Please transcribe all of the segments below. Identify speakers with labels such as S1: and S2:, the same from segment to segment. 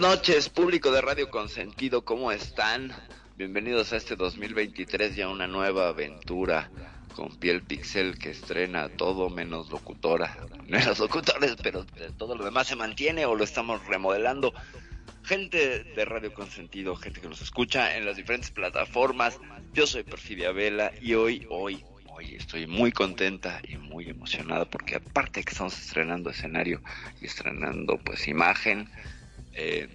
S1: noches, público de Radio Consentido, ¿cómo están? Bienvenidos a este 2023 y a una nueva aventura con Piel Pixel que estrena todo menos locutora. Menos locutores, pero todo lo demás se mantiene o lo estamos remodelando. Gente de Radio Consentido, gente que nos escucha en las diferentes plataformas. Yo soy Perfidia Vela y hoy, hoy, hoy estoy muy contenta y muy emocionada porque aparte que estamos estrenando escenario y estrenando pues imagen, eh,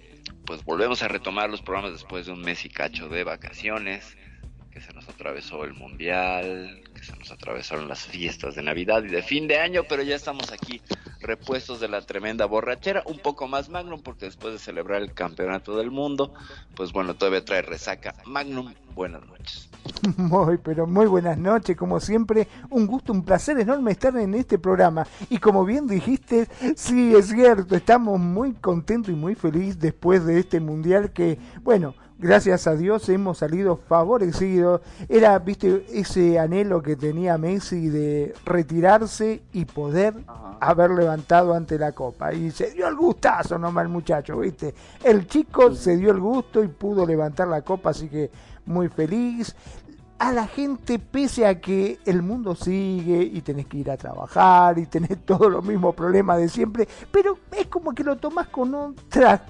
S1: pues volvemos a retomar los programas después de un mes y cacho de vacaciones, que se nos atravesó el mundial, se nos atravesaron las fiestas de Navidad y de fin de año, pero ya estamos aquí repuestos de la tremenda borrachera, un poco más Magnum, porque después de celebrar el campeonato del mundo, pues bueno, todavía trae resaca. Magnum, buenas noches.
S2: Muy, pero muy buenas noches, como siempre, un gusto, un placer enorme estar en este programa. Y como bien dijiste, sí, es cierto, estamos muy contentos y muy felices después de este mundial que, bueno, gracias a Dios hemos salido favorecidos. Era, viste, ese anhelo que tenía Messi de retirarse y poder haber levantado ante la copa. Y se dio el gustazo nomás el muchacho, viste. El chico se dio el gusto y pudo levantar la copa, así que muy feliz. A la gente, pese a que el mundo sigue y tenés que ir a trabajar y tenés todos los mismos problemas de siempre, pero es como que lo tomás con otra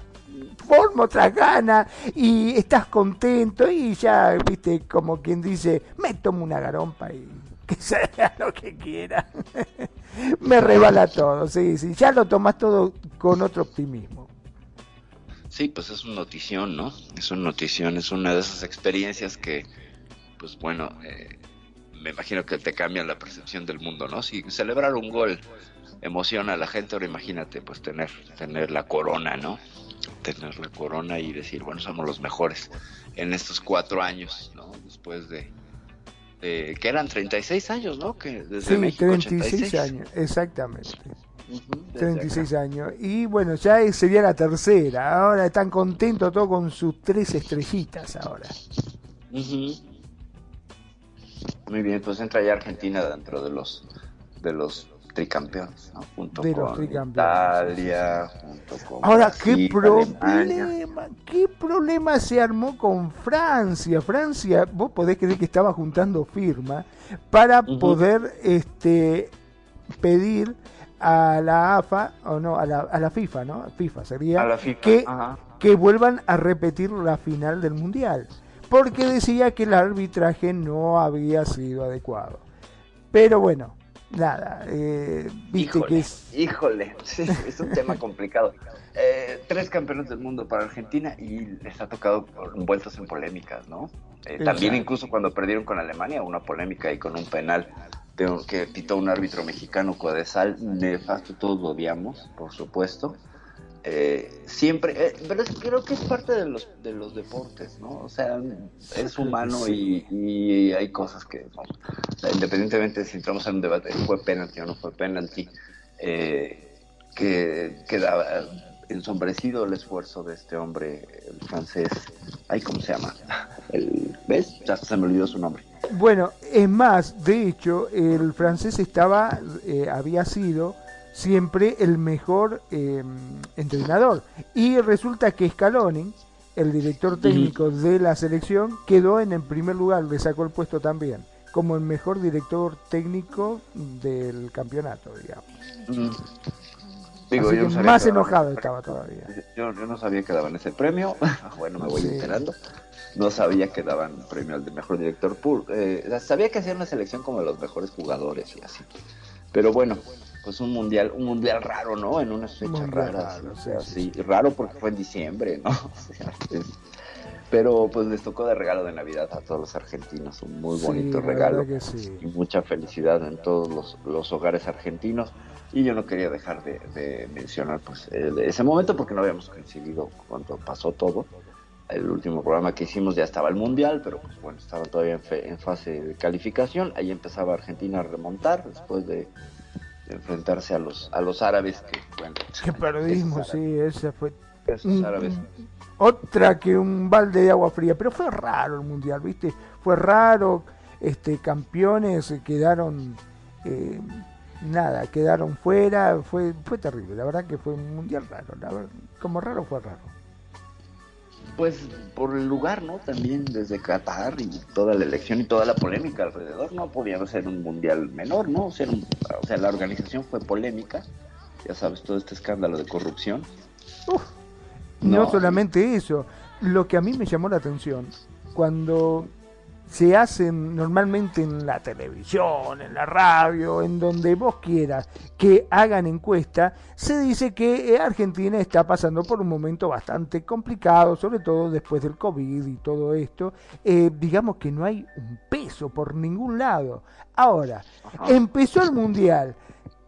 S2: forma, otra gana y estás contento y ya, viste, como quien dice, me tomo una garompa y que sea lo que quiera. me rebala todo, sí, sí, ya lo tomás todo con otro optimismo.
S1: Sí, pues es una notición, ¿no? Es una notición, es una de esas experiencias que, pues bueno, eh, me imagino que te cambia la percepción del mundo, ¿no? Si celebrar un gol emociona a la gente, ahora imagínate, pues tener, tener la corona, ¿no? Tener la corona y decir, bueno, somos los mejores en estos cuatro años, ¿no? Después de, de que eran 36 años, ¿no? Que desde
S2: Sí,
S1: México
S2: 36
S1: 86.
S2: años, exactamente.
S1: Ujú, desde
S2: 36
S1: acá.
S2: años. Y bueno, ya sería la tercera. Ahora están contentos todos con sus tres estrellitas ahora.
S1: Muy bien, pues entra ya Argentina dentro de los de los tricampeones, ¿no? junto
S2: De
S1: con
S2: tricampeones,
S1: Italia, junto con
S2: Ahora, ¿qué
S1: Alemania.
S2: problema? ¿Qué problema se armó con Francia? Francia, vos podés creer que estaba juntando firma para poder este pedir a la AFA, o no, a la, a la FIFA, ¿no? FIFA sería
S1: A la FIFA,
S2: que,
S1: ajá.
S2: que vuelvan a repetir la final del Mundial. Porque decía que el arbitraje no había sido adecuado. Pero bueno, nada, eh, viste
S1: Híjole,
S2: que es...
S1: híjole, sí, es un tema complicado. Eh, tres campeones del mundo para Argentina y les ha tocado envueltos en polémicas, ¿no? Eh, también incluso cuando perdieron con Alemania, una polémica y con un penal de que pitó un árbitro mexicano, Codesal, nefasto, todos lo odiamos, por supuesto. Eh, siempre, eh, pero es- creo que es parte de los, de los deportes, ¿no? O sea, es humano y, y hay cosas que, no, independientemente de si entramos en un debate, fue penalti o no fue penalti, eh, que queda ensombrecido el esfuerzo de este hombre, el francés, ay, ¿cómo se llama? El, ¿Ves? Ya se me olvidó su nombre.
S2: Bueno, es más, de hecho, el francés estaba, eh, había sido siempre el mejor eh, entrenador. Y resulta que Scaloni, el director técnico de la selección, quedó en el primer lugar, le sacó el puesto también, como el mejor director técnico del campeonato, digamos. Digo, yo más enojado estaba todavía.
S1: Yo, no sabía que daban ese premio. bueno, me voy enterando. No sabía que daban premio al de mejor director. Eh, sabía que hacían una selección como de los mejores jugadores y así. Pero bueno, pues un mundial, un mundial raro, ¿no? En unas fechas raras. Raro, sí, raro porque fue en diciembre, ¿no? pero pues les tocó de regalo de Navidad a todos los argentinos, un muy bonito regalo y mucha felicidad en todos los, hogares argentinos. Y yo no quería dejar de, mencionar pues ese momento porque no habíamos coincidido cuando pasó todo. El último programa que hicimos ya estaba el Mundial, pero pues bueno, estaba todavía en, fase de calificación. Ahí empezaba Argentina a remontar después de, enfrentarse a los a los árabes que bueno
S2: que perdimos sí ese fue otra que un balde de agua fría, pero fue raro el mundial, ¿viste? Fue raro, este campeones quedaron eh, nada, quedaron fuera, fue fue terrible, la verdad que fue un mundial raro, la verdad, como raro fue raro.
S1: Pues por el lugar, ¿no? También desde Qatar y toda la elección y toda la polémica alrededor, no podía ser un mundial menor, ¿no? o sea, la organización fue polémica, ya sabes, todo este escándalo de corrupción.
S2: Uf no. solamente eso, lo que a mí me llamó la atención, cuando se hacen normalmente en la televisión, en la radio, en donde vos quieras que hagan encuesta, se dice que Argentina está pasando por un momento bastante complicado, sobre todo después del COVID y todo esto. Eh, digamos que no hay un peso por ningún lado. Ahora, empezó el Mundial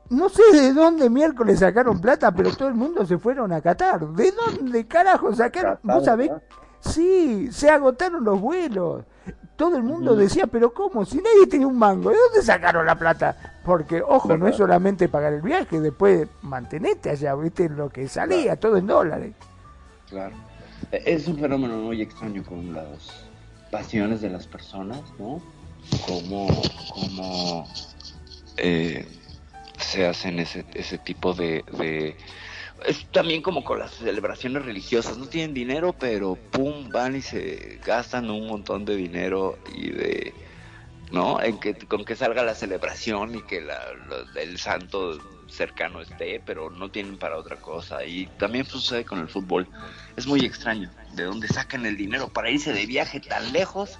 S2: no sé de dónde miércoles sacaron plata, pero todo el mundo se fueron a Qatar. ¿De dónde carajo sacaron? ¿Vos sabés? Sí, se agotaron los vuelos. Todo el mundo decía, pero ¿cómo? Si nadie tenía un mango, ¿de dónde sacaron la plata? Porque, ojo, no es solamente pagar el viaje, después mantenete allá, ¿viste? Lo que salía, todo en dólares.
S1: Claro. E, es un fenómeno muy extraño con las pasiones de las personas, ¿no? Como, como eh, se hacen ese, ese tipo de, de, Es también como con las celebraciones religiosas, no tienen dinero, pero pum, van y se gastan un montón de dinero y de... ¿No? En que, con que salga la celebración y que la, el santo cercano esté, pero no tienen para otra cosa. Y también sucede con el fútbol. Es muy extraño. ¿De dónde sacan el dinero para irse de viaje tan lejos?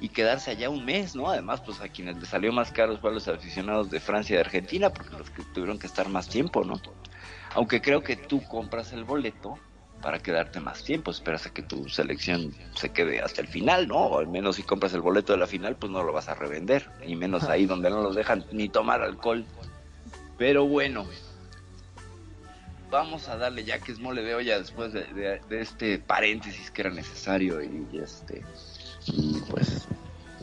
S1: y quedarse allá un mes, ¿no? Además, pues a quienes les salió más caro fue a los aficionados de Francia y de Argentina, porque los que tuvieron que estar más tiempo, ¿no? Aunque creo que tú compras el boleto para quedarte más tiempo, esperas a que tu selección se quede hasta el final, ¿no? O al menos si compras el boleto de la final, pues no lo vas a revender, y menos ahí donde no los dejan ni tomar alcohol. Pero bueno, vamos a darle ya que es mole de olla después de, de este paréntesis que era necesario y este y pues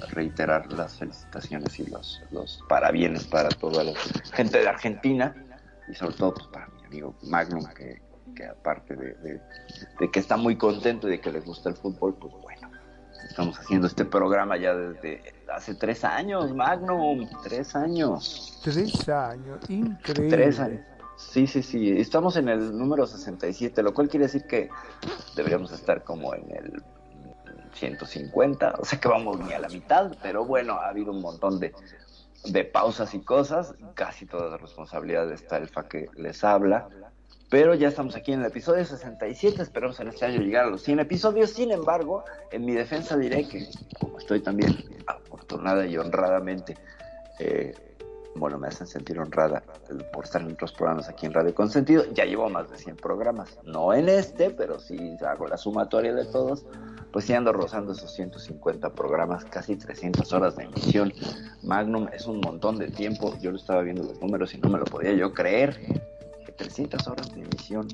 S1: reiterar las felicitaciones y los, los parabienes para toda la gente de Argentina y sobre todo pues, para amigo Magnum que, que aparte de, que está muy contento y de que le gusta el fútbol pues bueno estamos haciendo este programa ya desde hace tres años Magnum tres años
S2: tres años increíble tres años
S1: Sí, sí, sí. Estamos en el número 67, lo cual quiere decir que deberíamos estar como en el 150, o sea que vamos ni a la mitad, pero bueno, ha habido un montón de, de pausas y cosas, casi toda la responsabilidad está el fa que les habla, pero ya estamos aquí en el episodio 67, esperamos en este año llegar a los 100 episodios, sin embargo, en mi defensa diré que como estoy también afortunada y honradamente eh, bueno, me hacen sentir honrada por estar en otros programas aquí en Radio Consentido. Ya llevo más de 100 programas, no en este, pero sí hago la sumatoria de todos, pues sí ando rozando esos 150 programas, casi 300 horas de emisión. Magnum es un montón de tiempo, yo lo estaba viendo los números y no me lo podía yo creer. 300 horas de emisión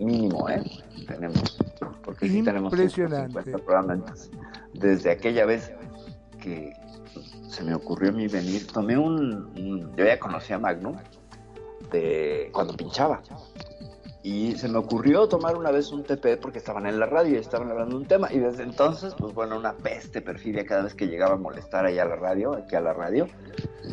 S1: mínimo, ¿eh? Tenemos, porque sí tenemos 150 programas. Desde aquella vez que, se me ocurrió a mí venir, tomé un, yo ya conocía Magnum de cuando pinchaba. Y se me ocurrió tomar una vez un TP porque estaban en la radio y estaban hablando de un tema. Y desde entonces, pues bueno, una peste perfidia cada vez que llegaba a molestar allá a la radio, aquí a la radio.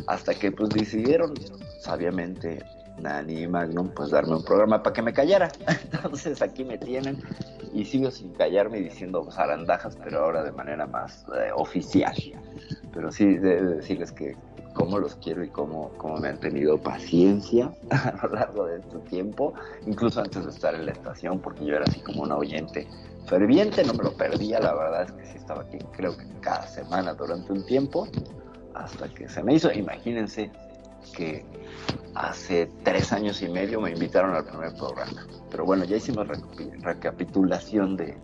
S1: Hasta que pues decidieron, sabiamente, Nani Magnum, pues darme un programa para que me callara. Entonces aquí me tienen y sigo sin callarme diciendo zarandajas, pero ahora de manera más eh, oficial. Pero sí, de, decirles que cómo los quiero y cómo, cómo me han tenido paciencia a lo largo de este tiempo, incluso antes de estar en la estación, porque yo era así como un oyente ferviente, no me lo perdía, la verdad es que sí estaba aquí, creo que cada semana durante un tiempo, hasta que se me hizo, imagínense que hace tres años y medio me invitaron al primer programa, pero bueno, ya hicimos recapitulación de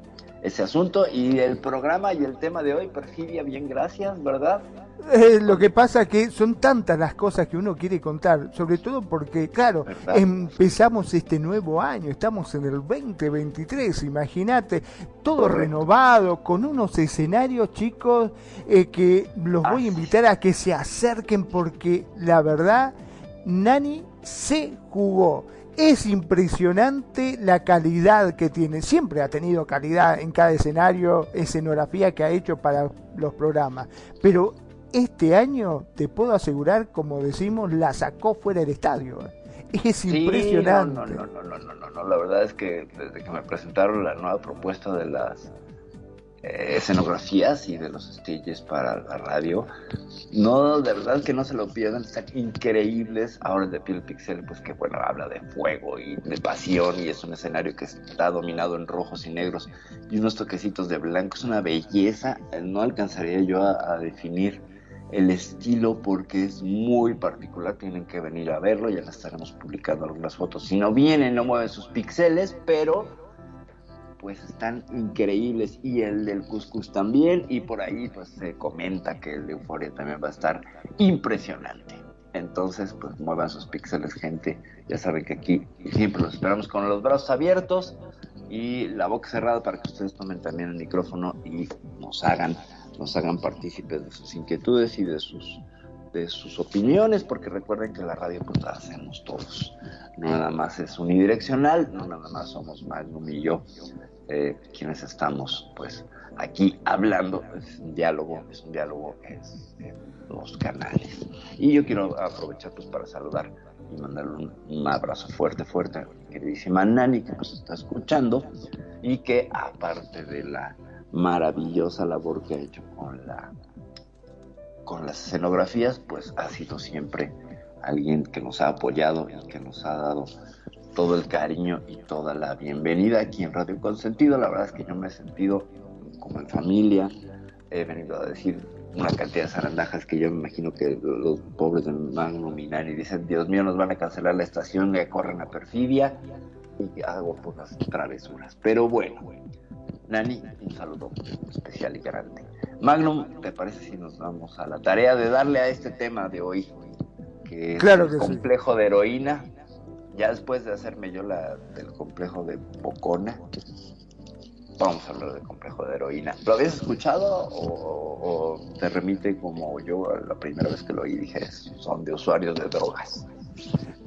S1: ese asunto y el programa y el tema de hoy, Perfidia, bien gracias, ¿verdad?
S2: Eh, lo que pasa que son tantas las cosas que uno quiere contar, sobre todo porque, claro, empezamos este nuevo año, estamos en el 2023, imagínate, todo renovado, con unos escenarios, chicos, eh, que los voy a invitar a que se acerquen porque la verdad, Nani se jugó. Es impresionante la calidad que tiene. Siempre ha tenido calidad en cada escenario, escenografía que ha hecho para los programas. Pero este año te puedo asegurar, como decimos, la sacó fuera del estadio. Es impresionante.
S1: No, no, no, no, no, no, la verdad es que desde que me presentaron la nueva propuesta de las eh, escenografías y de los stages para la radio, no, de verdad que no se lo pierdan, están increíbles. Ahora de Piel Pixel, pues que bueno, habla de fuego y de pasión y es un escenario que está dominado en rojos y negros y unos toquecitos de blanco, es una belleza, no alcanzaría yo a definir el estilo porque es muy particular, tienen que venir a verlo, ya la estaremos publicando algunas fotos. Si no vienen, no mueven sus píxeles, pero pues están increíbles y el del Cuscus también y por ahí pues se comenta que el de Euforia también va a estar impresionante. Entonces pues muevan sus píxeles gente, ya saben que aquí siempre los esperamos con los brazos abiertos y la boca cerrada para que ustedes tomen también el micrófono y nos hagan nos hagan partícipes de sus inquietudes y de sus de sus opiniones, porque recuerden que la radio pues la hacemos todos. No nada más es unidireccional, no nada más somos Magnum y yo eh, quienes estamos pues aquí hablando, es un diálogo, es un diálogo es, en los canales. Y yo quiero aprovechar pues para saludar y mandarle un, abrazo fuerte, fuerte a mi queridísima Nani que nos está escuchando y que aparte de la maravillosa labor que ha hecho con la con las escenografías, pues ha sido siempre alguien que nos ha apoyado y que nos ha dado todo el cariño y toda la bienvenida aquí en Radio Consentido. La verdad es que yo me he sentido como en familia. He venido a decir una cantidad de zarandajas que yo me imagino que los pobres de Magnum y Nani dicen, Dios mío, nos van a cancelar la estación, le corren a perfidia y hago pocas travesuras. Pero bueno, Nani, un saludo especial y grande. Magnum, ¿te parece si nos vamos a la tarea de darle a este tema de hoy? Que es el complejo de heroína. Ya después de hacerme yo la del complejo de Bocona, vamos a hablar del complejo de heroína. ¿Lo habías escuchado o, te remite como yo la primera vez que lo oí dije, son de usuarios de drogas?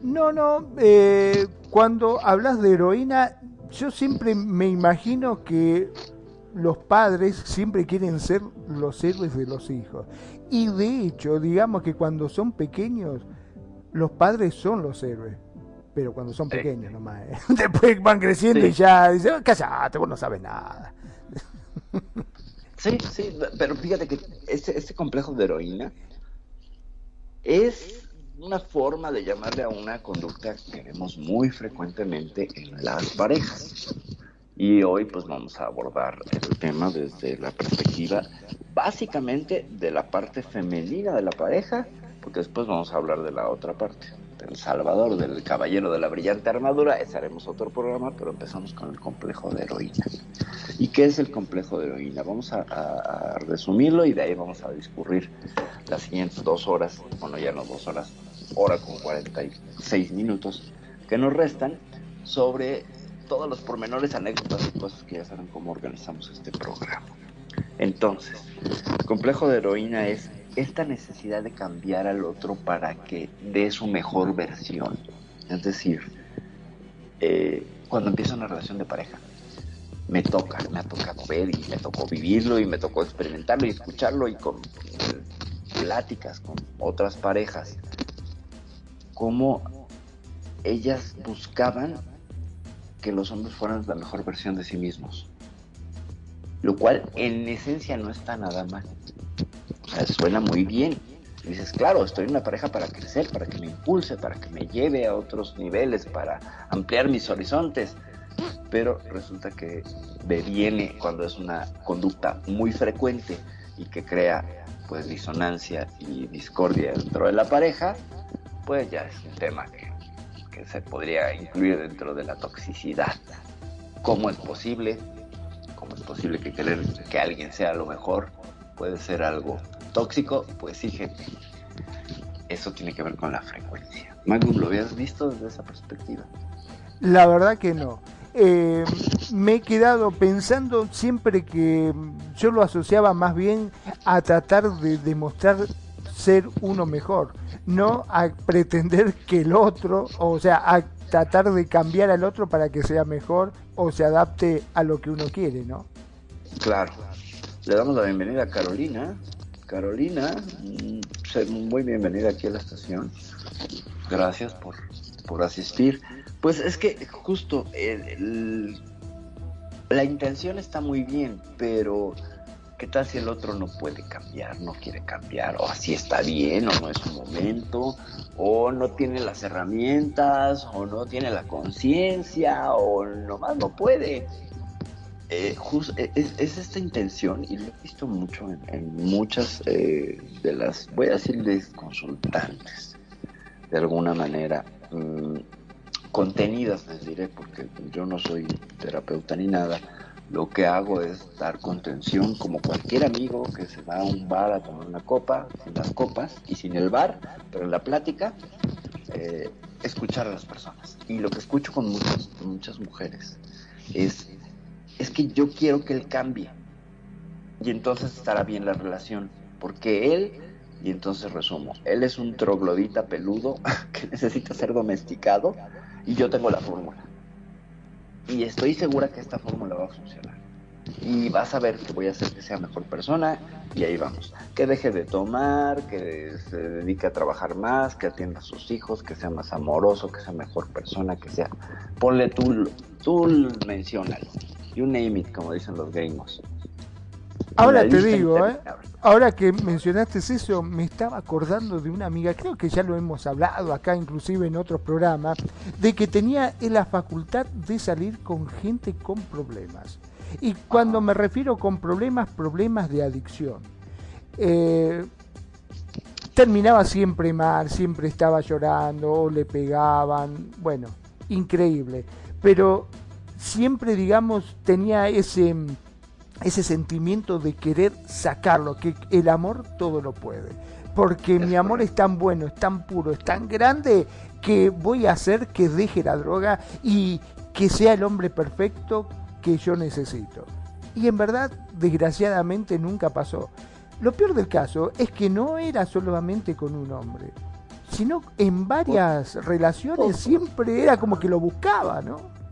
S2: No, no, eh, cuando hablas de heroína yo siempre me imagino que los padres siempre quieren ser los héroes de los hijos. Y de hecho, digamos que cuando son pequeños, los padres son los héroes. Pero cuando son pequeños nomás. ¿eh? Después van creciendo y ya dicen, cállate, vos no sabes nada.
S1: Sí, sí, pero fíjate que este, este complejo de heroína es una forma de llamarle a una conducta que vemos muy frecuentemente en las parejas. Y hoy pues vamos a abordar el tema desde la perspectiva básicamente de la parte femenina de la pareja, porque después vamos a hablar de la otra parte, del Salvador, del caballero de la brillante armadura, ese haremos otro programa, pero empezamos con el complejo de heroína. ¿Y qué es el complejo de heroína? Vamos a, a resumirlo y de ahí vamos a discurrir las siguientes dos horas, bueno ya no dos horas, hora con 46 minutos que nos restan sobre todos los pormenores, anécdotas y cosas que ya saben cómo organizamos este programa. Entonces, el complejo de heroína es esta necesidad de cambiar al otro para que dé su mejor versión. Es decir, eh, cuando empieza una relación de pareja, me toca, me ha tocado ver y me tocó vivirlo y me tocó experimentarlo y escucharlo y con pláticas con otras parejas cómo ellas buscaban que los hombres fueran la mejor versión de sí mismos. Lo cual en esencia no está nada mal. Suena muy bien. Dices, claro, estoy en una pareja para crecer, para que me impulse, para que me lleve a otros niveles, para ampliar mis horizontes. Pero resulta que viene cuando es una conducta muy frecuente y que crea pues disonancia y discordia dentro de la pareja, pues ya es un tema que, que se podría incluir dentro de la toxicidad. ¿Cómo es posible? ¿Cómo es posible que querer que alguien sea lo mejor puede ser algo tóxico? Pues sí, gente. Eso tiene que ver con la frecuencia. Magnum, ¿lo habías visto desde esa perspectiva?
S2: La verdad que no. Eh, me he quedado pensando siempre que yo lo asociaba más bien a tratar de demostrar ser uno mejor, no a pretender que el otro, o sea, a tratar de cambiar al otro para que sea mejor o se adapte a lo que uno quiere, ¿no?
S1: Claro. Le damos la bienvenida a Carolina. Carolina, mm, muy bienvenida aquí a la estación. Gracias por, por asistir. Pues es que justo la intención está muy bien, pero ¿qué tal si el otro no puede cambiar, no quiere cambiar, o así está bien, o no es su momento, o no tiene las herramientas, o no tiene la conciencia, o nomás no puede? Eh, eh, es, esta intención, y lo he visto mucho en, muchas eh, de las, voy a decirles, consultantes, de alguna manera. Mm, contenidas, les diré, porque yo no soy terapeuta ni nada. Lo que hago es dar contención como cualquier amigo que se va a un bar a tomar una copa, sin las copas y sin el bar, pero en la plática, eh, escuchar a las personas. Y lo que escucho con muchas, muchas mujeres es, es que yo quiero que él cambie. Y entonces estará bien la relación, porque él y entonces resumo, él es un troglodita peludo que necesita ser domesticado y yo tengo la fórmula. Y estoy segura que esta fórmula va a funcionar. Y vas a ver que voy a hacer que sea mejor persona y ahí vamos. Que deje de tomar, que se dedique a trabajar más, que atienda a sus hijos, que sea más amoroso, que sea mejor persona, que sea... Ponle tú, tú mencionas. You name it, como dicen los gringos.
S2: Ahora te digo, ¿eh? ahora que mencionaste eso, me estaba acordando de una amiga, creo que ya lo hemos hablado acá, inclusive en otros programas, de que tenía la facultad de salir con gente con problemas. Y cuando me refiero con problemas, problemas de adicción. Eh, terminaba siempre mal, siempre estaba llorando, o le pegaban, bueno, increíble. Pero siempre, digamos, tenía ese ese sentimiento de querer sacarlo, que el amor todo lo puede. Porque mi amor es tan bueno, es tan puro, es tan grande que voy a hacer que deje la droga y que sea el hombre perfecto que yo necesito. Y en verdad, desgraciadamente, nunca pasó. Lo peor del caso es que no era solamente con un hombre, sino en varias relaciones siempre era como que lo buscaba, ¿no?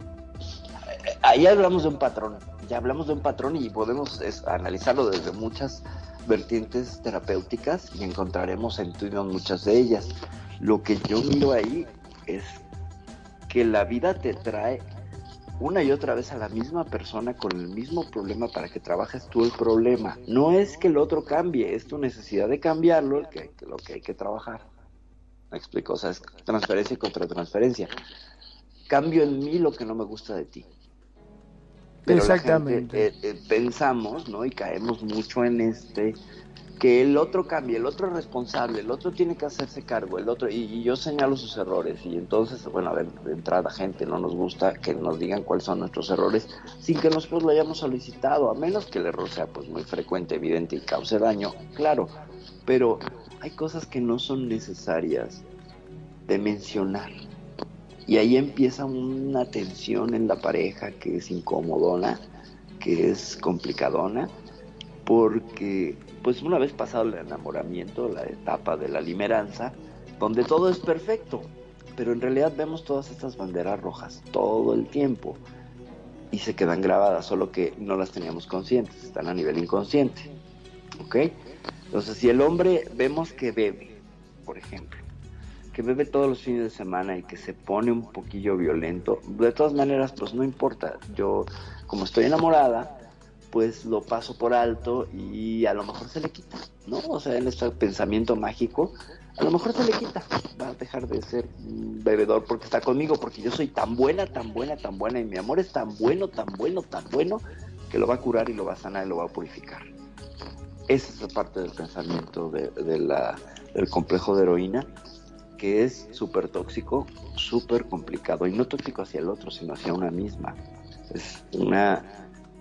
S1: Ahí hablamos de un patrón ya hablamos de un patrón y podemos analizarlo desde muchas vertientes terapéuticas y encontraremos en muchas de ellas. Lo que yo miro ahí es que la vida te trae una y otra vez a la misma persona con el mismo problema para que trabajes tú el problema. No es que el otro cambie, es tu necesidad de cambiarlo el que, lo que hay que trabajar. ¿Me explico? O sea, es transferencia y contratransferencia. Cambio en mí lo que no me gusta de ti. Exactamente. Eh, eh, pensamos, ¿no? Y caemos mucho en este que el otro cambie, el otro es responsable, el otro tiene que hacerse cargo, el otro, y, yo señalo sus errores, y entonces, bueno, a ver, de entrada, gente, no nos gusta que nos digan cuáles son nuestros errores sin que nosotros lo hayamos solicitado, a menos que el error sea pues muy frecuente, evidente y cause daño, claro, pero hay cosas que no son necesarias de mencionar, y ahí empieza una tensión en la pareja que es incomodona, que es complicadona, porque pues una vez pasado el enamoramiento, la etapa de la limeranza, donde todo es perfecto, pero en realidad vemos todas estas banderas rojas todo el tiempo y se quedan grabadas, solo que no las teníamos conscientes, están a nivel inconsciente. ¿Ok? Entonces, si el hombre vemos que bebe, por ejemplo, que bebe todos los fines de semana y que se pone un poquillo violento, de todas maneras, pues no importa. Yo, como estoy enamorada, pues lo paso por alto y a lo mejor se le quita, ¿no? O sea, en este pensamiento mágico, a lo mejor se le quita, va a dejar de ser bebedor porque está conmigo, porque yo soy tan buena, tan buena, tan buena, y mi amor es tan bueno, tan bueno, tan bueno, que lo va a curar y lo va a sanar y lo va a purificar. Esa es parte del pensamiento de, la, del complejo de heroína, que es súper tóxico, súper complicado, y no tóxico hacia el otro, sino hacia una misma. Es una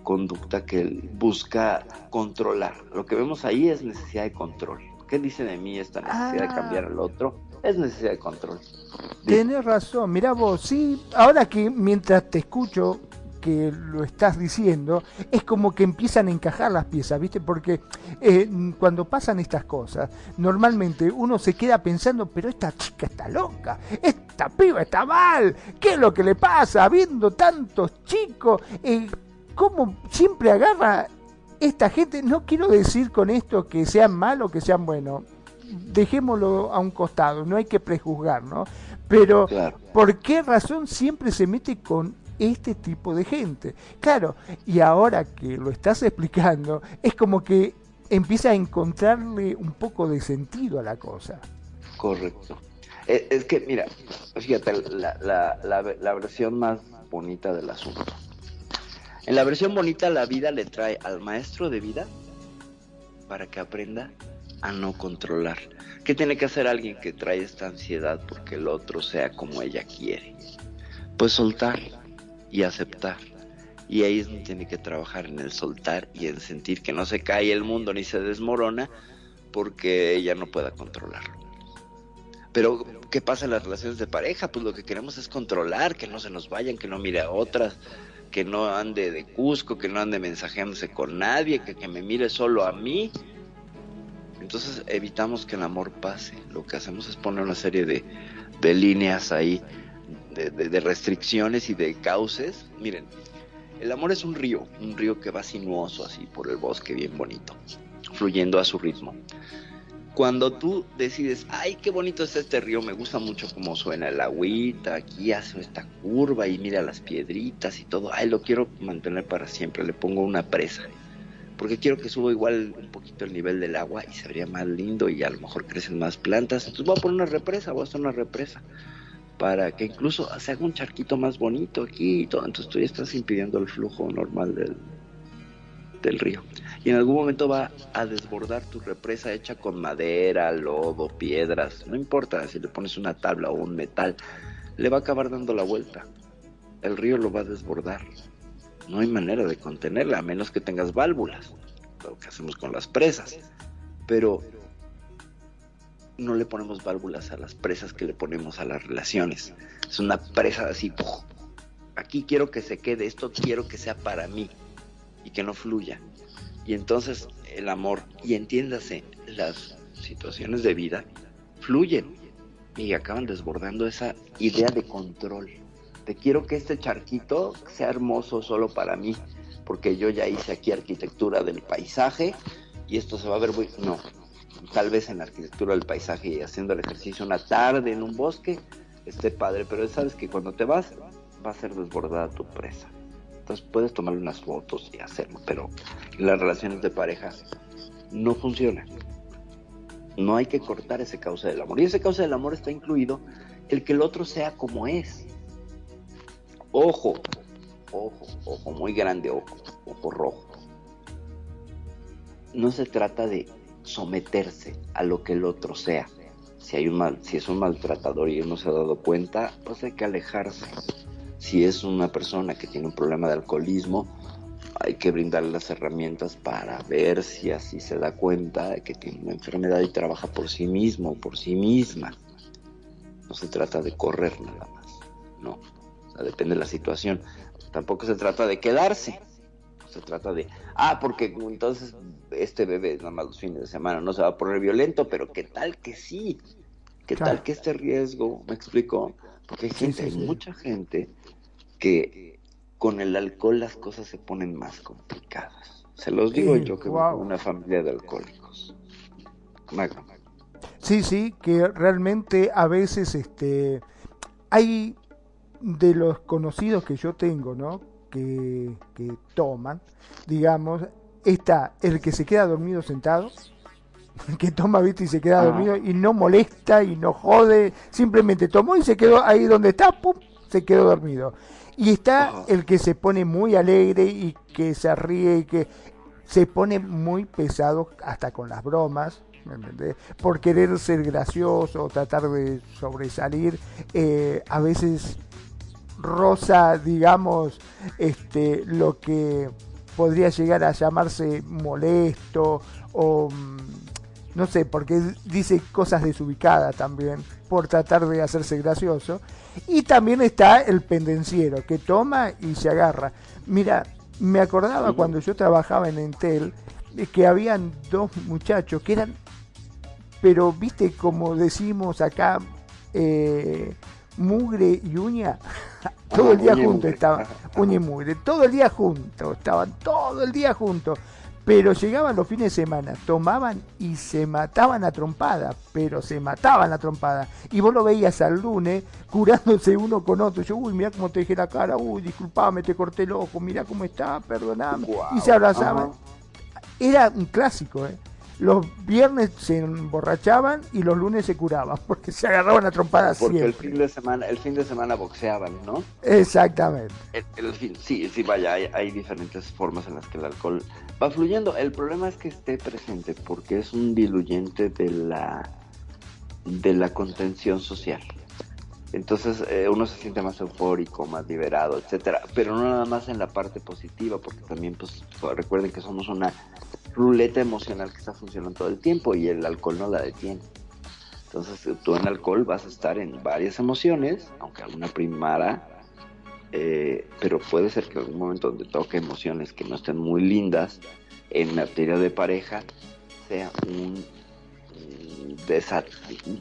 S1: conducta que busca controlar. Lo que vemos ahí es necesidad de control. ¿Qué dice de mí esta necesidad de cambiar al otro? Es necesidad de control.
S2: Tienes razón, mira vos, sí, ahora que mientras te escucho que lo estás diciendo, es como que empiezan a encajar las piezas, ¿viste? Porque eh, cuando pasan estas cosas, normalmente uno se queda pensando, pero esta chica está loca, esta piba está mal, ¿qué es lo que le pasa? Viendo tantos chicos, eh, cómo siempre agarra esta gente, no quiero decir con esto que sean malos o que sean buenos, dejémoslo a un costado, no hay que prejuzgar, ¿no? Pero ¿por qué razón siempre se mete con este tipo de gente? Claro, y ahora que lo estás explicando, es como que empieza a encontrarle un poco de sentido a la cosa.
S1: Correcto. Eh, es, que, mira, fíjate, la, la, la versión más bonita del asunto en la versión bonita, la vida le trae al maestro de vida para que aprenda a no controlar. ¿Qué tiene que hacer alguien que trae esta ansiedad porque el otro sea como ella quiere? Pues soltar y aceptar. Y ahí es donde tiene que trabajar en el soltar y en sentir que no se cae el mundo ni se desmorona porque ella no pueda controlarlo. Pero, ¿qué pasa en las relaciones de pareja? Pues lo que queremos es controlar, que no se nos vayan, que no mire a otras, que no ande de Cusco, que no ande mensajeándose con nadie, que, que me mire solo a mí. Entonces evitamos que el amor pase. Lo que hacemos es poner una serie de, de líneas ahí, de, restricciones y de cauces. Miren, el amor es un río, un río que va sinuoso así por el bosque, bien bonito, fluyendo a su ritmo. Cuando tú decides, ay, qué bonito es este río, me gusta mucho cómo suena el agüita, aquí hace esta curva y mira las piedritas y todo, ay, lo quiero mantener para siempre, le pongo una presa, porque quiero que suba igual un poquito el nivel del agua y se vería más lindo y a lo mejor crecen más plantas, entonces voy a poner una represa, voy a hacer una represa para que incluso se haga un charquito más bonito aquí y todo, entonces tú ya estás impidiendo el flujo normal del, del río y en algún momento va a desbordar tu represa hecha con madera, lodo, piedras, no importa si le pones una tabla o un metal, le va a acabar dando la vuelta. El río lo va a desbordar. No hay manera de contenerla a menos que tengas válvulas, lo que hacemos con las presas. Pero no le ponemos válvulas a las presas que le ponemos a las relaciones. Es una presa así, aquí quiero que se quede, esto quiero que sea para mí y que no fluya. Y entonces el amor, y entiéndase, las situaciones de vida fluyen y acaban desbordando esa idea de control. Te quiero que este charquito sea hermoso solo para mí, porque yo ya hice aquí arquitectura del paisaje y esto se va a ver muy... No, tal vez en la arquitectura del paisaje y haciendo el ejercicio una tarde en un bosque esté padre, pero sabes que cuando te vas va a ser desbordada tu presa puedes tomarle unas fotos y hacerlo, pero las relaciones de pareja no funcionan. No hay que cortar ese causa del amor. Y ese causa del amor está incluido el que el otro sea como es. Ojo, ojo, ojo, muy grande, ojo, ojo rojo. No se trata de someterse a lo que el otro sea. Si hay un mal, si es un maltratador y uno se ha dado cuenta, pues hay que alejarse si es una persona que tiene un problema de alcoholismo, hay que brindarle las herramientas para ver si así se da cuenta de que tiene una enfermedad y trabaja por sí mismo o por sí misma. No se trata de correr nada más, no. Depende de la situación. Tampoco se trata de quedarse. Se trata de, ah, porque entonces este bebé nada más los fines de semana no se va a poner violento, pero qué tal que sí. ¿Qué tal que este riesgo, me explico? Porque hay gente, hay mucha gente que con el alcohol las cosas se ponen más complicadas. Se los digo yo que wow. una familia de alcohólicos.
S2: Sí, sí, que realmente a veces este hay de los conocidos que yo tengo, ¿no? que, que toman, digamos, está el que se queda dormido sentado, que toma, viste, y se queda dormido y no molesta y no jode, simplemente tomó y se quedó ahí donde está, pum, se quedó dormido. Y está el que se pone muy alegre y que se ríe y que se pone muy pesado hasta con las bromas, por querer ser gracioso, tratar de sobresalir, eh, a veces rosa, digamos, este, lo que podría llegar a llamarse molesto o mm, no sé, porque dice cosas desubicadas también por tratar de hacerse gracioso. Y también está el pendenciero que toma y se agarra. Mira, me acordaba cuando yo trabajaba en Entel que habían dos muchachos que eran, pero viste como decimos acá, eh, mugre y uña. todo el día juntos estaban, mugre, todo el día juntos, estaban todo el día juntos. Pero llegaban los fines de semana, tomaban y se mataban a trompada, pero se mataban a trompada. Y vos lo veías al lunes curándose uno con otro. Yo, uy, mira cómo te dejé la cara, uy, disculpame, te corté el ojo, mira cómo está, perdoname. y se abrazaban. Era un clásico, ¿eh? Los viernes se emborrachaban y los lunes se curaban porque se agarraban a trompadas
S1: porque el fin de semana el fin de semana boxeaban no
S2: exactamente.
S1: El, fin, sí sí vaya hay, hay, diferentes formas en las que el alcohol va fluyendo. El problema es que esté presente porque es un diluyente de la de la contención social. Entonces eh, uno se siente más eufórico, más liberado, etcétera, pero no nada más en la parte positiva, porque también pues recuerden que somos una ruleta emocional que está funcionando todo el tiempo y el alcohol no la detiene. Entonces tú en alcohol vas a estar en varias emociones, aunque alguna primara, eh, pero puede ser que en algún momento donde toque emociones que no estén muy lindas, en materia de pareja, sea un,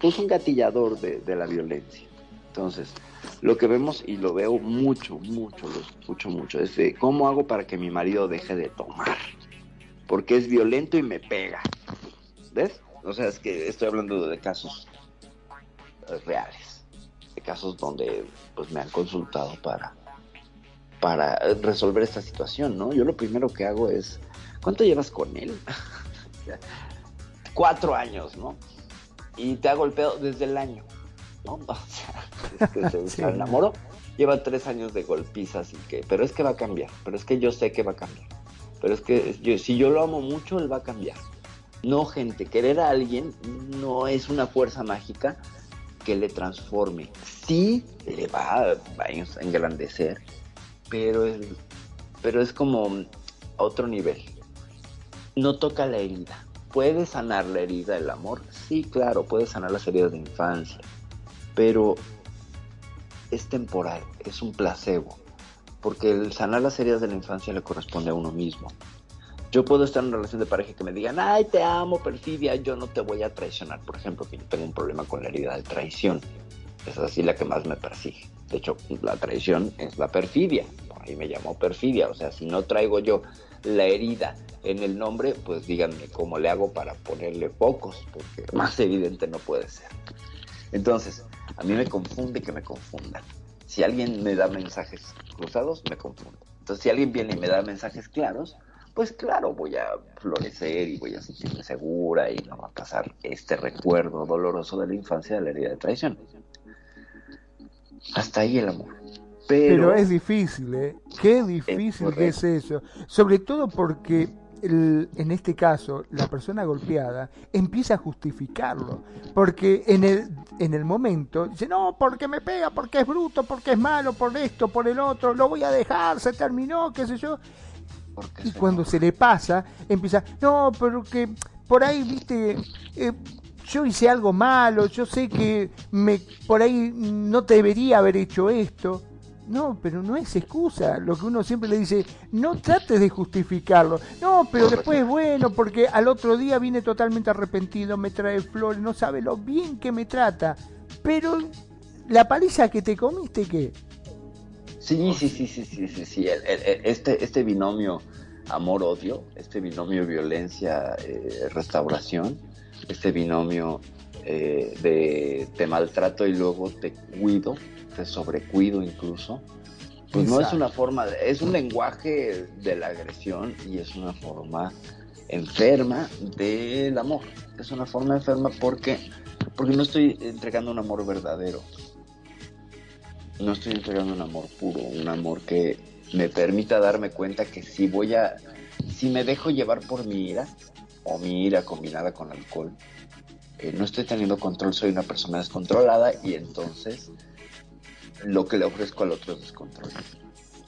S1: pues un gatillador de, de la violencia. Entonces, lo que vemos y lo veo mucho, mucho, lo escucho mucho, es de cómo hago para que mi marido deje de tomar porque es violento y me pega. ¿Ves? O sea, es que estoy hablando de casos eh, reales, de casos donde pues me han consultado para para resolver esta situación, ¿no? Yo lo primero que hago es, ¿cuánto llevas con él? Cuatro años, ¿no? Y te ha golpeado desde el año, ¿no? O sea, se enamoró, lleva tres años de golpizas y que, pero es que va a cambiar, pero es que yo sé que va a cambiar pero es que si yo lo amo mucho, él va a cambiar. No, gente, querer a alguien no es una fuerza mágica que le transforme. Sí, le va, a engrandecer, pero es, pero es como otro nivel. No toca la herida. ¿Puede sanar la herida del amor? Sí, claro, puede sanar las heridas de infancia, pero es temporal, es un placebo porque el sanar las heridas de la infancia le corresponde a uno mismo. Yo puedo estar en una relación de pareja que me digan, ay, te amo, perfidia, yo no te voy a traicionar. Por ejemplo, que yo tengo un problema con la herida de traición. Es así la que más me persigue. De hecho, la traición es la perfidia. Por ahí me llamó perfidia. O sea, si no traigo yo la herida en el nombre, pues díganme cómo le hago para ponerle pocos, porque más evidente no puede ser. Entonces, a mí me confunde que me confundan si alguien me da mensajes cruzados, me confundo. Entonces, si alguien viene y me da mensajes claros, pues claro, voy a florecer y voy a sentirme segura y no va a pasar este recuerdo doloroso de la infancia de la herida de traición. Hasta ahí el amor.
S2: Pero, es difícil, ¿eh? Qué difícil que es eso. Sobre todo porque en este caso, la persona golpeada empieza a justificarlo, porque en el, en el momento dice, no, porque me pega, porque es bruto, porque es malo, por esto, por el otro, lo voy a dejar, se terminó, qué sé yo. Y cuando se le pasa, empieza, no, pero que por ahí, viste, eh, yo hice algo malo, yo sé que me, por ahí no debería haber hecho esto. No, pero no es excusa. Lo que uno siempre le dice, no trates de justificarlo. No, pero después, bueno, porque al otro día viene totalmente arrepentido, me trae flores, no sabe lo bien que me trata. Pero la paliza que te comiste, ¿qué?
S1: Sí, sí, sí, sí, sí, sí, sí. este, este binomio amor-odio, este binomio violencia-restauración, eh, este binomio eh, de te maltrato y luego te cuido, te sobrecuido incluso, Pues no es una forma, es un lenguaje de la agresión y es una forma enferma del amor. Es una forma enferma porque, porque no estoy entregando un amor verdadero. No estoy entregando un amor puro, un amor que me permita darme cuenta que si voy a, si me dejo llevar por mi ira, o mi ira combinada con alcohol, eh, no estoy teniendo control, soy una persona descontrolada y entonces lo que le ofrezco al otro es descontrol.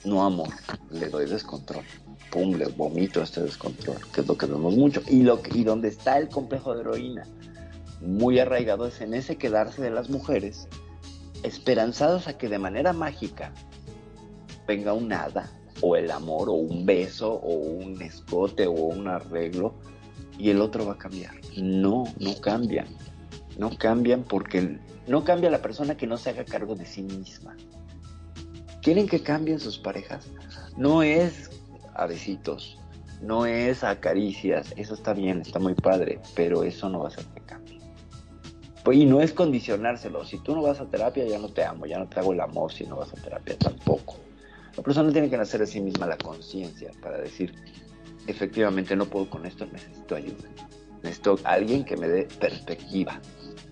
S1: No amor, le doy descontrol. Pum, le vomito este descontrol, que es lo que vemos mucho. Y, lo donde está el complejo de heroína, muy arraigado, es en ese quedarse de las mujeres, esperanzadas a que de manera mágica venga un hada, o el amor, o un beso, o un escote, o un arreglo, y el otro va a cambiar. No, no cambian. No cambian porque no cambia la persona que no se haga cargo de sí misma. ¿Quieren que cambien sus parejas? No es a besitos, no es a caricias, eso está bien, está muy padre, pero eso no va a hacer que cambie. Pues, y no es condicionárselo, si tú no vas a terapia ya no te amo, ya no te hago el amor si no vas a terapia tampoco. La persona tiene que nacer de sí misma la conciencia para decir, efectivamente no puedo con esto, necesito ayuda. Necesito alguien que me dé perspectiva.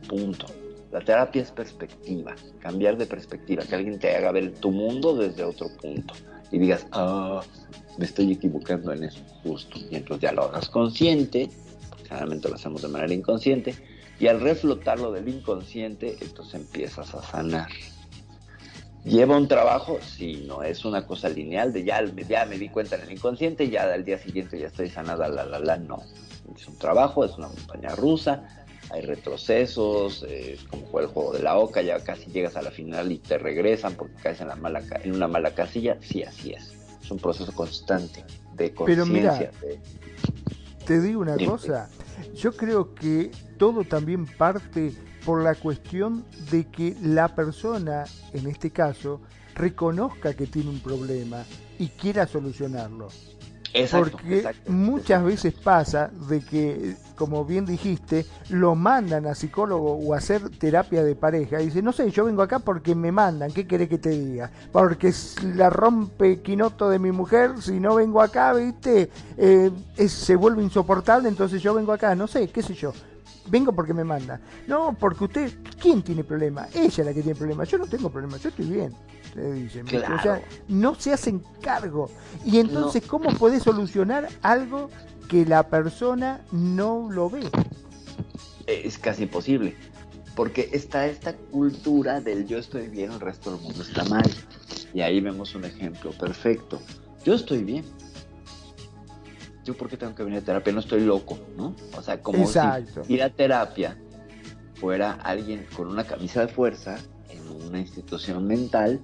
S1: Punto. La terapia es perspectiva, cambiar de perspectiva, que alguien te haga ver tu mundo desde otro punto y digas, ah, me estoy equivocando en eso, justo. Y entonces ya lo hagas consciente, generalmente lo hacemos de manera inconsciente, y al reflotarlo del inconsciente, entonces empiezas a sanar. ¿Lleva un trabajo? Sí, no es una cosa lineal de ya, ya me di cuenta en el inconsciente, ya al día siguiente ya estoy sanada, la, la, la, no. Es un trabajo, es una montaña rusa, hay retrocesos, eh, como fue el juego de la oca, ya casi llegas a la final y te regresan porque caes en, la mala, en una mala casilla, sí, así es. Es un proceso constante de conciencia.
S2: te digo una cosa, yo creo que todo también parte por la cuestión de que la persona, en este caso, reconozca que tiene un problema y quiera solucionarlo. Porque muchas veces pasa de que, como bien dijiste, lo mandan a psicólogo o a hacer terapia de pareja y dice, no sé, yo vengo acá porque me mandan, ¿qué querés que te diga? Porque la rompe quinoto de mi mujer, si no vengo acá, viste, eh, se vuelve insoportable, entonces yo vengo acá, no sé, qué sé yo vengo porque me manda. No, porque usted, ¿quién tiene problema? Ella es la que tiene problema. Yo no tengo problema, yo estoy bien. Le dicen. O sea, no se hacen cargo. Y entonces, ¿cómo puede solucionar algo que la persona no lo ve?
S1: Es casi imposible. Porque está esta cultura del yo estoy bien, el resto del mundo está mal. Y ahí vemos un ejemplo perfecto. Yo estoy bien, yo por qué tengo que venir a terapia, no estoy loco, ¿no? O sea, como si ir a terapia fuera alguien con una camisa de fuerza en una institución mental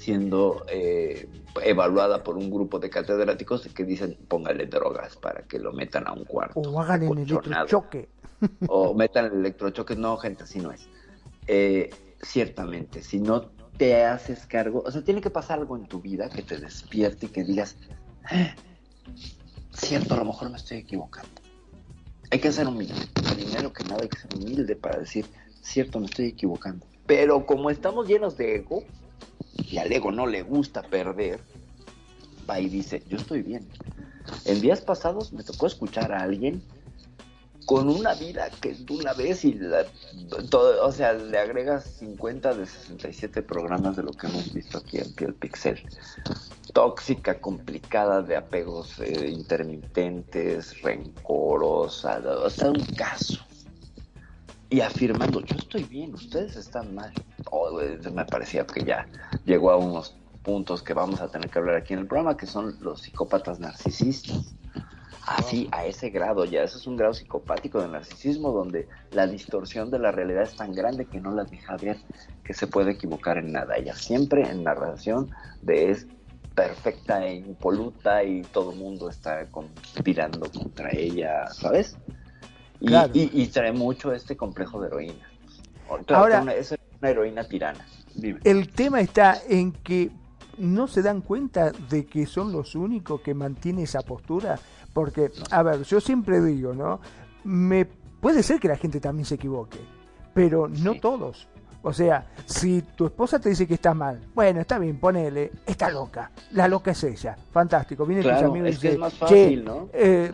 S1: siendo eh, evaluada por un grupo de catedráticos que dicen póngale drogas para que lo metan a un cuarto.
S2: O hagan el electrochoque.
S1: O metan el electrochoque. No, gente, así no es. Eh, ciertamente, si no te haces cargo, o sea, tiene que pasar algo en tu vida que te despierte y que digas, eh, cierto, a lo mejor me estoy equivocando. Hay que ser humilde. Primero que nada hay que ser humilde para decir, cierto, me estoy equivocando. Pero como estamos llenos de ego, y al ego no le gusta perder, va y dice, yo estoy bien. En días pasados me tocó escuchar a alguien con una vida que tú la ves y todo, o sea, le agregas 50 de 67 programas de lo que hemos visto aquí en Piel Pixel. Tóxica, complicada, de apegos eh, intermitentes, rencorosa, o sea, un caso. Y afirmando, yo estoy bien, ustedes están mal. Oh, me parecía que ya llegó a unos puntos que vamos a tener que hablar aquí en el programa, que son los psicópatas narcisistas así a ese grado, ya eso es un grado psicopático de narcisismo donde la distorsión de la realidad es tan grande que no la deja ver que se puede equivocar en nada. Ella siempre en narración de es perfecta e impoluta y todo el mundo está conspirando contra ella, ¿sabes? Y, trae mucho este complejo de heroína. Ahora, es una heroína tirana.
S2: El tema está en que no se dan cuenta de que son los únicos que mantienen esa postura porque, a ver, yo siempre digo, ¿no? Me puede ser que la gente también se equivoque, pero no todos. O sea, si tu esposa te dice que está mal, bueno, está bien, ponele, está loca. La loca es ella. Fantástico. Viene
S1: Claro,
S2: tus amigos y dice,
S1: es más fácil,
S2: che,
S1: ¿no?
S2: eh,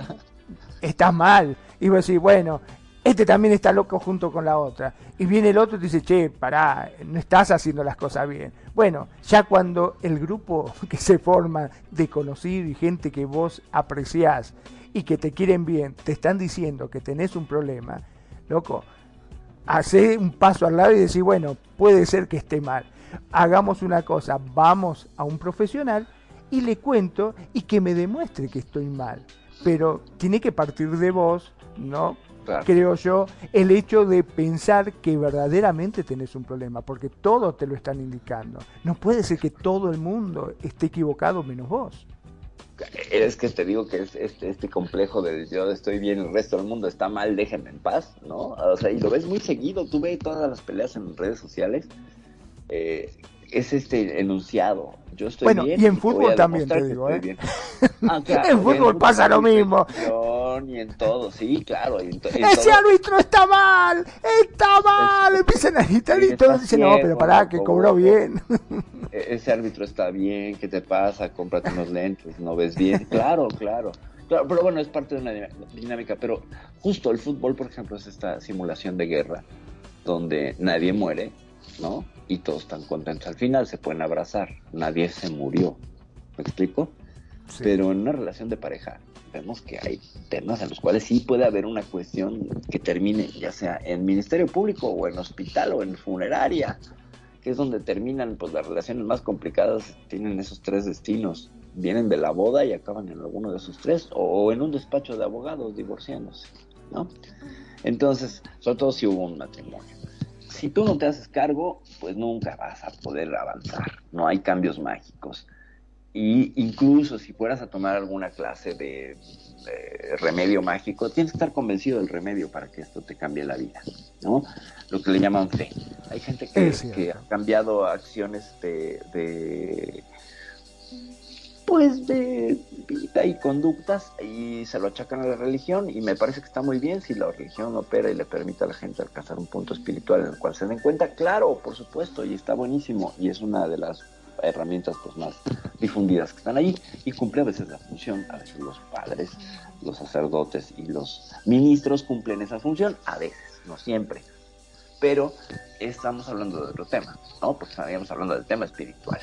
S2: estás mal. Y vos decís, bueno, este también está loco junto con la otra. Y viene el otro y te dice, che, pará, no estás haciendo las cosas bien. Bueno, ya cuando el grupo que se forma de conocidos y gente que vos apreciás y que te quieren bien, te están diciendo que tenés un problema, loco, hace un paso al lado y decir, bueno, puede ser que esté mal. Hagamos una cosa, vamos a un profesional y le cuento y que me demuestre que estoy mal. Pero tiene que partir de vos, ¿no?
S1: Claro.
S2: Creo yo, el hecho de pensar que verdaderamente tenés un problema, porque todos te lo están indicando. No puede ser que todo el mundo esté equivocado menos vos.
S1: Es que te digo que es este, este complejo de yo estoy bien, el resto del mundo está mal, déjenme en paz, ¿no? O sea, y lo ves muy seguido, tú ves todas las peleas en redes sociales, eh, es este enunciado, yo estoy
S2: Bueno,
S1: bien.
S2: y en fútbol también te digo, ¿eh?
S1: bien. Ah, claro,
S2: En fútbol pasa lo mismo.
S1: Y en todo, sí, claro. y en to- y en
S2: ¡Ese
S1: todo.
S2: árbitro está mal! ¡Está mal! Empiezan a gritar y todos dicen, no, pero pará, que cobró
S1: loco".
S2: bien.
S1: E- ese árbitro está bien, ¿qué te pasa? Cómprate unos lentes, no ves bien. Claro, claro. Claro, pero bueno, es parte de una dinámica. Pero justo el fútbol, por ejemplo, es esta simulación de guerra donde nadie muere, ¿no? Y todos están contentos. Al final se pueden abrazar, nadie se murió. ¿Me explico?
S2: Sí.
S1: Pero en una relación de pareja vemos que hay temas en los cuales sí puede haber una cuestión que termine, ya sea en ministerio público o en hospital o en funeraria, que es donde terminan pues las relaciones más complicadas, tienen esos tres destinos, vienen de la boda y acaban en alguno de esos tres, o en un despacho de abogados divorciándose, ¿no? Entonces, sobre todo si hubo un matrimonio. Si tú no te haces cargo, pues nunca vas a poder avanzar, no hay cambios mágicos. Y incluso si fueras a tomar alguna clase de, de remedio mágico, tienes que estar convencido del remedio para que esto te cambie la vida, ¿no? Lo que le llaman fe. Hay gente que, ha cambiado acciones de, de, pues de vida y conductas y se lo achacan a la religión y me parece que está muy bien si la religión opera y le permite a la gente alcanzar un punto espiritual en el cual se den cuenta, claro, por supuesto, y está buenísimo y es una de las herramientas pues más difundidas que están ahí y cumple a veces la función, a veces los padres, los sacerdotes y los ministros cumplen esa función, a veces, no siempre. Pero estamos hablando de otro tema, ¿no? Porque estaríamos hablando del tema espiritual.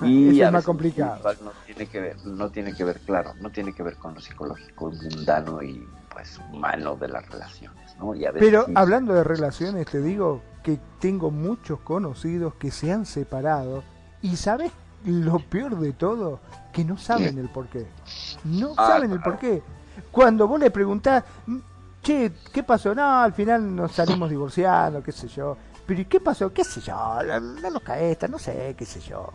S2: Ah, Eso es más complicado.
S1: No tiene que ver, no tiene que ver, claro, no tiene que ver con lo psicológico, mundano y pues humano de las relaciones, ¿no? Y a veces
S2: Pero
S1: sí.
S2: hablando de relaciones, te digo que tengo muchos conocidos que se han separado y sabes lo peor de todo, que no saben el por qué. No
S1: Ah,
S2: saben el por qué. Cuando vos le preguntás, "Mm, che, ¿qué pasó? No, al final nos salimos divorciando, qué sé yo. Pero ¿y qué pasó? ¿Qué sé yo? No, no nos cae esta, no sé, qué sé yo.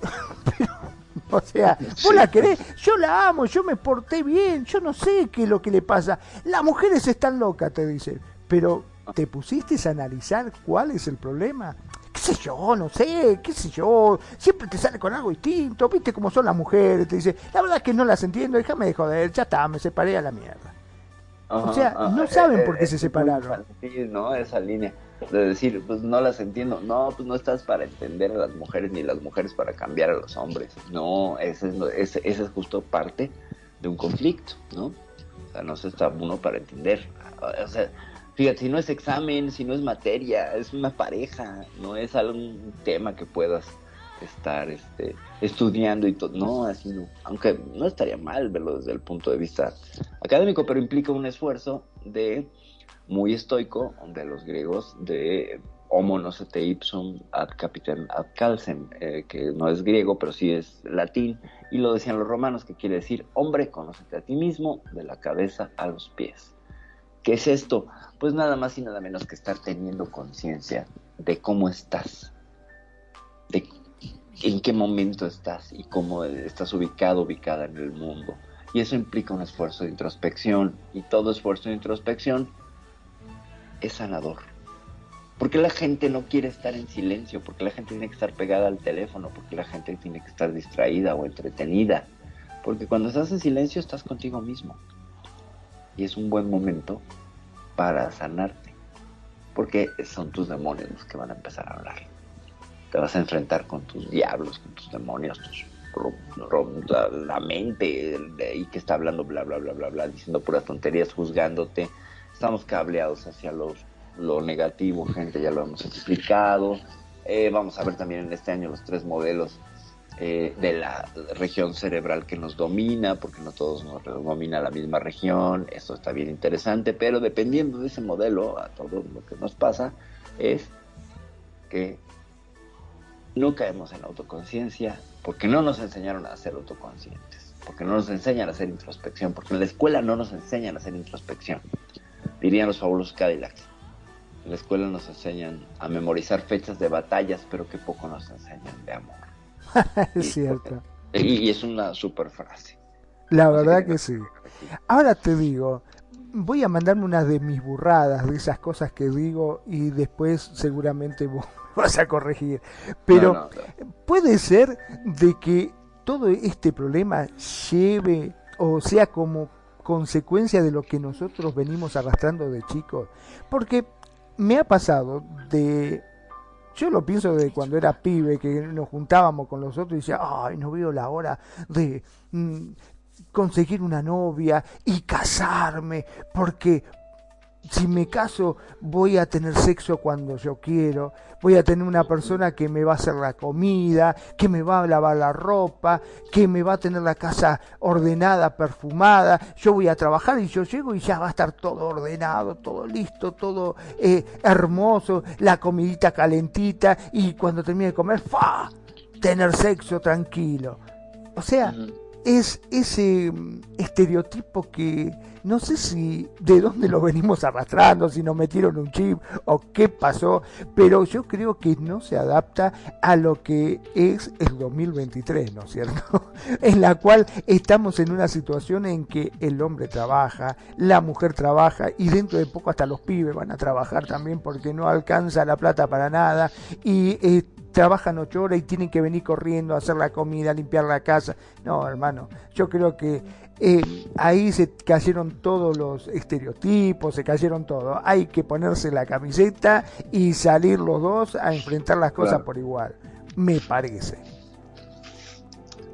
S2: O sea, vos la querés, yo la amo, yo me porté bien, yo no sé qué es lo que le pasa. Las mujeres están locas, te dicen. Pero, ¿te pusiste a analizar cuál es el problema? ¿Qué sé yo? No sé, qué sé yo. Siempre te sale con algo distinto. ¿Viste cómo son las mujeres? Te dice, la verdad es que no las entiendo, déjame de joder, ya está, me separé a la mierda.
S1: Ajá,
S2: o sea,
S1: ajá,
S2: no
S1: eh,
S2: saben
S1: eh,
S2: por qué se
S1: es
S2: separaron.
S1: infantil, ¿no? Esa línea de decir, pues no las entiendo. No, pues no estás para entender a las mujeres ni las mujeres para cambiar a los hombres. No, ese es, ese es justo parte de un conflicto, ¿no? O sea, no se está uno para entender. O sea, fíjate, si no es examen, si no es materia, es una pareja, no es algún tema que puedas estar este, estudiando y todo. No, así no. Aunque no estaría mal verlo desde el punto de vista académico, pero implica un esfuerzo de muy estoico de los griegos de homo nocete ipsum ad capitem ad calcem, eh, que no es griego, pero sí es latín, y lo decían los romanos, que quiere decir, hombre, conócete a ti mismo de la cabeza a los pies. ¿Qué es esto? Pues nada más y nada menos que estar teniendo conciencia de cómo estás, de en qué momento estás y cómo estás ubicado, ubicada en el mundo. Y eso implica un esfuerzo de introspección, y todo esfuerzo de introspección es sanador. ¿Por qué la gente no quiere estar en silencio? ¿Por qué la gente tiene que estar pegada al teléfono? ¿Por qué la gente tiene que estar distraída o entretenida? Porque cuando estás en silencio estás contigo mismo. Y es un buen momento para sanarte. porque son tus demonios los que van a empezar a hablar. Te vas a enfrentar con tus diablos, con tus demonios, tus la, mente y que está hablando bla bla bla bla bla diciendo puras tonterías juzgándote estamos cableados hacia los, lo negativo gente ya lo hemos explicado. Eh, vamos a ver también en este año los tres modelos eh, de la región cerebral que nos domina, porque no todos nos domina la misma región, esto está bien interesante, pero dependiendo de ese modelo, a todo lo que nos pasa es que no caemos en autoconciencia porque no nos enseñaron a ser autoconscientes, porque no nos enseñan a hacer introspección, porque en la escuela no nos enseñan a hacer introspección, dirían los fabulosos Cadillacs. En la escuela nos enseñan a memorizar fechas de batallas, pero que poco nos enseñan de amor.
S2: es cierto.
S1: Y, es una super frase.
S2: La verdad que sí. Ahora te digo, voy a mandarme unas de mis burradas, de esas cosas que digo y después seguramente vos vas a corregir. Pero puede ser de que todo este problema lleve o sea como consecuencia de lo que nosotros venimos arrastrando de chicos. Porque me ha pasado de yo lo pienso de cuando era pibe, que nos juntábamos con los otros y decía, ay, no veo la hora de mm, conseguir una novia y casarme, porque si me caso voy a tener sexo cuando yo quiero, voy a tener una persona que me va a hacer la comida, que me va a lavar la ropa, que me va a tener la casa ordenada, perfumada, yo voy a trabajar y yo llego y ya va a estar todo ordenado, todo listo, todo eh, hermoso, la comidita calentita y cuando termine de comer, ¡fa! tener sexo tranquilo. O sea, es ese mm, estereotipo que no sé si de dónde lo venimos arrastrando, si nos metieron un chip o qué pasó, pero yo creo que no se adapta a lo que es el 2023, ¿no es cierto? en la cual estamos en una situación en que el hombre trabaja, la mujer trabaja y dentro de poco hasta los pibes van a trabajar también porque no alcanza la plata para nada y eh, trabajan ocho horas y tienen que venir corriendo a hacer la comida, a limpiar la casa. No, hermano, yo creo que eh, ahí se cayeron todos los estereotipos, se cayeron todo. Hay que ponerse la camiseta y salir los dos a enfrentar las cosas por igual, me parece.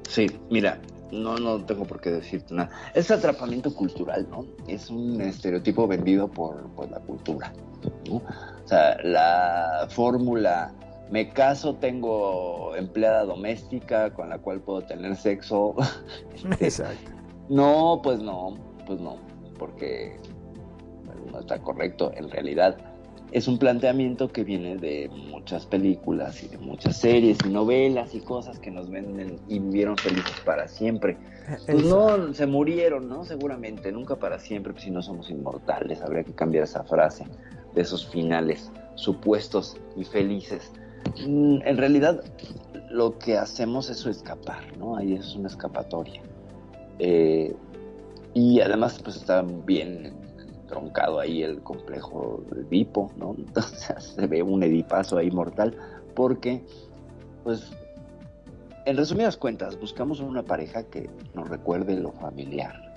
S1: Sí, mira, no, no tengo por qué decirte nada. Es atrapamiento cultural, ¿no? Es un estereotipo vendido por, por la cultura. ¿no? O sea, la fórmula me caso, tengo empleada doméstica con la cual puedo tener sexo.
S2: Exacto.
S1: No, pues no, pues no, porque no está correcto. En realidad es un planteamiento que viene de muchas películas y de muchas series y novelas y cosas que nos venden y vivieron felices para siempre. Pues no, se murieron, ¿no? Seguramente, nunca para siempre, pues si no somos inmortales, habría que cambiar esa frase de esos finales supuestos y felices. Mm, en realidad, lo que hacemos es escapar, ¿no? Ahí es una escapatoria. Eh, y además, pues está bien troncado ahí el complejo Edipo, ¿no? Entonces se ve un edipazo ahí mortal, porque, pues, en resumidas cuentas, buscamos una pareja que nos recuerde lo familiar.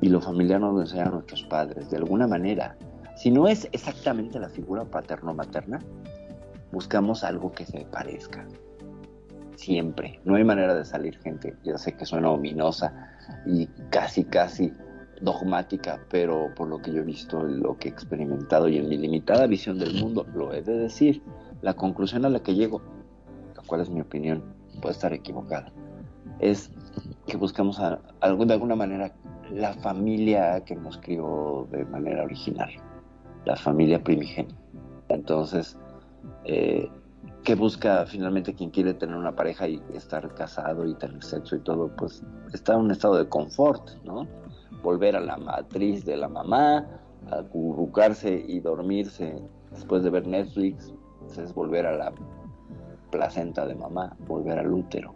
S1: Y lo familiar nos lo enseñan nuestros padres, de alguna manera. Si no es exactamente la figura paterno-materna, buscamos algo que se parezca. Siempre. No hay manera de salir, gente. Ya sé que suena ominosa y casi, casi dogmática, pero por lo que yo he visto, lo que he experimentado y en mi limitada visión del mundo, lo he de decir. La conclusión a la que llego, la cual es mi opinión, puede estar equivocada, es que buscamos a, de alguna manera la familia que nos crió de manera original, la familia primigenia. Entonces, eh, que busca finalmente quien quiere tener una pareja y estar casado y tener sexo y todo, pues está en un estado de confort, ¿no? Volver a la matriz de la mamá, acurrucarse y dormirse después de ver Netflix, pues, es volver a la placenta de mamá, volver al útero,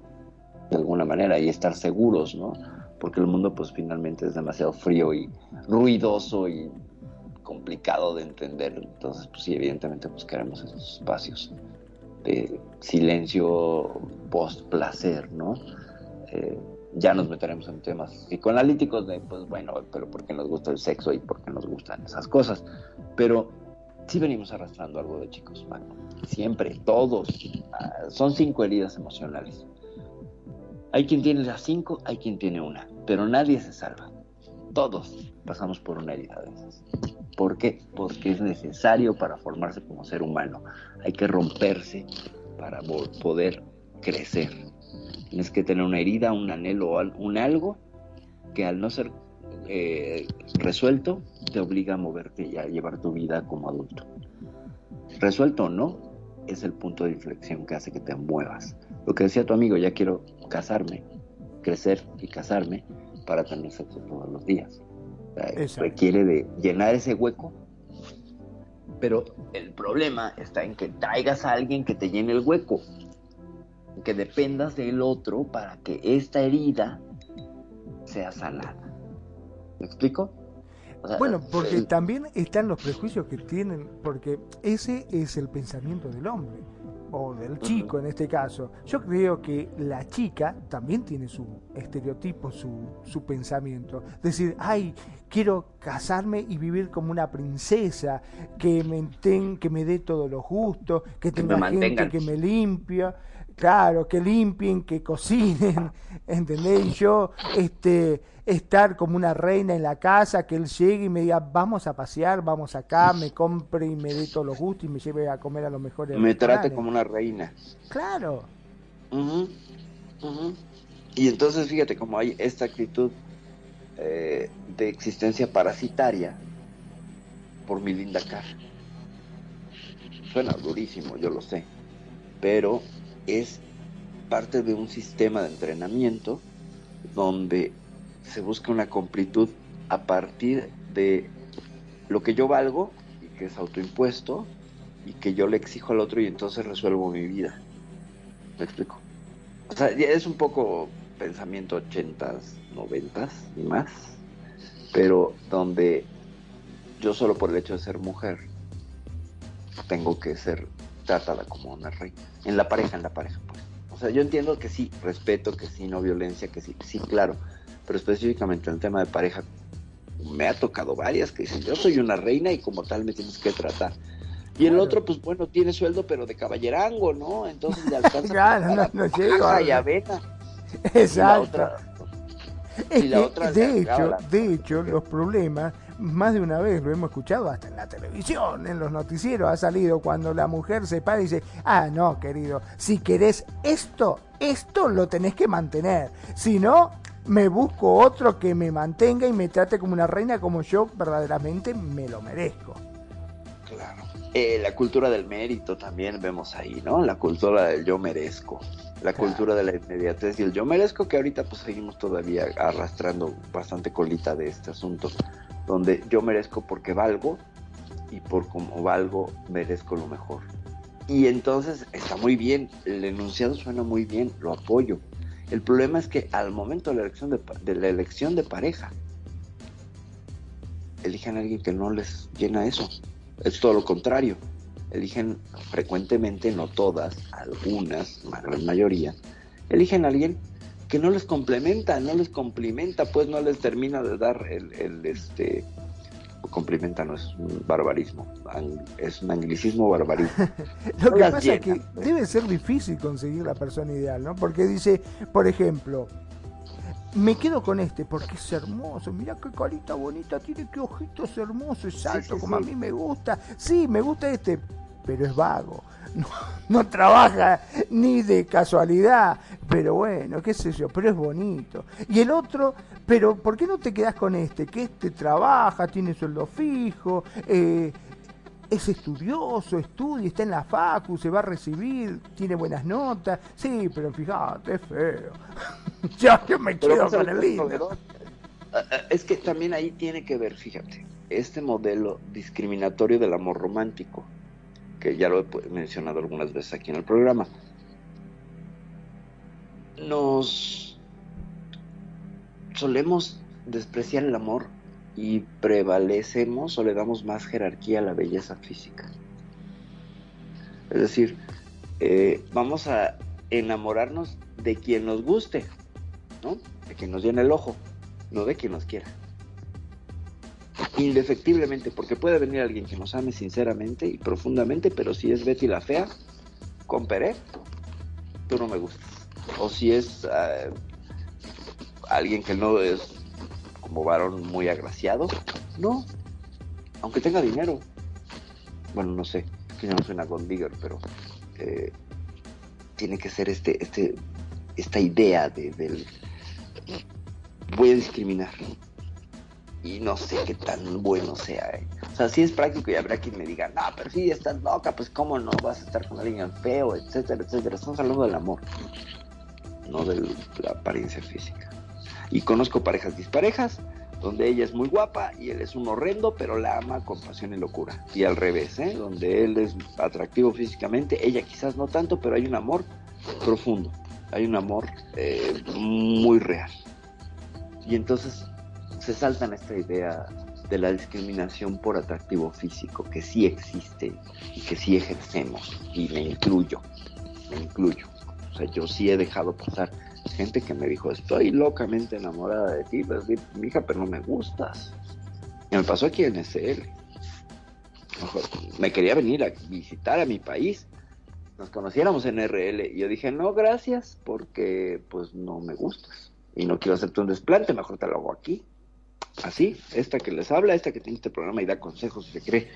S1: de alguna manera, y estar seguros, ¿no? Porque el mundo pues finalmente es demasiado frío y ruidoso y complicado de entender. Entonces, pues sí, evidentemente buscaremos esos espacios de silencio post-placer, ¿no? Eh, ya nos meteremos en temas psicoanalíticos de, pues bueno, pero porque nos gusta el sexo y porque nos gustan esas cosas. Pero sí venimos arrastrando algo de chicos. Siempre, todos. Ah, son cinco heridas emocionales. Hay quien tiene las cinco, hay quien tiene una, pero nadie se salva. Todos pasamos por una herida de esas. ¿Por qué? Porque es necesario para formarse como ser humano. Hay que romperse para poder crecer. Tienes que tener una herida, un anhelo, un algo que al no ser eh, resuelto te obliga a moverte y a llevar tu vida como adulto. Resuelto o no, es el punto de inflexión que hace que te muevas. Lo que decía tu amigo, ya quiero casarme, crecer y casarme para tener sexo todos los días. requiere de llenar ese hueco. Pero el problema está en que traigas a alguien que te llene el hueco, que dependas del otro para que esta herida sea sanada. ¿Me explico?
S2: bueno, porque también están los prejuicios que tienen, porque ese es el pensamiento del hombre, o del chico en este caso. Yo creo que la chica también tiene su estereotipo, su, su pensamiento. Decir, ay, quiero casarme y vivir como una princesa, que me, que me dé todo lo justo, que tenga gente que me limpia claro, que limpien, que cocinen, ¿entendés? Y yo, este, estar como una reina en la casa, que él llegue y me diga, vamos a pasear, vamos acá, me compre y me dé todos los gustos y me lleve a comer a los mejores.
S1: Me trate como una reina.
S2: Claro.
S1: Y entonces fíjate cómo hay esta actitud eh, de existencia parasitaria por mi linda cara. Suena durísimo, yo lo sé, pero es parte de un sistema de entrenamiento donde se busca una completud a partir de lo que yo valgo y que es autoimpuesto y que yo le exijo al otro y entonces resuelvo mi vida. ¿Me explico? O sea, es un poco pensamiento ochentas, noventas y más, pero donde yo solo por el hecho de ser mujer tengo que ser tratada como una reina. En la pareja, en la pareja, pues. O sea, yo entiendo que sí, respeto, que sí, no violencia, que sí, sí, claro. Pero específicamente en el tema de pareja, me ha tocado varias que dicen, yo soy una reina y como tal me tienes que tratar. Y el otro, pues bueno, tiene sueldo, pero de caballerango, ¿no? Entonces le alcanza
S2: claro, no, no
S1: y avena.
S2: Exacto. Y la otra, de hecho, de hecho, los problemas más de una vez lo hemos escuchado hasta en la televisión, en los noticieros ha salido cuando la mujer se para y dice, ah, no, querido, si querés esto, esto lo tenés que mantener. Si no, me busco otro que me mantenga y me trate como una reina como yo verdaderamente me lo merezco.
S1: Claro. Eh, la cultura del mérito también vemos ahí, ¿no? La cultura del yo merezco. La cultura de la inmediatez y el yo merezco que ahorita pues seguimos todavía arrastrando bastante colita de este asunto donde yo merezco porque valgo y por como valgo merezco lo mejor. Y entonces está muy bien, el enunciado suena muy bien, lo apoyo. El problema es que al momento de la elección de, la elección de pareja, eligen a alguien que no les llena eso. Es todo lo contrario. Eligen frecuentemente, no todas, algunas, la gran mayoría, eligen a alguien que no les complementa, no les complementa, pues no les termina de dar el, el este complementa no es un barbarismo, es un anglicismo barbarismo.
S2: Lo que pasa es que debe ser difícil conseguir la persona ideal, ¿no? Porque dice, por ejemplo, me quedo con este porque es hermoso. Mira qué carita bonita tiene, qué ojitos hermosos, exacto, como a mí me gusta. Sí, me gusta este, pero es vago no, trabaja ni de casualidad, pero bueno, qué sé yo, pero es bonito. Y el otro, pero ¿por qué no te quedas con este? Que este trabaja, tiene sueldo fijo, eh, es estudioso, estudia, está en la facu, se va a recibir, tiene buenas notas. Sí, pero fíjate, es feo. ya yo me quedo con el lindo.
S1: Ah, ah, es que también ahí tiene que ver, fíjate, este modelo discriminatorio del amor romántico que ya lo he mencionado algunas veces aquí en el programa. Nos solemos despreciar el amor y prevalecemos o le damos más jerarquía a la belleza física. Es decir, eh, vamos a enamorarnos de quien nos guste, ¿no? De quien nos llene el ojo, no de quien nos quiera. Indefectiblemente, porque puede venir alguien que nos ame sinceramente y profundamente, pero si es Betty la fea, con Pere, tú no me gustas. O si es eh, alguien que no es como varón muy agraciado, no, aunque tenga dinero. Bueno, no sé, que no una gold digger, pero eh, tiene que ser este, este, esta idea de, del voy a discriminar y no sé qué tan bueno sea. ¿eh? O sea, sí es práctico y habrá quien me diga, no, pero sí, estás loca, pues cómo no vas a estar con alguien feo, etcétera, etcétera. Estamos hablando del amor, no de la apariencia física. Y conozco parejas disparejas, donde ella es muy guapa y él es un horrendo, pero la ama con pasión y locura. Y al revés, ¿eh? donde él es atractivo físicamente, ella quizás no tanto, pero hay un amor profundo, hay un amor eh, muy real. Y entonces se saltan esta idea de la discriminación por atractivo físico, que sí existe y que sí ejercemos, y me incluyo, me incluyo. O sea, yo sí he dejado pasar gente que me dijo, estoy locamente enamorada de ti, pues, mi hija, pero no me gustas. Y me pasó aquí en SL. Me quería venir a visitar a mi país. Nos conociéramos en RL. Y yo dije, no, gracias, porque pues no me gustas. Y no quiero hacerte un desplante, mejor te lo hago aquí. Así, esta que les habla, esta que tiene este programa y da consejos y se cree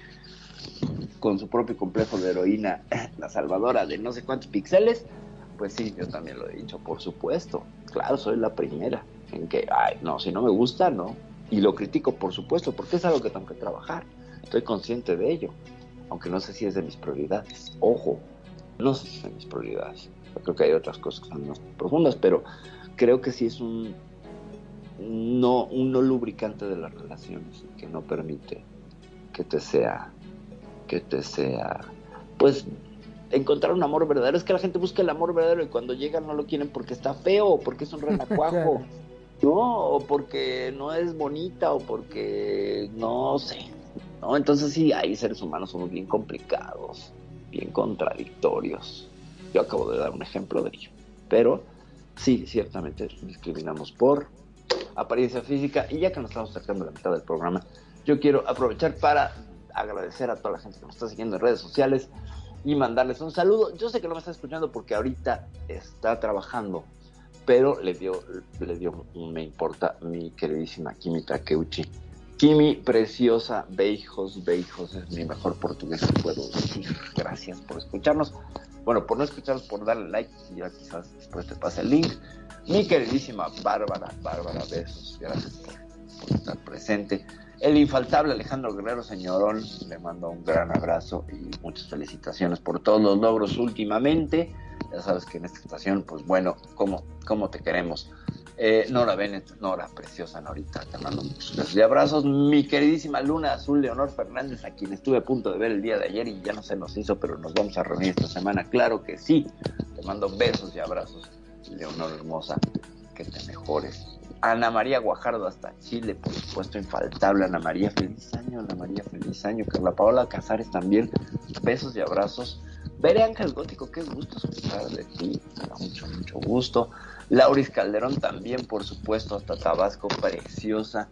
S1: con su propio complejo de heroína, la salvadora de no sé cuántos píxeles, pues sí, yo también lo he dicho, por supuesto. Claro, soy la primera en que, ay, no, si no me gusta, no. Y lo critico, por supuesto, porque es algo que tengo que trabajar. Estoy consciente de ello, aunque no sé si es de mis prioridades. Ojo, no sé si es de mis prioridades. creo que hay otras cosas que son más profundas, pero creo que sí es un, no, un no lubricante de las relaciones que no permite que te sea, que te sea, pues encontrar un amor verdadero. Es que la gente busca el amor verdadero y cuando llega no lo quieren porque está feo o porque es un renacuajo, ¿no? O porque no es bonita o porque no sé, ¿no? Entonces sí, hay seres humanos somos bien complicados, bien contradictorios. Yo acabo de dar un ejemplo de ello. Pero sí, ciertamente discriminamos por apariencia física. Y ya que nos estamos acercando a la mitad del programa, yo quiero aprovechar para agradecer a toda la gente que nos está siguiendo en redes sociales y mandarles un saludo. Yo sé que no me está escuchando porque ahorita está trabajando, pero le dio, le dio, me importa mi queridísima Kimi Takeuchi. Kimi, preciosa, beijos, beijos, es mi mejor portugués que puedo decir. Gracias por escucharnos. Bueno, por no escucharnos, por darle like, ya quizás después te pase el link. Mi queridísima Bárbara, Bárbara, besos, gracias por, estar presente. El infaltable Alejandro Guerrero Señorón, le mando un gran abrazo y muchas felicitaciones por todos los logros últimamente. Ya sabes que en esta estación, pues bueno, ¿cómo, cómo te queremos? Eh, Nora Bennett, Nora, preciosa Norita, te mando muchos besos y abrazos. Mi queridísima Luna Azul Leonor Fernández, a quien estuve a punto de ver el día de ayer y ya no se nos hizo, pero nos vamos a reunir esta semana. Claro que sí. Te mando besos y abrazos. Leonor hermosa, que te mejores. Ana María Guajardo hasta Chile, por supuesto, infaltable. Ana María, feliz año, Ana María, feliz año. Carla Paola Casares también, besos y abrazos. Veré Ángel Gótico, qué gusto escuchar de ti, mucho, mucho gusto. Lauris Calderón también, por supuesto, hasta Tabasco, preciosa,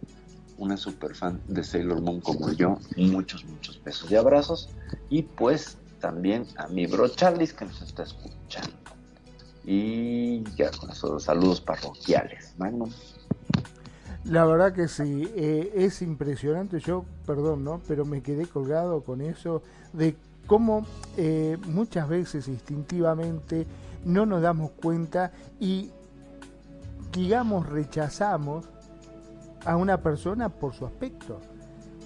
S1: una super fan de Sailor Moon como yo. Muchos, muchos besos y abrazos. Y pues también a mi bro Charlie que nos está escuchando. Y ya con esos saludos parroquiales. Magnum.
S2: La verdad que sí, eh, es impresionante. Yo, perdón, ¿no? Pero me quedé colgado con eso de cómo eh, muchas veces instintivamente no nos damos cuenta y, digamos, rechazamos a una persona por su aspecto.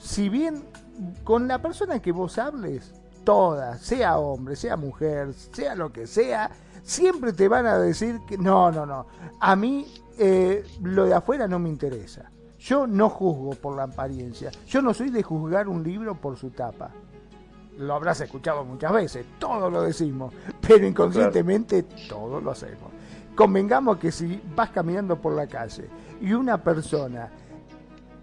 S2: Si bien con la persona que vos hables, toda, sea hombre, sea mujer, sea lo que sea, siempre te van a decir que no, no, no. A mí eh, lo de afuera no me interesa. Yo no juzgo por la apariencia. Yo no soy de juzgar un libro por su tapa. Lo habrás escuchado muchas veces, todos lo decimos, pero inconscientemente todos lo hacemos. Convengamos que si vas caminando por la calle y una persona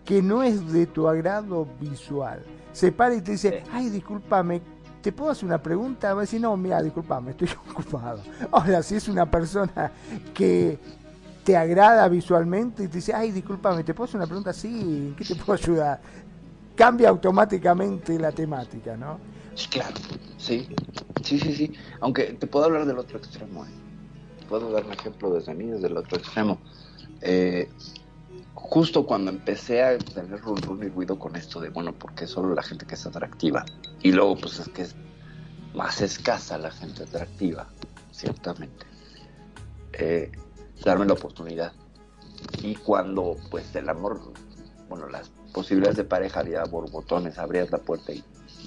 S2: que no es de tu agrado visual se para y te dice, ay, discúlpame, ¿te puedo hacer una pregunta? Va a decir, no, mira, disculpame, estoy ocupado. Ahora, si es una persona que te agrada visualmente y te dice, ay, discúlpame, ¿te puedo hacer una pregunta? Sí, ¿en qué te puedo ayudar? cambia automáticamente la temática, ¿no?
S1: Claro, sí, sí, sí, sí. Aunque te puedo hablar del otro extremo, ¿eh? puedo dar un ejemplo desde mí, desde el otro extremo. Eh, justo cuando empecé a tener run, y ruido con esto de, bueno, porque solo la gente que es atractiva. Y luego, pues es que es más escasa la gente atractiva, ciertamente. Eh, darme la oportunidad. Y cuando, pues, el amor, bueno, las posibilidades de pareja había borbotones, abrías la puerta y,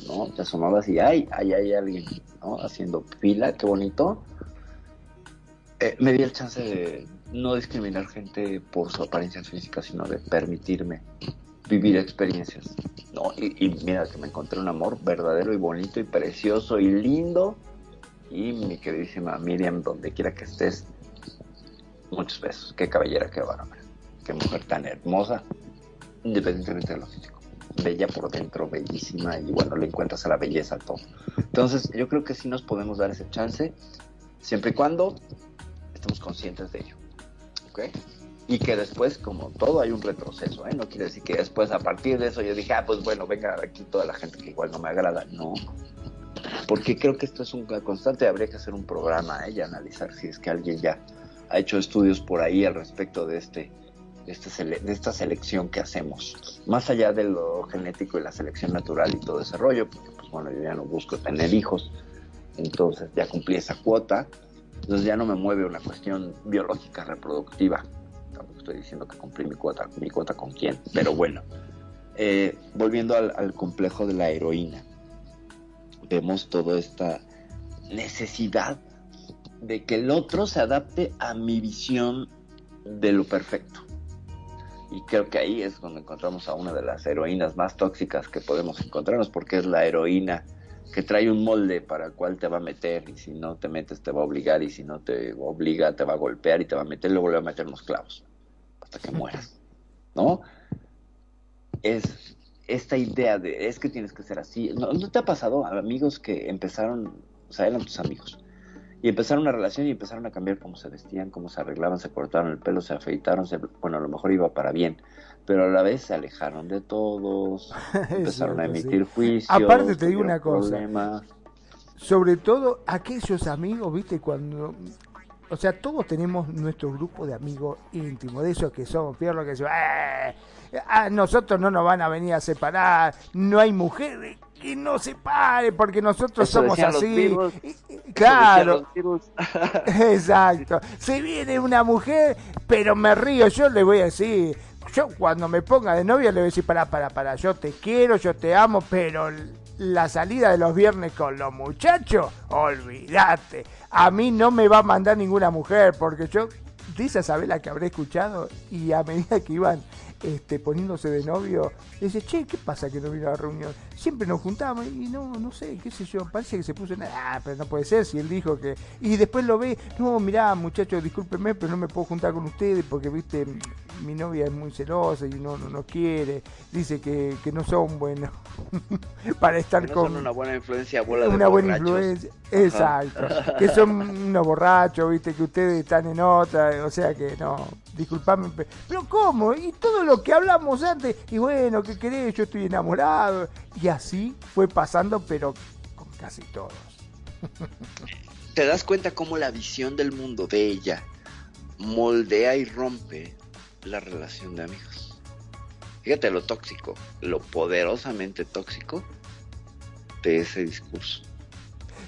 S1: ¿no? Te asomabas y, ay, ay, hay alguien, ¿no? Haciendo fila, qué bonito. Eh, me di el chance de no discriminar gente por su apariencia física, sino de permitirme vivir experiencias. ¿no? Y, mira que me encontré un amor verdadero y bonito y precioso y lindo. Y mi queridísima Miriam, donde quiera que estés, muchos besos. Qué cabellera, qué bárbara. Qué mujer tan hermosa, independientemente de lo físico. Bella por dentro, bellísima, y bueno, le encuentras a la belleza todo. Entonces, yo creo que sí nos podemos dar ese chance, siempre y cuando estemos conscientes de ello. ¿Ok? Y que después, como todo, hay un retroceso, ¿eh? No quiere decir que después, a partir de eso, yo dije, ah, pues bueno, venga aquí toda la gente que igual no me agrada. No. Porque creo que esto es un constante, habría que hacer un programa, ¿eh? Y analizar si es que alguien ya ha hecho estudios por ahí al respecto de este, este esta selección que hacemos. Más allá de lo genético y la selección natural y todo ese rollo, porque pues bueno, yo ya no busco tener hijos, entonces ya cumplí esa cuota, entonces ya no me mueve una cuestión biológica reproductiva. Tampoco estoy diciendo que cumplí mi cuota, mi cuota con quién, pero bueno. Eh, volviendo al, al complejo de la heroína, vemos toda esta necesidad de que el otro se adapte a mi visión de lo perfecto. Y creo que ahí es donde encontramos a una de las heroínas más tóxicas que podemos encontrarnos, porque es la heroína que trae un molde para el cual te va a meter y si no te metes te va a obligar y si no te obliga te va a golpear y te va a meter luego le va a meter unos clavos hasta que mueras, ¿no? Es esta idea de es que tienes que ser así. ¿No, te ha pasado amigos que empezaron, o sea, eran tus amigos, y empezaron una relación y empezaron a cambiar cómo se vestían, cómo se arreglaban, se cortaron el pelo, se afeitaron, bueno, a lo mejor iba para bien, pero a la vez se alejaron de todos, empezaron a emitir juicios.
S2: Aparte te digo una cosa, sobre todo aquellos amigos, viste, cuando o sea, todos tenemos nuestro grupo de amigos íntimos, de esos que somos fierros, que dicen, eh, a nosotros no nos van a venir a separar, no hay mujeres que no separe porque nosotros somos así. claro, exacto. Se viene una mujer, pero me río, yo le voy a decir, yo cuando me ponga de novia le voy a decir, para, para, para, yo te quiero, yo te amo, pero la salida de los viernes con los muchachos, olvídate. A mí no me va a mandar ninguna mujer, porque yo, dice Isabela que habré escuchado, y a medida que iban este, poniéndose de novio, dice, che, ¿qué pasa que no vino a la reunión? Siempre nos juntamos y no, no sé, qué sé yo, parece que se puso en... Ah, pero no puede ser si él dijo que... Y después lo ve, no, mirá, muchachos, discúlpenme, pero no me puedo juntar con ustedes porque, viste, mi novia es muy celosa y no, no, no quiere, dice que, que no son buenos para estar con...
S1: Son una buena influencia, bola
S2: Una buena influencia, exacto. que son unos borrachos, viste, que ustedes están en otra, o sea que no, disculpame, pero ¿cómo? Y todo lo que hablamos antes, y bueno, ¿qué querés? Yo estoy enamorado. Y así fue pasando, pero con casi todos.
S1: ¿Te das cuenta cómo la visión del mundo de ella moldea y rompe la relación de amigos? Fíjate lo tóxico, lo poderosamente tóxico de ese discurso.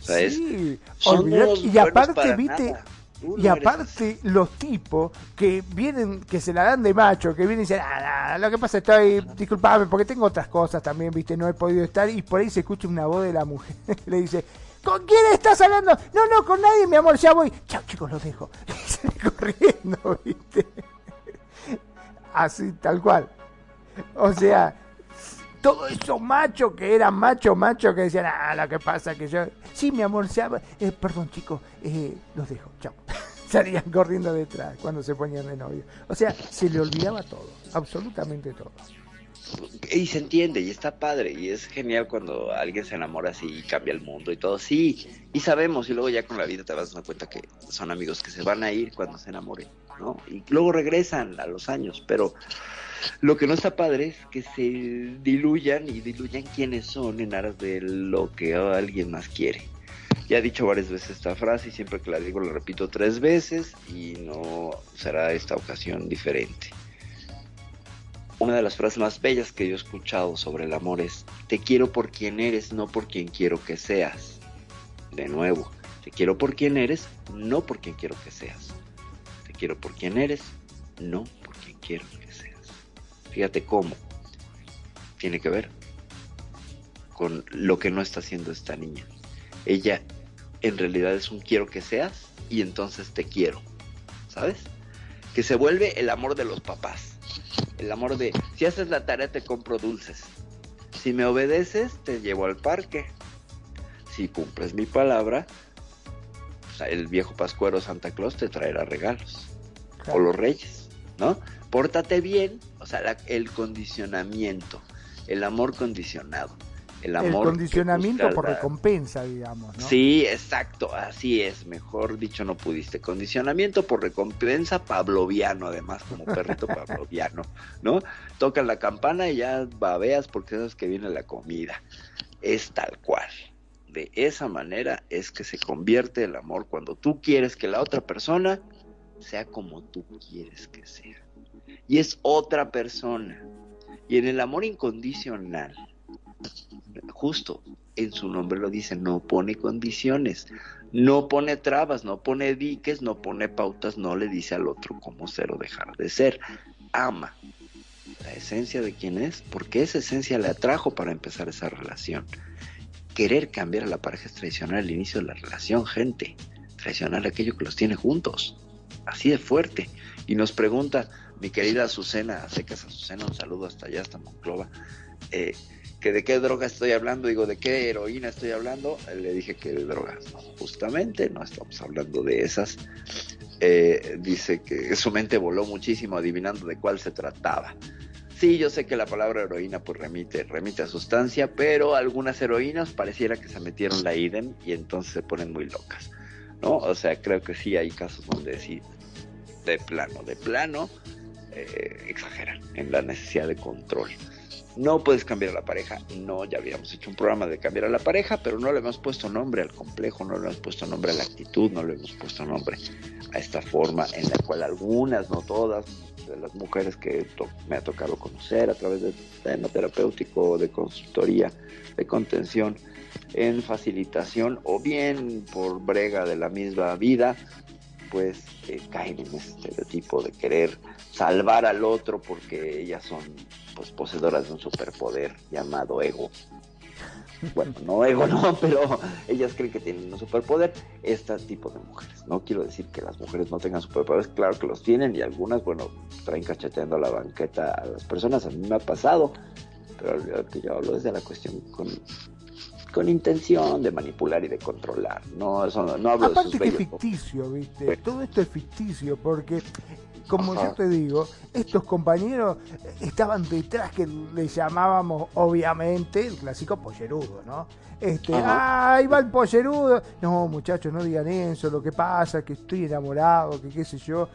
S2: O sea, sí, es, y aparte, viste, y aparte, los tipos que vienen, que se la dan de macho, que vienen y dicen, ah, lo que pasa estoy, disculpame, porque tengo otras cosas también, viste, no he podido estar, y por ahí se escucha una voz de la mujer, le dice, ¿con quién estás hablando? No, no, con nadie, mi amor, ya voy. Chao, chicos, los dejo. Y se corriendo, viste. Así, tal cual. O sea, todos esos machos que eran macho, macho, que decían, ah, lo que pasa que yo, sí, mi amor, se eh, perdón, chicos, eh, los dejo, chao. Salían corriendo detrás cuando se ponían de novio. O sea, se le olvidaba todo, absolutamente todo.
S1: Y se entiende, y está padre, y es genial cuando alguien se enamora así y cambia el mundo y todo, sí, y sabemos, y luego ya con la vida te vas dando cuenta que son amigos que se van a ir cuando se enamoren, ¿no? Y luego regresan a los años, pero Lo que no está padre es que se diluyan y diluyan quiénes son en aras de lo que alguien más quiere. Ya he dicho varias veces esta frase y siempre que la digo la repito tres veces y no será esta ocasión diferente. Una de las frases más bellas que yo he escuchado sobre el amor es, te quiero por quien eres, no por quien quiero que seas. De nuevo, te quiero por quien eres, no por quien quiero que seas. Te quiero por quien eres, no por quien quiero que. Fíjate cómo tiene que ver con lo que no está haciendo esta niña. Ella en realidad es un quiero que seas y entonces te quiero. ¿Sabes? Que se vuelve el amor de los papás el amor de, si haces la tarea te compro dulces. Si me obedeces, te llevo al parque. Si cumples mi palabra, el viejo pascuero Santa Claus te traerá regalos. O los reyes, ¿no? Pórtate bien, o sea, el condicionamiento, el amor condicionado. El, amor
S2: condicionamiento por recompensa, digamos. ¿no?
S1: Sí, exacto, así es, mejor dicho no pudiste. Condicionamiento por recompensa pavloviano, además, como perrito pavloviano, ¿no? Tocan la campana y ya babeas porque sabes que viene la comida. Es tal cual. De esa manera es que se convierte el amor cuando tú quieres que la otra persona sea como tú quieres que sea. Y es otra persona. Y en el amor incondicional, justo en su nombre lo dice, no pone condiciones, no pone trabas, no pone diques, no pone pautas, no le dice al otro cómo ser o dejar de ser. Ama la esencia de quien es, porque esa esencia le atrajo para empezar esa relación. Querer cambiar a la pareja es traicionar el inicio de la relación, gente. Traicionar aquello que los tiene juntos. Así de fuerte. Y nos pregunta mi querida Azucena, secas Azucena, un saludo hasta allá, hasta Monclova. Eh, que de qué droga estoy hablando, digo, de qué heroína estoy hablando, le dije que de drogas, justamente, no estamos hablando de esas. Eh, dice que su mente voló muchísimo adivinando de cuál se trataba. Sí, yo sé que la palabra heroína pues remite, remite a sustancia, pero algunas heroínas pareciera que se metieron la idem y entonces se ponen muy locas, ¿no? O sea, creo que sí hay casos donde sí, de plano, de plano, eh, exageran en la necesidad de control. No puedes cambiar a la pareja. No, ya habíamos hecho un programa de cambiar a la pareja, pero no le hemos puesto nombre al complejo, no le hemos puesto nombre a la actitud, no le hemos puesto nombre a esta forma en la cual algunas, no todas, de las mujeres que me ha tocado conocer a través de terapéutico, de consultoría, de contención, en facilitación o bien por brega de la misma vida, pues eh, caen en ese estereotipo de querer salvar al otro porque ellas son pues poseedoras de un superpoder llamado ego. Bueno, no ego, no, pero ellas creen que tienen un superpoder. Este tipo de mujeres. No quiero decir que las mujeres no tengan superpoderes, claro que los tienen y algunas, bueno, traen cacheteando la banqueta a las personas. A mí me ha pasado, pero que yo hablo desde la cuestión con, con intención de manipular y de controlar. No, eso no, hablo
S2: Aparte
S1: de
S2: que es ficticio, ¿viste? Todo esto es ficticio porque como yo te digo, estos compañeros estaban detrás que le llamábamos, obviamente, el clásico pollerudo, ¿no? Este, ¡ay, va el pollerudo! No, muchachos, no digan eso, lo que pasa, que estoy enamorado, que qué sé yo.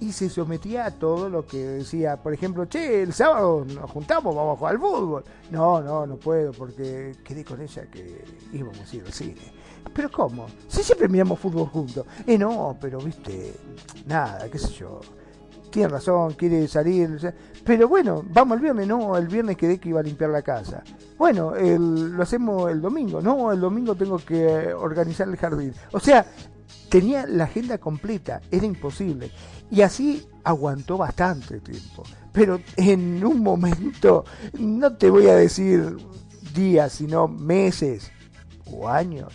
S2: Y se sometía a todo lo que decía, por ejemplo, che, el sábado nos juntamos, vamos a jugar al fútbol. No, no, no puedo, porque quedé con ella que íbamos a ir al cine. ¿Pero cómo? Si siempre miramos fútbol juntos. Eh, no, pero viste, nada, qué sé yo tiene razón, quiere salir, pero bueno, vamos el viernes, no, el viernes quedé que iba a limpiar la casa. Bueno, lo hacemos el domingo, no, el domingo tengo que organizar el jardín. O sea, tenía la agenda completa, era imposible. Y así aguantó bastante tiempo. Pero en un momento, no te voy a decir días, sino meses o años,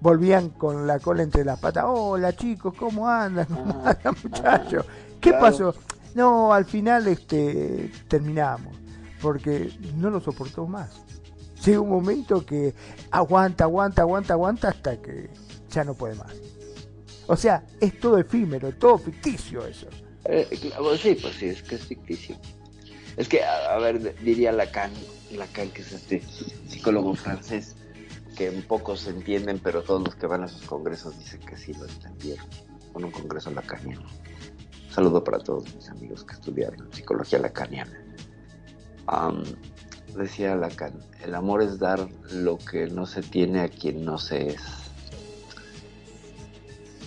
S2: volvían con la cola entre las patas. Hola chicos, ¿cómo andan? ¿Cómo andan muchachos? ¿Qué pasó? No, al final este terminamos, porque no lo soportó más. Llega un momento que aguanta, aguanta, aguanta, aguanta hasta que ya no puede más. O sea, es todo efímero, todo ficticio eso.
S1: Eh, sí, pues sí, es que es ficticio. Es que, a, ver, diría Lacan, Lacan que es este psicólogo francés, que un poco se entienden, pero todos los que van a sus congresos dicen que sí lo entendieron, con un congreso lacaniano saludo para todos mis amigos que estudiaron psicología lacaniana. decía Lacan, el amor es dar lo que no se tiene a quien no se es.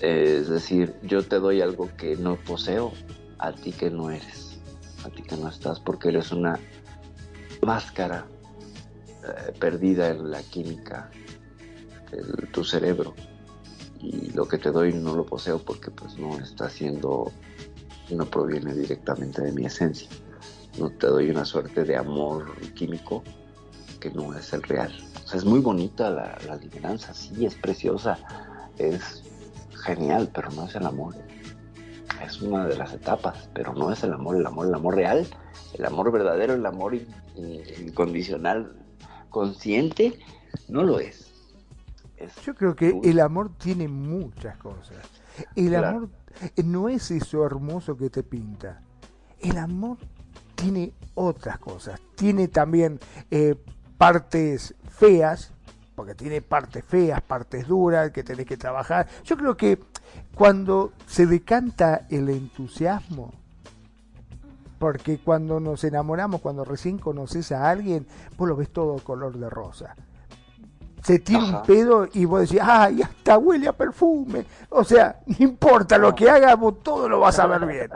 S1: Es decir, yo te doy algo que no poseo a ti que no eres, a ti que no estás, porque eres una máscara eh, perdida en la química de tu cerebro. Y lo que te doy no lo poseo porque pues no está siendo, no proviene directamente de mi esencia. No te doy una suerte de amor químico que no es el real. O sea, es muy bonita la, la sí, es preciosa, es genial, pero no es el amor. Es una de las etapas, pero no es el amor, el amor, el amor real, el amor verdadero, el amor incondicional, consciente, no lo es.
S2: Yo creo que el amor tiene muchas cosas. El amor no es eso hermoso que te pinta. El amor tiene otras cosas. Tiene también eh, partes feas, porque tiene partes feas, partes duras que tenés que trabajar. Yo creo que cuando se decanta el entusiasmo, porque cuando nos enamoramos, cuando recién conoces a alguien, vos lo ves todo color de rosa. Se tira un pedo y vos decís, ay, hasta huele a perfume. O sea, no importa lo que haga, vos todo lo vas a ver bien.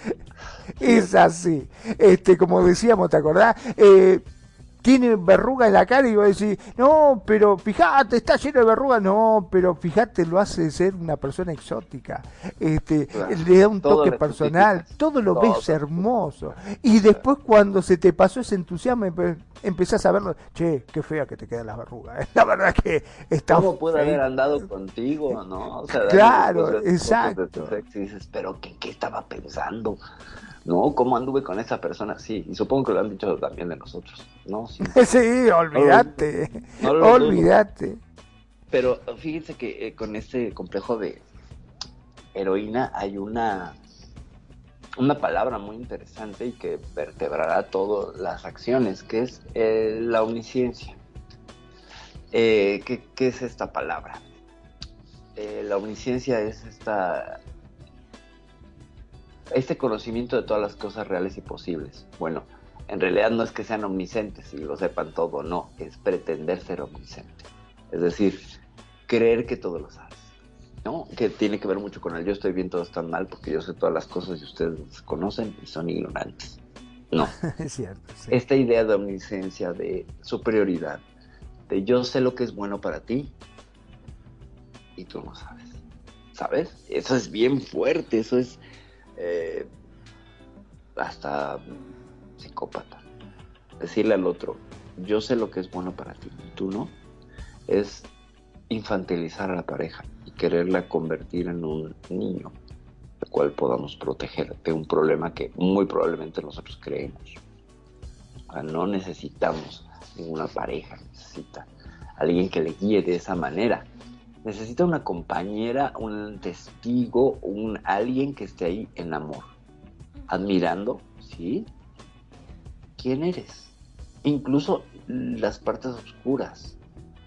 S2: es así. Este, como decíamos, ¿te acordás? Eh, tiene verruga en la cara y va a decir, no, pero fíjate, está lleno de verrugas, no, pero fíjate, lo hace ser una persona exótica, este, le da un toque personal, todo lo ves hermoso. Y después cuando se te pasó ese entusiasmo, empezás a verlo, che, qué fea que te quedan las verrugas, la verdad que está...
S1: ¿Cómo puede haber andado contigo, no?
S2: claro, exacto.
S1: Y dices, pero ¿qué, ¿qué estaba pensando? ¿No? ¿Cómo anduve con esa persona? Sí, y supongo que lo han dicho también de nosotros, ¿no?
S2: Sí, olvídate, olvídate.
S1: Pero fíjense que eh, con este complejo de heroína hay una, una palabra muy interesante y que vertebrará todas las acciones, que es eh, la omnisciencia. Eh, ¿qué, ¿qué, es esta palabra? la omnisciencia es esta este conocimiento de todas las cosas reales y posibles. Bueno, en realidad no es que sean omniscientes y lo sepan todo, no, es pretender ser omnisciente. Es decir, creer que todo lo sabes. ¿no? Que tiene que ver mucho con el yo estoy bien, todo está mal, porque yo sé todas las cosas y ustedes conocen y son ignorantes. No.
S2: es cierto.
S1: Esta idea de omnisciencia, de superioridad, de yo sé lo que es bueno para ti y tú no sabes. ¿Sabes? Eso es bien fuerte, eso es eh, hasta psicópata. Decirle al otro, yo sé lo que es bueno para ti, tú no, es infantilizar a la pareja y quererla convertir en un niño, el cual podamos proteger de un problema que muy probablemente nosotros creemos. no necesitamos ninguna pareja, necesita alguien que le guíe de esa manera necesita una compañera, un testigo, un alguien que esté ahí en amor, admirando, ¿sí? ¿Quién eres? Incluso las partes oscuras,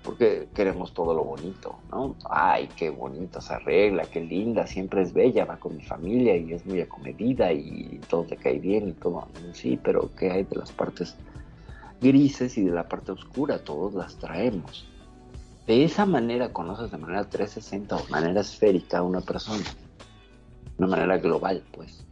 S1: porque queremos todo lo bonito, ¿no? Ay, qué bonita se arregla, qué linda, siempre es bella, va con mi familia y es muy acomedida y todo te cae bien y todo, sí, pero ¿qué hay de las partes grises y de la parte oscura? Todos las traemos de esa manera conoces de manera 360 o manera esférica a una persona. Una manera global, pues.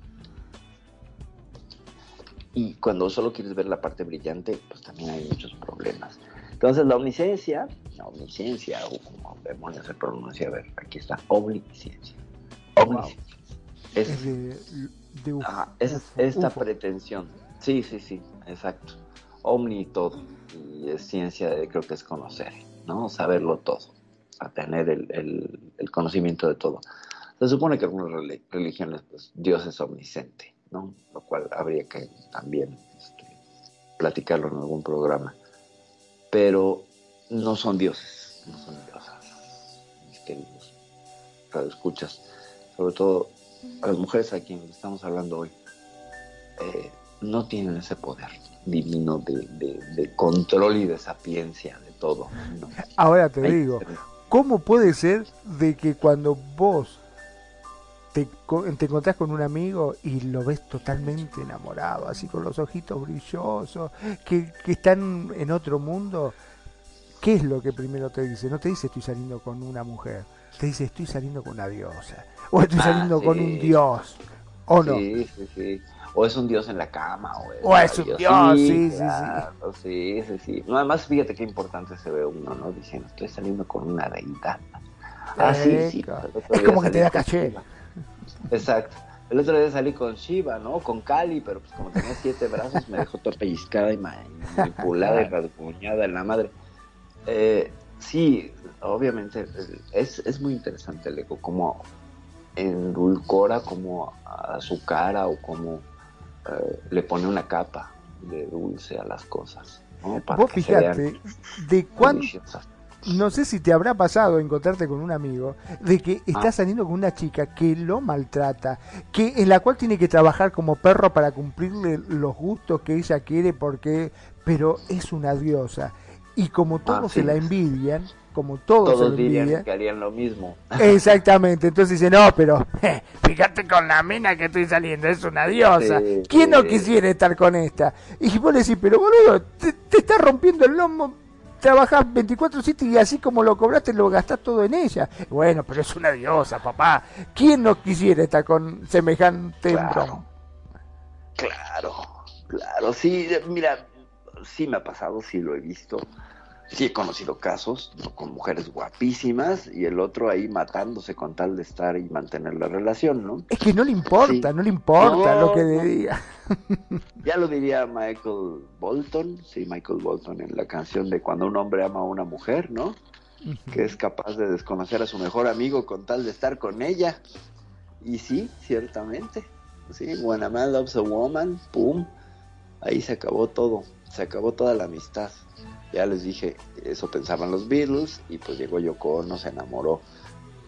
S1: Y cuando solo quieres ver la parte brillante, pues también hay muchos problemas. Entonces la omnisciencia, la omnisciencia, o como demonios se pronuncia, a ver, aquí está, omnisciencia. Omnisciencia. Es, es, esta pretensión. Sí, sí, sí, exacto. Omni todo. Y es ciencia, de, creo que es conocer. ¿No? Saberlo todo, a tener el, conocimiento de todo. Se supone que en algunas religiones, pues, Dios es omnisciente, ¿no? Lo cual habría que también este, platicarlo en algún programa. Pero no son dioses, no son diosas, mis queridos escuchas, sobre todo a las mujeres a quienes estamos hablando hoy, eh, no tienen ese poder divino de, de, control y de sapiencia todo.
S2: Ahora te digo, ¿cómo puede ser de que cuando vos te, te encontrás con un amigo y lo ves totalmente enamorado, así con los ojitos brillosos, que, que están en otro mundo. ¿Qué es lo que primero te dice? No te dice estoy saliendo con una mujer, te dice estoy saliendo con una diosa, o estoy
S1: Ah,
S2: saliendo con un dios, o no.
S1: Sí, sí, sí. O es un dios en la cama, o es,
S2: O es un dios,
S1: Sí,
S2: sí, sí,
S1: claro, sí, sí, sí. No, además, fíjate qué importante se ve uno, ¿no? Diciendo, estoy saliendo con una deidad. Ah, sí, sí. El otro
S2: Es como que te da caché.
S1: Exacto. El otro día salí con Shiva, ¿no? Con Cali, pero pues como tenía siete brazos, me dejó toda pellizcada y ma- y manipulada y rasguñada en la madre. Eh, sí, obviamente, eh, es, es muy interesante el ego, como endulcora como a su cara o como eh, le pone una capa de dulce a las cosas, ¿no? Para
S2: Vos
S1: que se vean
S2: fijate de cuán, no sé si te habrá pasado encontrarte con un amigo de que está
S1: Ah.
S2: saliendo con una chica que lo maltrata, que en la cual tiene que trabajar como perro para cumplirle los gustos que ella quiere porque pero es una diosa y como todos
S1: Ah,
S2: se
S1: sí.
S2: la envidian, como todos,
S1: Todos dirían que harían lo mismo.
S2: Exactamente, entonces dice, no, pero eh, fíjate con la mina que estoy saliendo, es una diosa.
S1: Sí,
S2: ¿Quién no quisiera estar con esta? Y vos le decís, pero boludo, te, te estás rompiendo el lomo, trabajás 24-7 y así como lo cobraste lo gastás todo en ella. Bueno, pero es una diosa, papá. ¿Quién no quisiera estar con semejante
S1: Claro. Claro, claro, sí, mira, sí me ha pasado, sí lo he visto, sí he conocido casos con mujeres guapísimas y el otro ahí matándose con tal de estar y mantener la relación, ¿no?
S2: Es que no le importa,
S1: Sí.
S2: no le importa
S1: No,
S2: lo que diga.
S1: Ya lo diría Michael Bolton, sí, Michael Bolton en la canción de Cuando un hombre ama a una mujer, ¿no? Que es capaz de desconocer a su mejor amigo con tal de estar con ella. Y sí, ciertamente. Sí, when a man loves a woman, pum, ahí se acabó todo, se acabó toda la amistad. Ya les dije, eso pensaban los Beatles y pues llegó Yoko Ono, se enamoró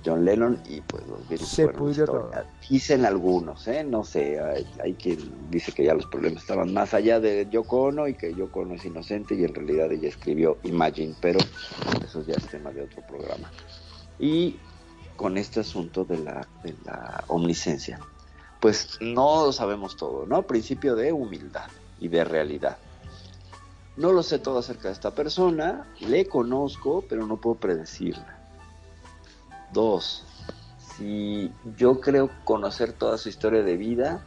S1: John Lennon y pues los Beatles
S2: Se
S1: fueron. Dicen algunos, ¿eh? No sé, hay, hay quien dice que ya los problemas estaban más allá de Yoko Ono y que Yoko Ono es inocente y en realidad ella escribió Imagine, pero eso ya es tema de otro programa. Y con este asunto de la, de la omniscencia, pues no lo sabemos todo, ¿no? Principio de humildad y de realidad. No lo sé todo acerca de esta persona, le conozco, pero no puedo predecirla. Dos, si yo creo conocer toda su historia de vida,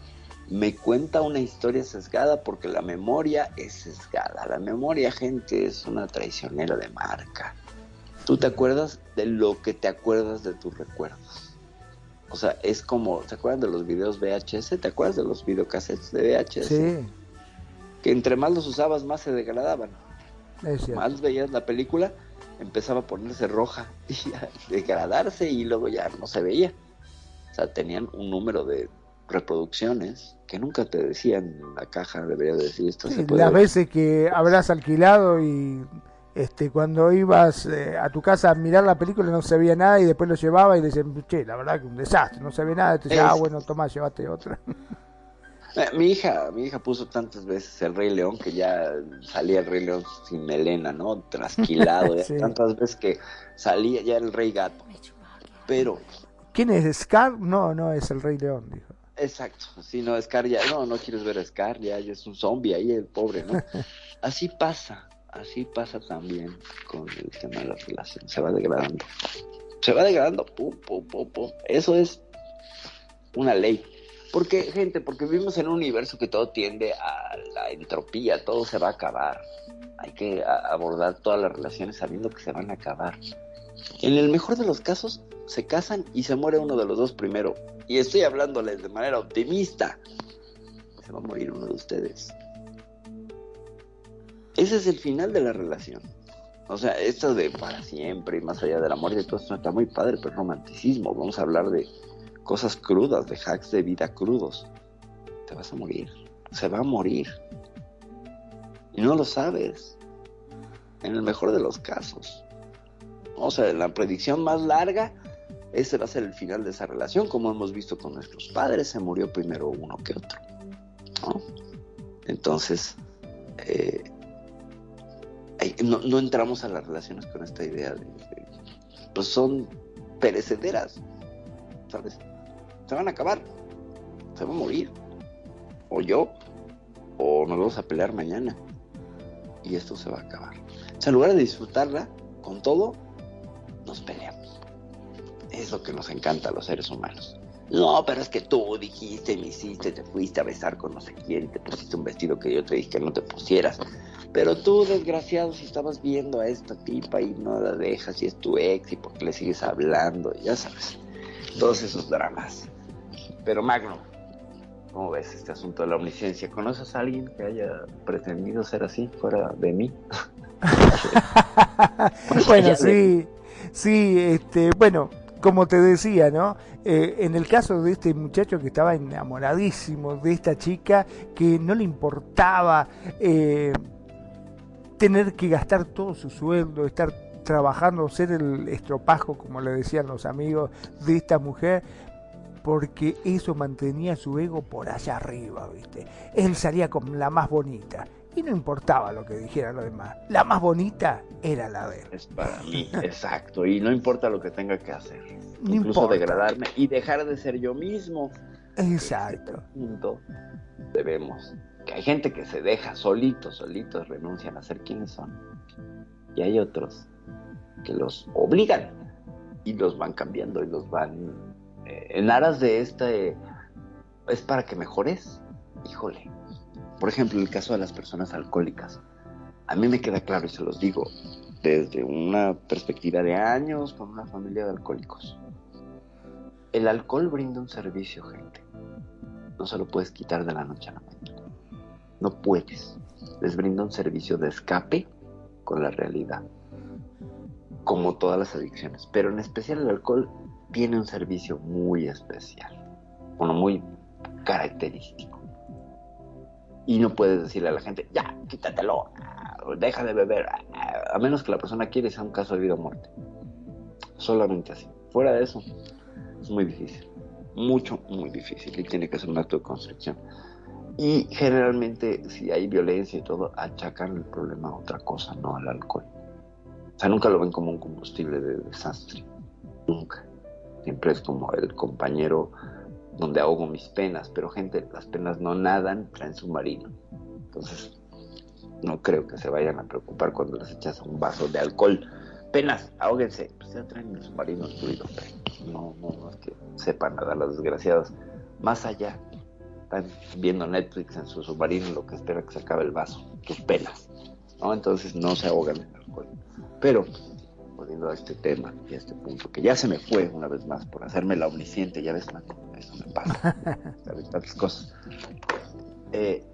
S1: me cuenta una historia sesgada porque la memoria es sesgada. La memoria, gente, es una traicionera de marca. Tú te acuerdas de lo que te acuerdas de tus recuerdos. O sea, es como, ¿te acuerdas de los videos VHS? ¿Te acuerdas de los videocassettes de VHS?
S2: Sí,
S1: Que entre más los usabas, más se degradaban. Más veías la película, empezaba a ponerse roja y a degradarse y luego ya no se veía. O sea, tenían un número de reproducciones que nunca te decían en la caja, debería de decir esto.
S2: Sí,
S1: se puede
S2: las
S1: ver.
S2: veces que habrás alquilado y este cuando ibas eh, a tu casa a mirar la película no se veía nada y después lo llevaba y decían, che, la verdad que un desastre, no se ve nada. Entonces,
S1: Es-
S2: ah, bueno, toma, llévate otra.
S1: Eh, Mi hija, mi hija puso tantas veces el Rey León que ya salía el Rey León sin melena, ¿no? Trasquilado,
S2: Sí.
S1: tantas veces que salía ya el Rey Gato. Pero
S2: ¿Quién es Scar? No, no, es el Rey León, dijo.
S1: Exacto, si no, Scar ya, no, no quieres ver a Scar, ya, ya es un zombie ahí, el pobre, ¿no? Así pasa, así pasa también con el tema de las relaciones, se va degradando. Se va degradando, pum, pum, pum, pum. Eso es una ley. Porque, gente, porque vivimos en un universo que todo tiende a la entropía, todo se va a acabar. Hay que abordar todas las relaciones sabiendo que se van a acabar. En el mejor de los casos, se casan y se muere uno de los dos primero. Y estoy hablándoles de manera optimista. Se va a morir uno de ustedes. Ese es el final de la relación. O sea, esto de para siempre y más allá del amor y de todo esto está muy padre, pero romanticismo. Vamos a hablar de cosas crudas, de hacks de vida crudos. Te vas a morir. Se va a morir. Y no lo sabes. En el mejor de los casos. O sea, la predicción más larga, ese va a ser el final de esa relación, como hemos visto con nuestros padres, se murió primero uno que otro. Entonces, eh, no, no entramos a las relaciones con esta idea de, de- pues son perecederas, ¿sabes? Se van a acabar, se va a morir, o yo, o nos vamos a pelear mañana, y esto se va a acabar. O sea, en lugar de disfrutarla con todo, nos peleamos. Es lo que nos encanta a los seres humanos. No, pero es que tú dijiste, me hiciste, te fuiste a besar con no sé quién, te pusiste un vestido que yo te dije que no te pusieras. Pero tú, desgraciado, si estabas viendo a esta tipa y no la dejas y es tu ex y porque le sigues hablando, ya sabes, todos esos dramas. Pero Magno, ¿cómo ves este asunto de la omnisciencia? ¿Conoces a alguien que haya pretendido ser así fuera de mí?
S2: bueno, sí, sí, este, bueno, como te decía, ¿no? Eh, en el caso de este muchacho que estaba enamoradísimo de esta chica, que no le importaba eh, tener que gastar todo su sueldo, estar trabajando, ser el estropajo, como le decían los amigos de esta mujer, porque eso mantenía su ego por allá arriba, ¿viste? Él salía con la más bonita y no importaba lo que dijeran los demás. La más bonita era la de él.
S1: Es para mí, exacto, y no importa lo que tenga que hacer. incluso degradarme y dejar de ser yo mismo.
S2: Exacto.
S1: Punto debemos que hay gente que se deja solitos, solitos, renuncian a ser quienes son. Y hay otros que los obligan y los van cambiando y los van... Eh, en aras de este... es para que mejores. Híjole. Por ejemplo, el caso de las personas alcohólicas. A mí me queda claro y se los digo desde una perspectiva de años con una familia de alcohólicos. El alcohol brinda un servicio, gente. No se lo puedes quitar de la noche a la mañana. No puedes. Les brinda un servicio de escape con la realidad. Como todas las adicciones. Pero en especial el alcohol tiene un servicio muy especial. Bueno, muy característico. Y no puedes decirle a la gente, ya, quítatelo, deja de beber, a menos que la persona quiera sea un caso de vida o muerte. Solamente así. Fuera de eso, es muy difícil. Mucho, muy difícil. Y tiene que ser un acto de construcción. Y generalmente, si hay violencia y todo, achacan el problema a otra cosa, no al alcohol. O sea, nunca lo ven como un combustible de desastre. Nunca. Siempre es como el compañero donde ahogo mis penas. Pero, gente, las penas no nadan, traen submarino. Entonces, no creo que se vayan a preocupar cuando les echas un vaso de alcohol. Penas, ahóguense. Pues ya traen el submarino incluido. No, no, no es que sepan nadar las desgraciadas. Más allá, están viendo Netflix en su submarino lo que espera que se acabe el vaso, tus penas, ¿no? Entonces no se ahogan en alcohol. Pero, volviendo a este tema y a este punto, que ya se me fue una vez más por hacerme la omnisciente, ya ves, eso me pasa, ¿sabes? Tantas cosas. Eh,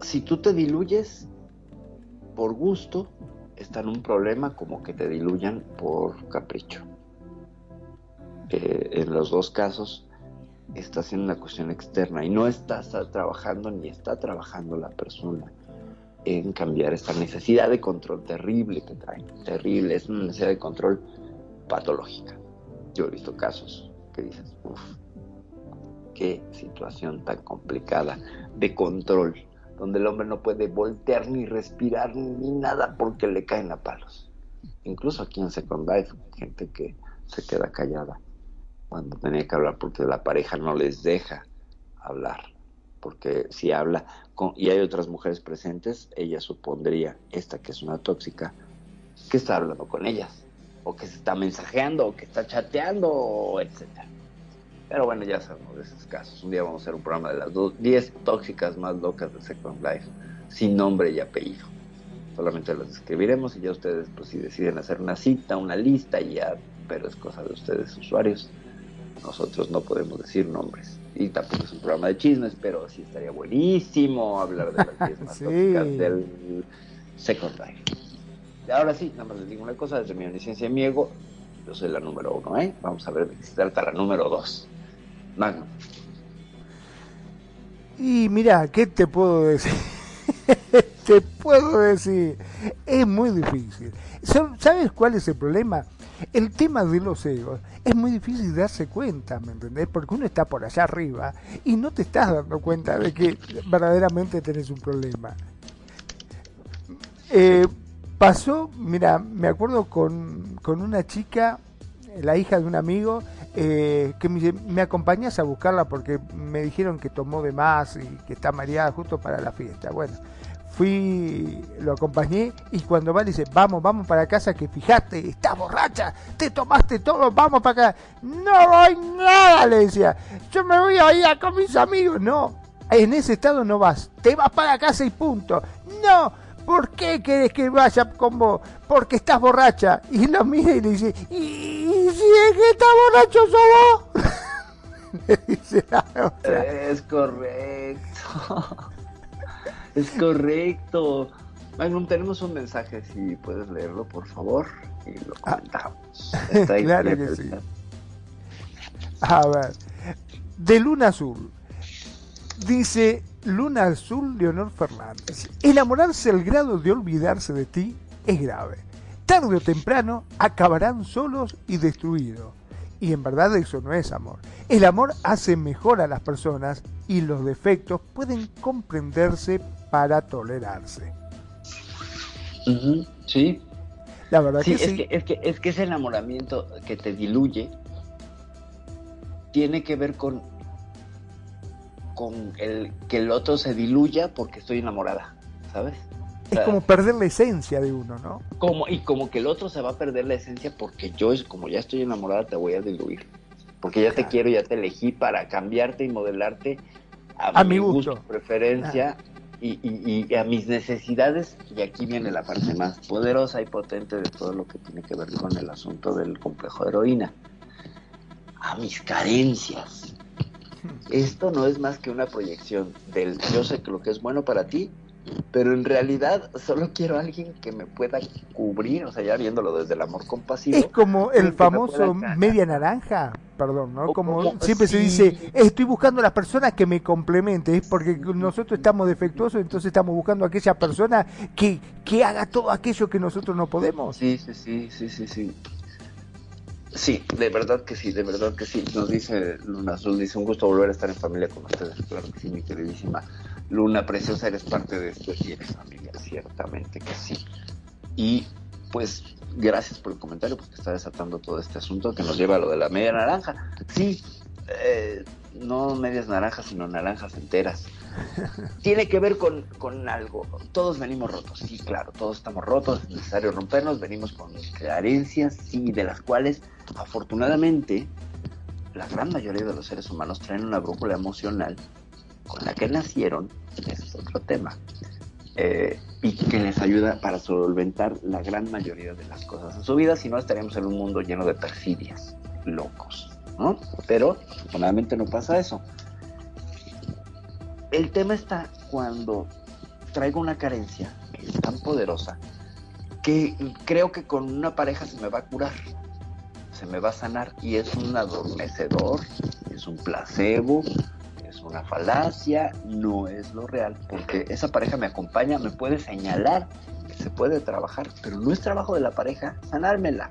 S1: si tú te diluyes por gusto, está en un problema como que te diluyan por capricho. Eh, en los dos casos está haciendo una cuestión externa y no está, trabajando ni está trabajando la persona en cambiar esta necesidad de control terrible que trae. Terrible, es una necesidad de control patológica. Yo he visto casos que dices, uff, qué situación tan complicada de control, donde el hombre no puede voltear ni respirar ni nada porque le caen a palos. Incluso aquí en Second Life, gente que se queda callada cuando tenía que hablar porque la pareja no les deja hablar. Porque si habla y hay otras mujeres presentes, ella supondría, esta que es una tóxica, que está hablando con ellas, o que se está mensajeando, o que está chateando, etcétera. Pero bueno, ya sabemos de esos casos. Un día vamos a hacer un programa de las 10 tóxicas más locas de Second Life, sin nombre y apellido. Solamente los escribiremos y ya ustedes, pues si deciden hacer una cita, una lista, ya, pero es cosa de ustedes, usuarios nosotros no podemos decir nombres. Y tampoco es un programa de chismes, pero sí estaría buenísimo hablar de las 10 más del Second Life. Ahora sí, nada más les digo una cosa, desde mi licencia y mi ego, yo soy la número uno, ¿eh? Vamos a ver se trata la número dos. Magno.
S2: Y mira, ¿qué te puedo decir? te puedo decir, es muy difícil. ¿Sabes cuál es el problema? El tema de los egos es muy difícil darse cuenta, ¿me entendés? Porque uno está por allá arriba y no te estás dando cuenta de que verdaderamente tenés un problema. Eh, pasó, mira, me acuerdo con, con una chica, la hija de un amigo, eh, que me, me acompañas a buscarla porque me dijeron que tomó de más y que está mareada justo para la fiesta. Bueno, fui, lo acompañé y cuando va le dice, vamos, vamos para casa que fijaste, estás borracha, te tomaste todo, vamos para acá. No voy nada, le decía, yo me voy a ir con mis amigos. No, en ese estado no vas, te vas para casa y punto. No, ¿por qué querés que vaya con vos? Porque estás borracha. Y lo mira y le dice, ¿y, si es que estás borracho sos le dice.
S1: Es correcto. Es correcto. Magnum, tenemos un mensaje, si puedes leerlo, por favor, y lo comentamos. Está ahí
S2: Claro que sí. A ver, de Luna Azul. Dice Luna Azul Leonor Fernández. Enamorarse al grado de olvidarse de ti es grave. Tarde o temprano acabarán solos y destruidos. Y en verdad eso no es amor. El amor hace mejor a las personas y los defectos pueden comprenderse para tolerarse.
S1: Sí,
S2: La verdad
S1: Sí,
S2: que
S1: es,
S2: sí.
S1: que, es, que, es que ese enamoramiento que te diluye tiene que ver con, con el que el otro se diluya porque estoy enamorada, ¿sabes? O
S2: Es como perder la esencia de uno, ¿no?
S1: como- y como que el otro se va a perder la esencia porque yo, como ya estoy enamorada, te voy a diluir. Porque ya te quiero, ya te elegí para cambiarte y modelarte a,
S2: A mi gusto.
S1: preferencia y, y- y a mis necesidades. Y aquí viene la parte más poderosa y potente de todo lo que tiene que ver con el asunto del complejo de heroína. A mis carencias. Esto no es más que una proyección del yo sé que lo que es bueno para ti, pero en realidad solo quiero a alguien que me pueda cubrir, o sea, ya viéndolo desde el amor compasivo.
S2: Es como el famoso media naranja, perdón, ¿no? Como
S1: como-
S2: siempre se dice, estoy buscando a las personas que me complementen, es porque nosotros estamos defectuosos, entonces estamos buscando a aquella persona que, que haga todo aquello que nosotros no podemos.
S1: Sí, sí, sí, sí, sí, sí. Sí, de verdad que sí, de verdad que sí. Nos dice Luna Azul, dice un gusto volver a estar en familia con ustedes. Claro que sí, mi queridísima Luna Preciosa, eres parte de esto y eres familia, ciertamente que sí. Y pues gracias por el comentario, porque está desatando todo este asunto que nos lleva a lo de la media naranja. Sí, eh, no medias naranjas, sino naranjas enteras. Tiene que ver con, con algo. Todos venimos rotos, sí, claro, todos estamos rotos, es necesario rompernos, venimos con carencias, sí, de las cuales afortunadamente la gran mayoría de los seres humanos traen una brújula emocional con la que nacieron, ese es otro tema, eh, y que les ayuda para solventar la gran mayoría de las cosas en su vida, si no estaríamos en un mundo lleno de perfidias, locos, ¿no? Pero afortunadamente no pasa eso. El tema está cuando traigo una carencia que es tan poderosa que creo que con una pareja se me va a curar, se me va a sanar y es un adormecedor, es un placebo, una falacia, no es lo real, porque esa pareja me acompaña, me puede señalar que se puede trabajar, pero no es trabajo de la pareja sanármela.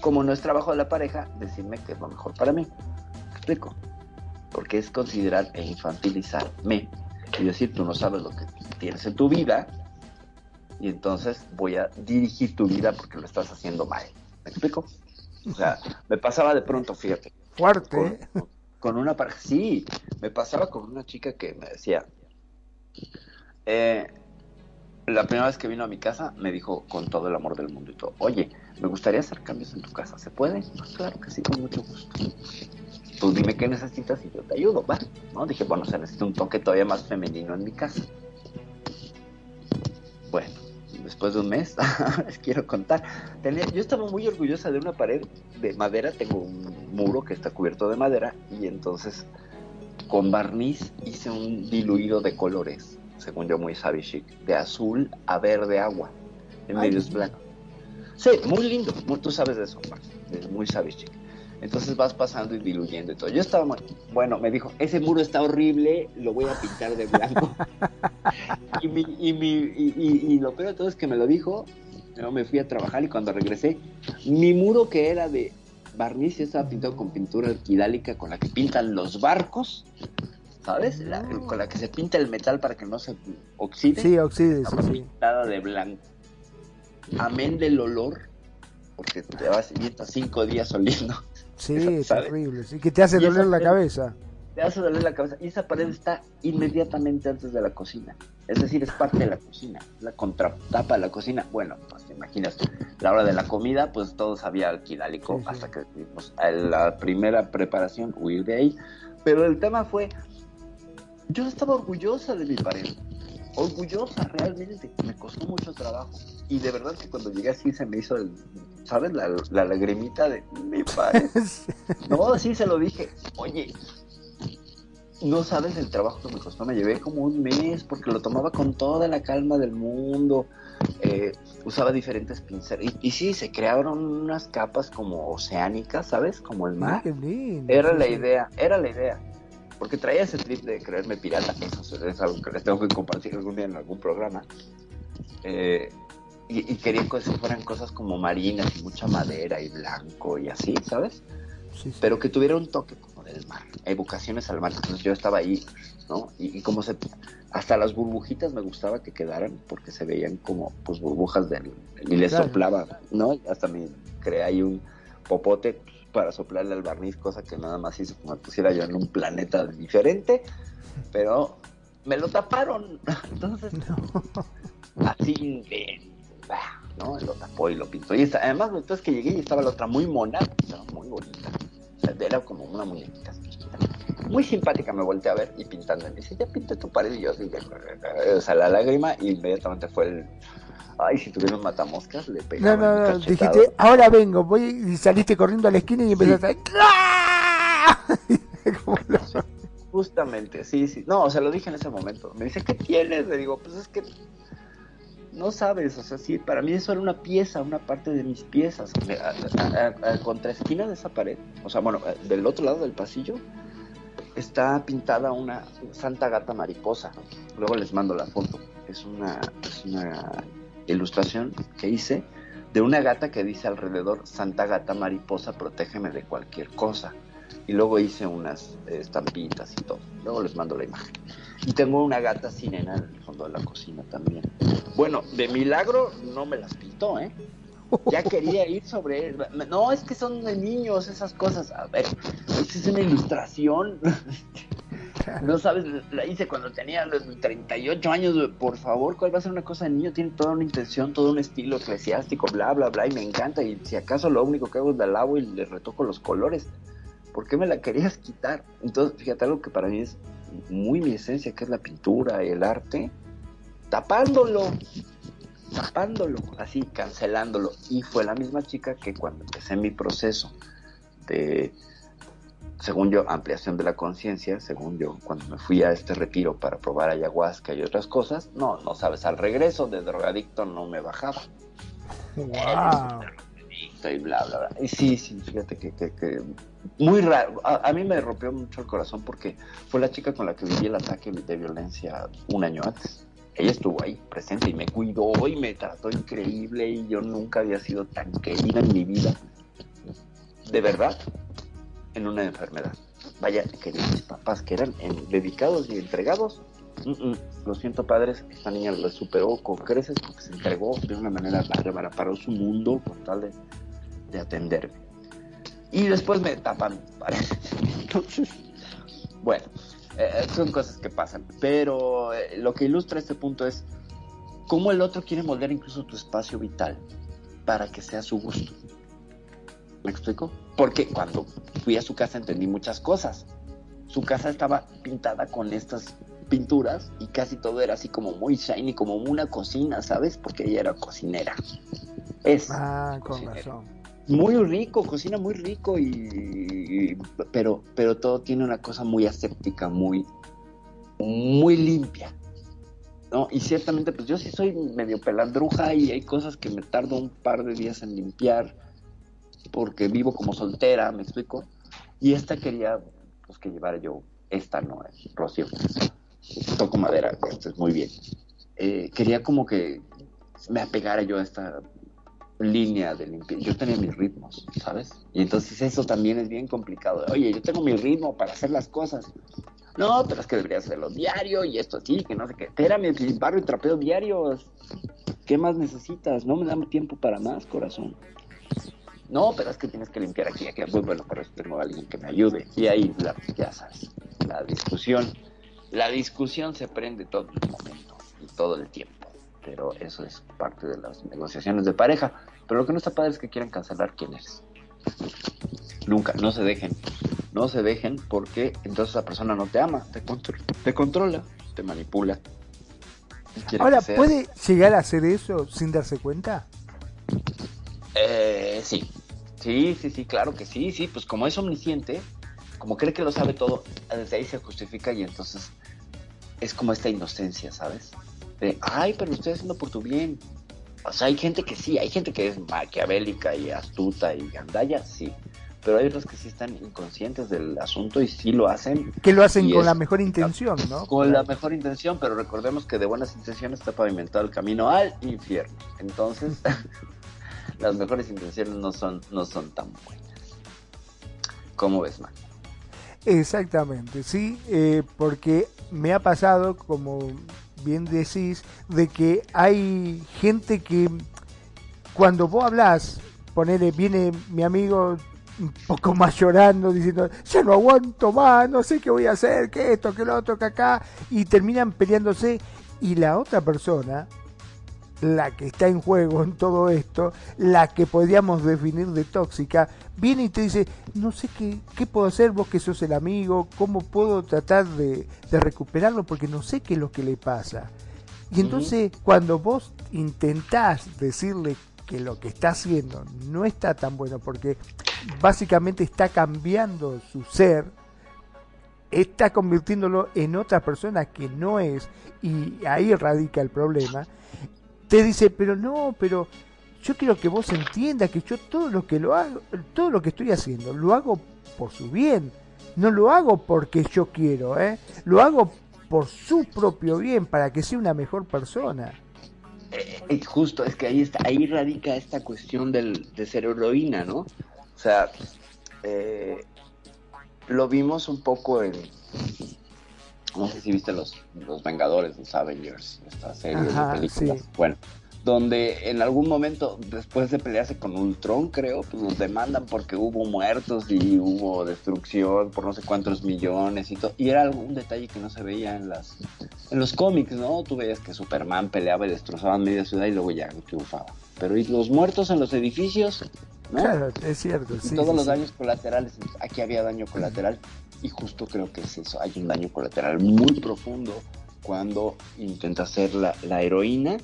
S1: Como no es trabajo de la pareja decirme que es lo mejor para mí. ¿Me explico? Porque es considerar e infantilizarme y decir, tú no sabes lo que tienes en tu vida y entonces voy a dirigir tu vida porque lo estás haciendo mal. ¿Me explico? O sea, me pasaba de pronto, fíjate,
S2: Fuerte,
S1: con,
S2: ¿eh?
S1: Con una pareja. Sí, me pasaba con una chica que me decía. eh, la primera vez que vino a mi casa me dijo con todo el amor del mundo y todo: Oye, me gustaría hacer cambios en tu casa. ¿Se puede? "Pues claro que sí, con mucho gusto. Tú dime qué necesitas y yo te ayudo, ¿va? ¿No? Dije, bueno, se necesita un toque todavía más femenino en mi casa. Bueno, después de un mes, les quiero contar. Tenía, yo estaba muy orgullosa de una pared de madera, tengo un muro que está cubierto de madera y entonces con barniz hice un diluido de colores, según yo muy savvy chic, de azul a verde agua, en
S2: Ay.
S1: medio es blanco. Sí, muy lindo, muy- tú sabes de eso, Max, es muy savvy chic. Entonces vas pasando y diluyendo y todo. Yo estaba muy, bueno, me dijo, ese muro está horrible, lo voy a pintar de blanco. y, mi, y, mi, y, y- y lo peor de todo es que me lo dijo, yo me fui a trabajar y cuando regresé, mi muro que era de barniz estaba pintado con pintura alquidálica con la que pintan los barcos, ¿sabes? La- con la que se pinta el metal para que no se oxide.
S2: Sí, oxide, sí, sí.
S1: pintada de blanco. Amén del olor, porque te vas y estás cinco días oliendo
S2: Sí, es terrible, sí, que te hace doler la cabeza.
S1: Te hace doler la cabeza. Y esa pared está inmediatamente antes de la cocina. Es decir, es parte de la cocina, la contratapa de la cocina. Bueno, pues te imaginas, la hora de la comida, pues todo sabía alquilálico hasta que tuvimos la primera preparación, huir de ahí. Pero el tema fue, yo estaba orgullosa de mi pared, orgullosa realmente, me costó mucho trabajo. Y de verdad que cuando llegué así se me hizo, el, ¿sabes? La, la lagrimita de mi pared. no, sí se lo dije, oye, no sabes el trabajo que me costó, me llevé como un mes porque lo tomaba con toda la calma del mundo, eh, usaba diferentes pinceles y, sí, se crearon unas capas como oceánicas, ¿sabes? Como el mar. era la idea, era la idea. Porque traía ese trip de creerme pirata, eso es algo que les tengo que compartir algún día en algún programa. Eh, y, quería que fueran cosas como marinas y mucha madera y blanco y así, ¿sabes? Pero que tuviera un toque del mar, evocaciones al mar. Entonces yo estaba ahí, ¿no? Y, como se, hasta las burbujitas me gustaba que quedaran porque se veían como pues burbujas del, y les soplaba, ¿no? Y hasta me creé ahí un popote para soplarle al barniz, cosa que nada más hizo como pusiera yo en un planeta diferente, pero me lo taparon. Entonces, así de, ¿no? Lo tapó y lo pintó. Y además, entonces que llegué y estaba la otra muy mona, estaba muy bonita era como una muñequita. Muy simpática, me volteé a ver y pintando. Me dice, ya pinté tu pared. Y yo, o sea, la lágrima, y inmediatamente fue el. Ay, si tuvieron matamoscas, le pegaba.
S2: No, no, no, dijiste, ahora vengo, voy y saliste corriendo a la esquina y empezaste a.
S1: Justamente, sí, sí. No, o sea, lo dije en ese momento. Me dice, ¿qué tienes? Le digo, pues es que no sabes, o sea, sí, para mí eso era una pieza, una parte de mis piezas. A, a, contra esquina de esa pared, o sea, bueno, eh, del otro lado del pasillo, está pintada una Santa Gata Mariposa. Luego les mando la foto. Es una, es una ilustración que hice de una gata que dice alrededor Santa Gata Mariposa, protégeme de cualquier cosa. Y luego hice unas estampitas y todo. Luego les mando la imagen. Y tengo una gata sirena en el fondo de la cocina también. Bueno, de milagro no me las pintó, ¿eh? Ya quería ir sobre él. No, es que son de niños esas cosas. A ver, es una ilustración. No sabes, la hice cuando tenía los 38 años. Por favor, ¿cuál va a ser una cosa de niño? Tiene toda una intención, todo un estilo eclesiástico, bla, bla, bla, y me encanta. Y si acaso lo único que hago es la lavo y le retoco los colores. ¿Por qué me la querías quitar? Entonces, fíjate, algo que para mí es muy mi esencia, que es la pintura el arte, tapándolo, tapándolo, así, cancelándolo. Y fue la misma chica que cuando empecé mi proceso de, según yo, ampliación de la conciencia, según yo, cuando me fui a este retiro para probar ayahuasca y otras cosas, no, no sabes, al regreso de drogadicto no me bajaba.
S2: Wow.
S1: Y bla, bla, bla. Y sí, sí, fíjate que, que muy raro. A, mí me rompió mucho el corazón porque fue la chica con la que viví el ataque de violencia un año antes. Ella estuvo ahí presente y me cuidó y me trató increíble y yo nunca había sido tan querida en mi vida. De verdad, en una enfermedad. Vaya, quería mis papás que eran dedicados y entregados. Lo siento, padres, esta niña lo superó con creces porque se entregó de una manera bárbara, paró su mundo con tal de, de atenderme y después me tapan Entonces, bueno, eh, son cosas que pasan. Pero eh, lo que ilustra este punto es cómo el otro quiere moldear incluso tu espacio vital para que sea su gusto. ¿Me explico? Porque cuando fui a su casa entendí muchas cosas. Su casa estaba pintada con estas pinturas y casi todo era así como muy shiny, como una cocina, ¿sabes? Porque ella era cocinera. Es.
S2: Ah, con razón
S1: muy rico, cocina muy rico y, pero pero todo tiene una cosa muy aséptica, muy muy limpia. ¿No? Y ciertamente pues yo sí soy medio pelandruja y hay cosas que me tardo un par de días en limpiar porque vivo como soltera, me explico. Y esta quería pues que llevara yo esta no es Rocío. Toco madera, esto es muy bien. Eh, quería como que me apegara yo a esta línea de limpieza. Yo tenía mis ritmos, ¿sabes? Y entonces eso también es bien complicado. Oye, yo tengo mi ritmo para hacer las cosas. No, pero es que deberías hacerlo diario y esto así, que no sé qué. Espérame, barrio y trapeo diarios. ¿Qué más necesitas? No me da tiempo para más, corazón. No, pero es que tienes que limpiar aquí, aquí. Pues bueno, pero tengo a alguien que me ayude. Y ahí, la, ya sabes, la discusión. La discusión se prende todo el momento y todo el tiempo. Pero eso es parte de las negociaciones de pareja. Pero lo que no está padre es que quieran cancelar quién eres. Nunca, no se dejen. No se dejen porque entonces esa persona no te ama, te, te controla, te manipula.
S2: Ahora, ¿puede llegar a hacer eso sin darse cuenta?
S1: Eh, sí, sí, sí, sí, claro que sí, sí, pues como es omnisciente, como cree que lo sabe todo, desde ahí se justifica y entonces es como esta inocencia, ¿sabes? De, ay, pero lo estoy haciendo por tu bien. O sea, hay gente que sí, hay gente que es maquiavélica y astuta y gandalla, sí. Pero hay otros que sí están inconscientes del asunto y sí lo hacen.
S2: Que lo hacen con la mejor intención, ¿no?
S1: Con la mejor intención, pero recordemos que de buenas intenciones está pavimentado el camino al infierno. Entonces, las mejores intenciones no son, no son tan buenas. ¿Cómo ves, man?
S2: Exactamente, sí, eh, porque me ha pasado, como bien decís, de que hay gente que cuando vos hablas, ponele, viene mi amigo un poco más llorando, diciendo, ya no aguanto más, no sé qué voy a hacer, que esto, que lo otro, que acá, y terminan peleándose, y la otra persona la que está en juego en todo esto, la que podríamos definir de tóxica, viene y te dice, no sé qué, qué puedo hacer, vos que sos el amigo, cómo puedo tratar de, recuperarlo, porque no sé qué es lo que le pasa. Y entonces cuando vos intentás decirle que lo que está haciendo no está tan bueno, porque básicamente está cambiando su ser, está convirtiéndolo en otra persona que no es, y ahí radica el problema, te dice, pero no, pero yo quiero que vos entiendas que yo todo lo que lo hago, todo lo que estoy haciendo, lo hago por su bien. No lo hago porque yo quiero, ¿eh? Lo hago por su propio bien, para que sea una mejor persona.
S1: Eh, eh, justo, es que ahí está, ahí radica esta cuestión del, de ser heroína, ¿no? O sea, eh, lo vimos un poco en, no sé si viste los, los Vengadores, los Avengers, esta serie de películas. Bueno, donde en algún momento, después de pelearse con Ultron, creo, pues los demandan porque hubo muertos y hubo destrucción por no sé cuántos millones y todo. Y era algún detalle que no se veía en las en los cómics, ¿no? Tú veías que Superman peleaba y destrozaba media ciudad y luego ya triunfaba. Pero ¿y los muertos en los edificios? ¿no?
S2: Claro, es cierto.
S1: Sí, todos los daños colaterales. Aquí había daño colateral y justo creo que es eso, hay un daño colateral muy profundo cuando intentas ser la, heroína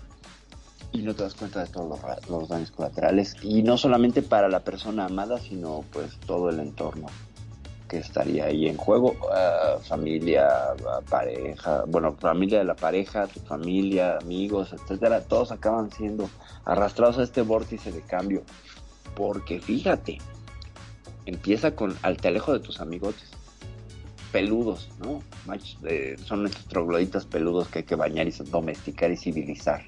S1: y no te das cuenta de todos los, daños colaterales y no solamente para la persona amada sino pues todo el entorno que estaría ahí en juego ah, familia ah, pareja bueno familia de la pareja tu familia amigos etcétera todos acaban siendo arrastrados a este vórtice de cambio porque fíjate empieza con al telejo de tus amigotes peludos, ¿no? son estos trogloditas peludos que hay que bañar y domesticar y civilizar.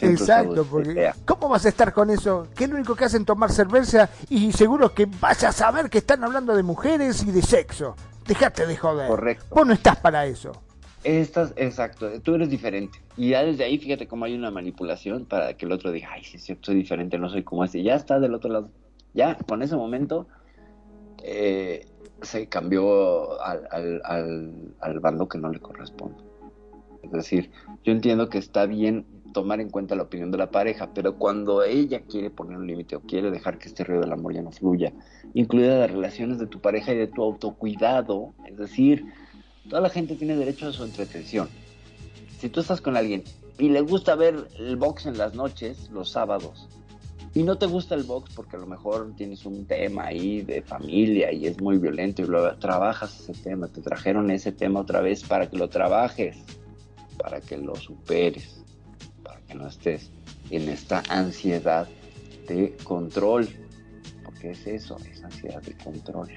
S2: Exacto, porque ¿cómo vas a estar con eso? Que es lo único que hacen tomar cerveza y seguro que vas a saber que están hablando de mujeres y de sexo. Déjate de joder.
S1: Correcto.
S2: Vos no estás para eso.
S1: Estás, exacto, tú eres diferente. Y ya desde ahí, fíjate cómo hay una manipulación para que el otro diga, ay, sí, sí, soy diferente, no soy como este. Ya está del otro lado. Ya, con ese momento, eh, se cambió al, al, al, bando que no le corresponde. Es decir, yo entiendo que está bien tomar en cuenta la opinión de la pareja, pero cuando ella quiere poner un límite o quiere dejar que este río del amor ya no fluya, incluida las relaciones de tu pareja y de tu autocuidado, es decir, toda la gente tiene derecho a su entretención. Si tú estás con alguien y le gusta ver el box en las noches, los sábados, y no te gusta el box porque a lo mejor tienes un tema ahí de familia y es muy violento y trabajas ese tema, te trajeron ese tema otra vez para que lo trabajes, para que lo superes, que no estés en esta ansiedad de control, porque es eso, es ansiedad de control.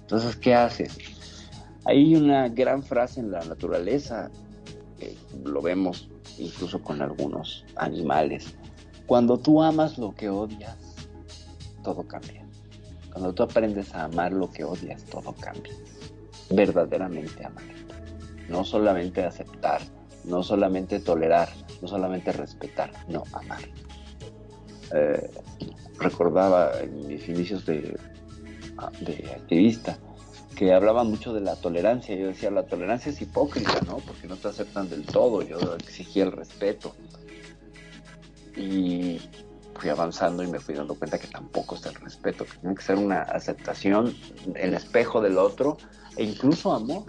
S1: Entonces, ¿qué haces? Hay una gran frase en la naturaleza, lo vemos incluso con algunos animales, cuando tú amas lo que odias, todo cambia. Cuando tú aprendes a amar lo que odias, todo cambia. Verdaderamente amar. No solamente aceptar, no solamente tolerar, no solamente respetar, no amar. eh, recordaba en mis inicios de, de activista que hablaban mucho de la tolerancia. Yo decía, la tolerancia es hipócrita, ¿no? Porque no te aceptan del todo. Yo exigía el respeto. Y fui avanzando y me fui dando cuenta que tampoco es el respeto, tiene que ser una aceptación, el espejo del otro e incluso amor.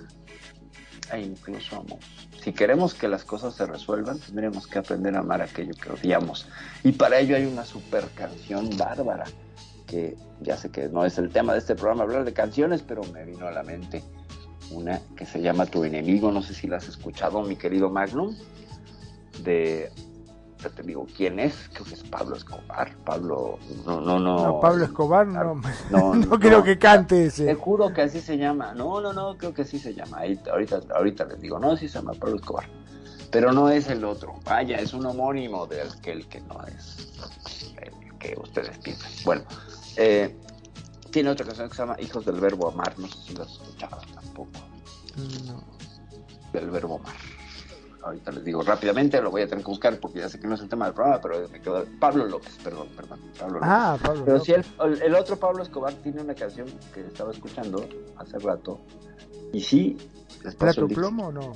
S1: E incluso amor. Si queremos que las cosas se resuelvan, tendríamos que aprender a amar aquello que odiamos. Y para ello hay una super canción bárbara que ya sé que no es el tema de este programa hablar de canciones, pero me vino a la mente una que se llama Tu enemigo, no sé si la has escuchado, mi querido Magnum, de ya te digo quién es, creo que es Pablo Escobar, Pablo, no, no, no.
S2: no Pablo Escobar no, no, no creo que cante ese.
S1: Te juro que así se llama, no, no, no, creo que así se llama, Ahí, ahorita, ahorita les digo, no, sí se llama Pablo Escobar, pero no es el otro, vaya, es un homónimo de aquel que no es el que ustedes piensan. Bueno, eh, tiene otra canción que se llama Hijos del Verbo Amar, no sé si la has escuchado tampoco. No. Del Verbo Amar. Ahorita les digo rápidamente, lo voy a tener que buscar porque ya sé que no es el tema del programa, pero me quedo. Pablo López, perdón, perdón. Pablo López.
S2: Ah, Pablo
S1: Pero si el, el, otro Pablo Escobar tiene una canción que estaba escuchando hace rato, y sí.
S2: ¿Plato plomo o no?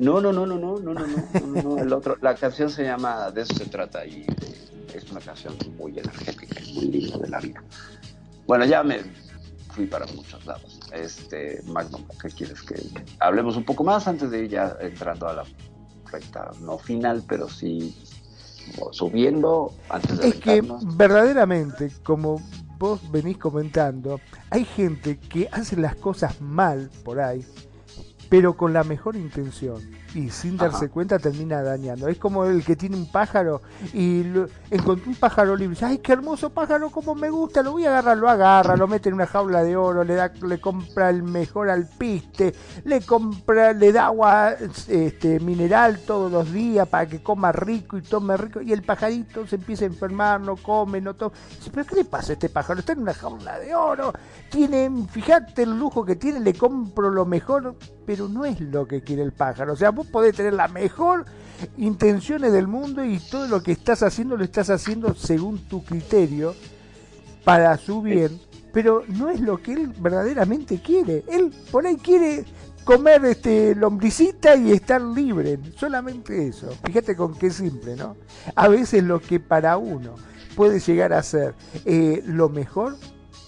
S1: No, no, no, no, no, no, no, no, no, no, el otro, la canción se llama De eso se trata y es una canción muy energética y muy linda de la vida. Bueno, ya me fui para muchos lados. Este, Magnum, ¿qué quieres que hablemos un poco más antes de ir ya entrando a la recta, no final, pero sí subiendo antes de
S2: Es que verdaderamente, como vos venís comentando, hay gente que hace las cosas mal por ahí, pero con la mejor intención y sin darse cuenta termina dañando. Es como el que tiene un pájaro y encontró un pájaro libre. Ay, qué hermoso pájaro, como me gusta, lo voy a agarrar, lo agarra, lo mete en una jaula de oro, le da, le compra el mejor alpiste, le compra, le da agua este, mineral todos los días para que coma rico y tome rico. Y el pajarito se empieza a enfermar, no come, no toma. Pero ¿qué le pasa a este pájaro? Está en una jaula de oro, tiene, fíjate el lujo que tiene, le compro lo mejor, pero no es lo que quiere el pájaro. O sea, vos podés tener la mejor intenciones del mundo y todo lo que estás haciendo lo estás haciendo según tu criterio para su bien, pero no es lo que él verdaderamente quiere. Él por ahí quiere comer este lombricita y estar libre, solamente eso. Fíjate con qué simple, ¿no? A veces lo que para uno puede llegar a ser eh, lo mejor,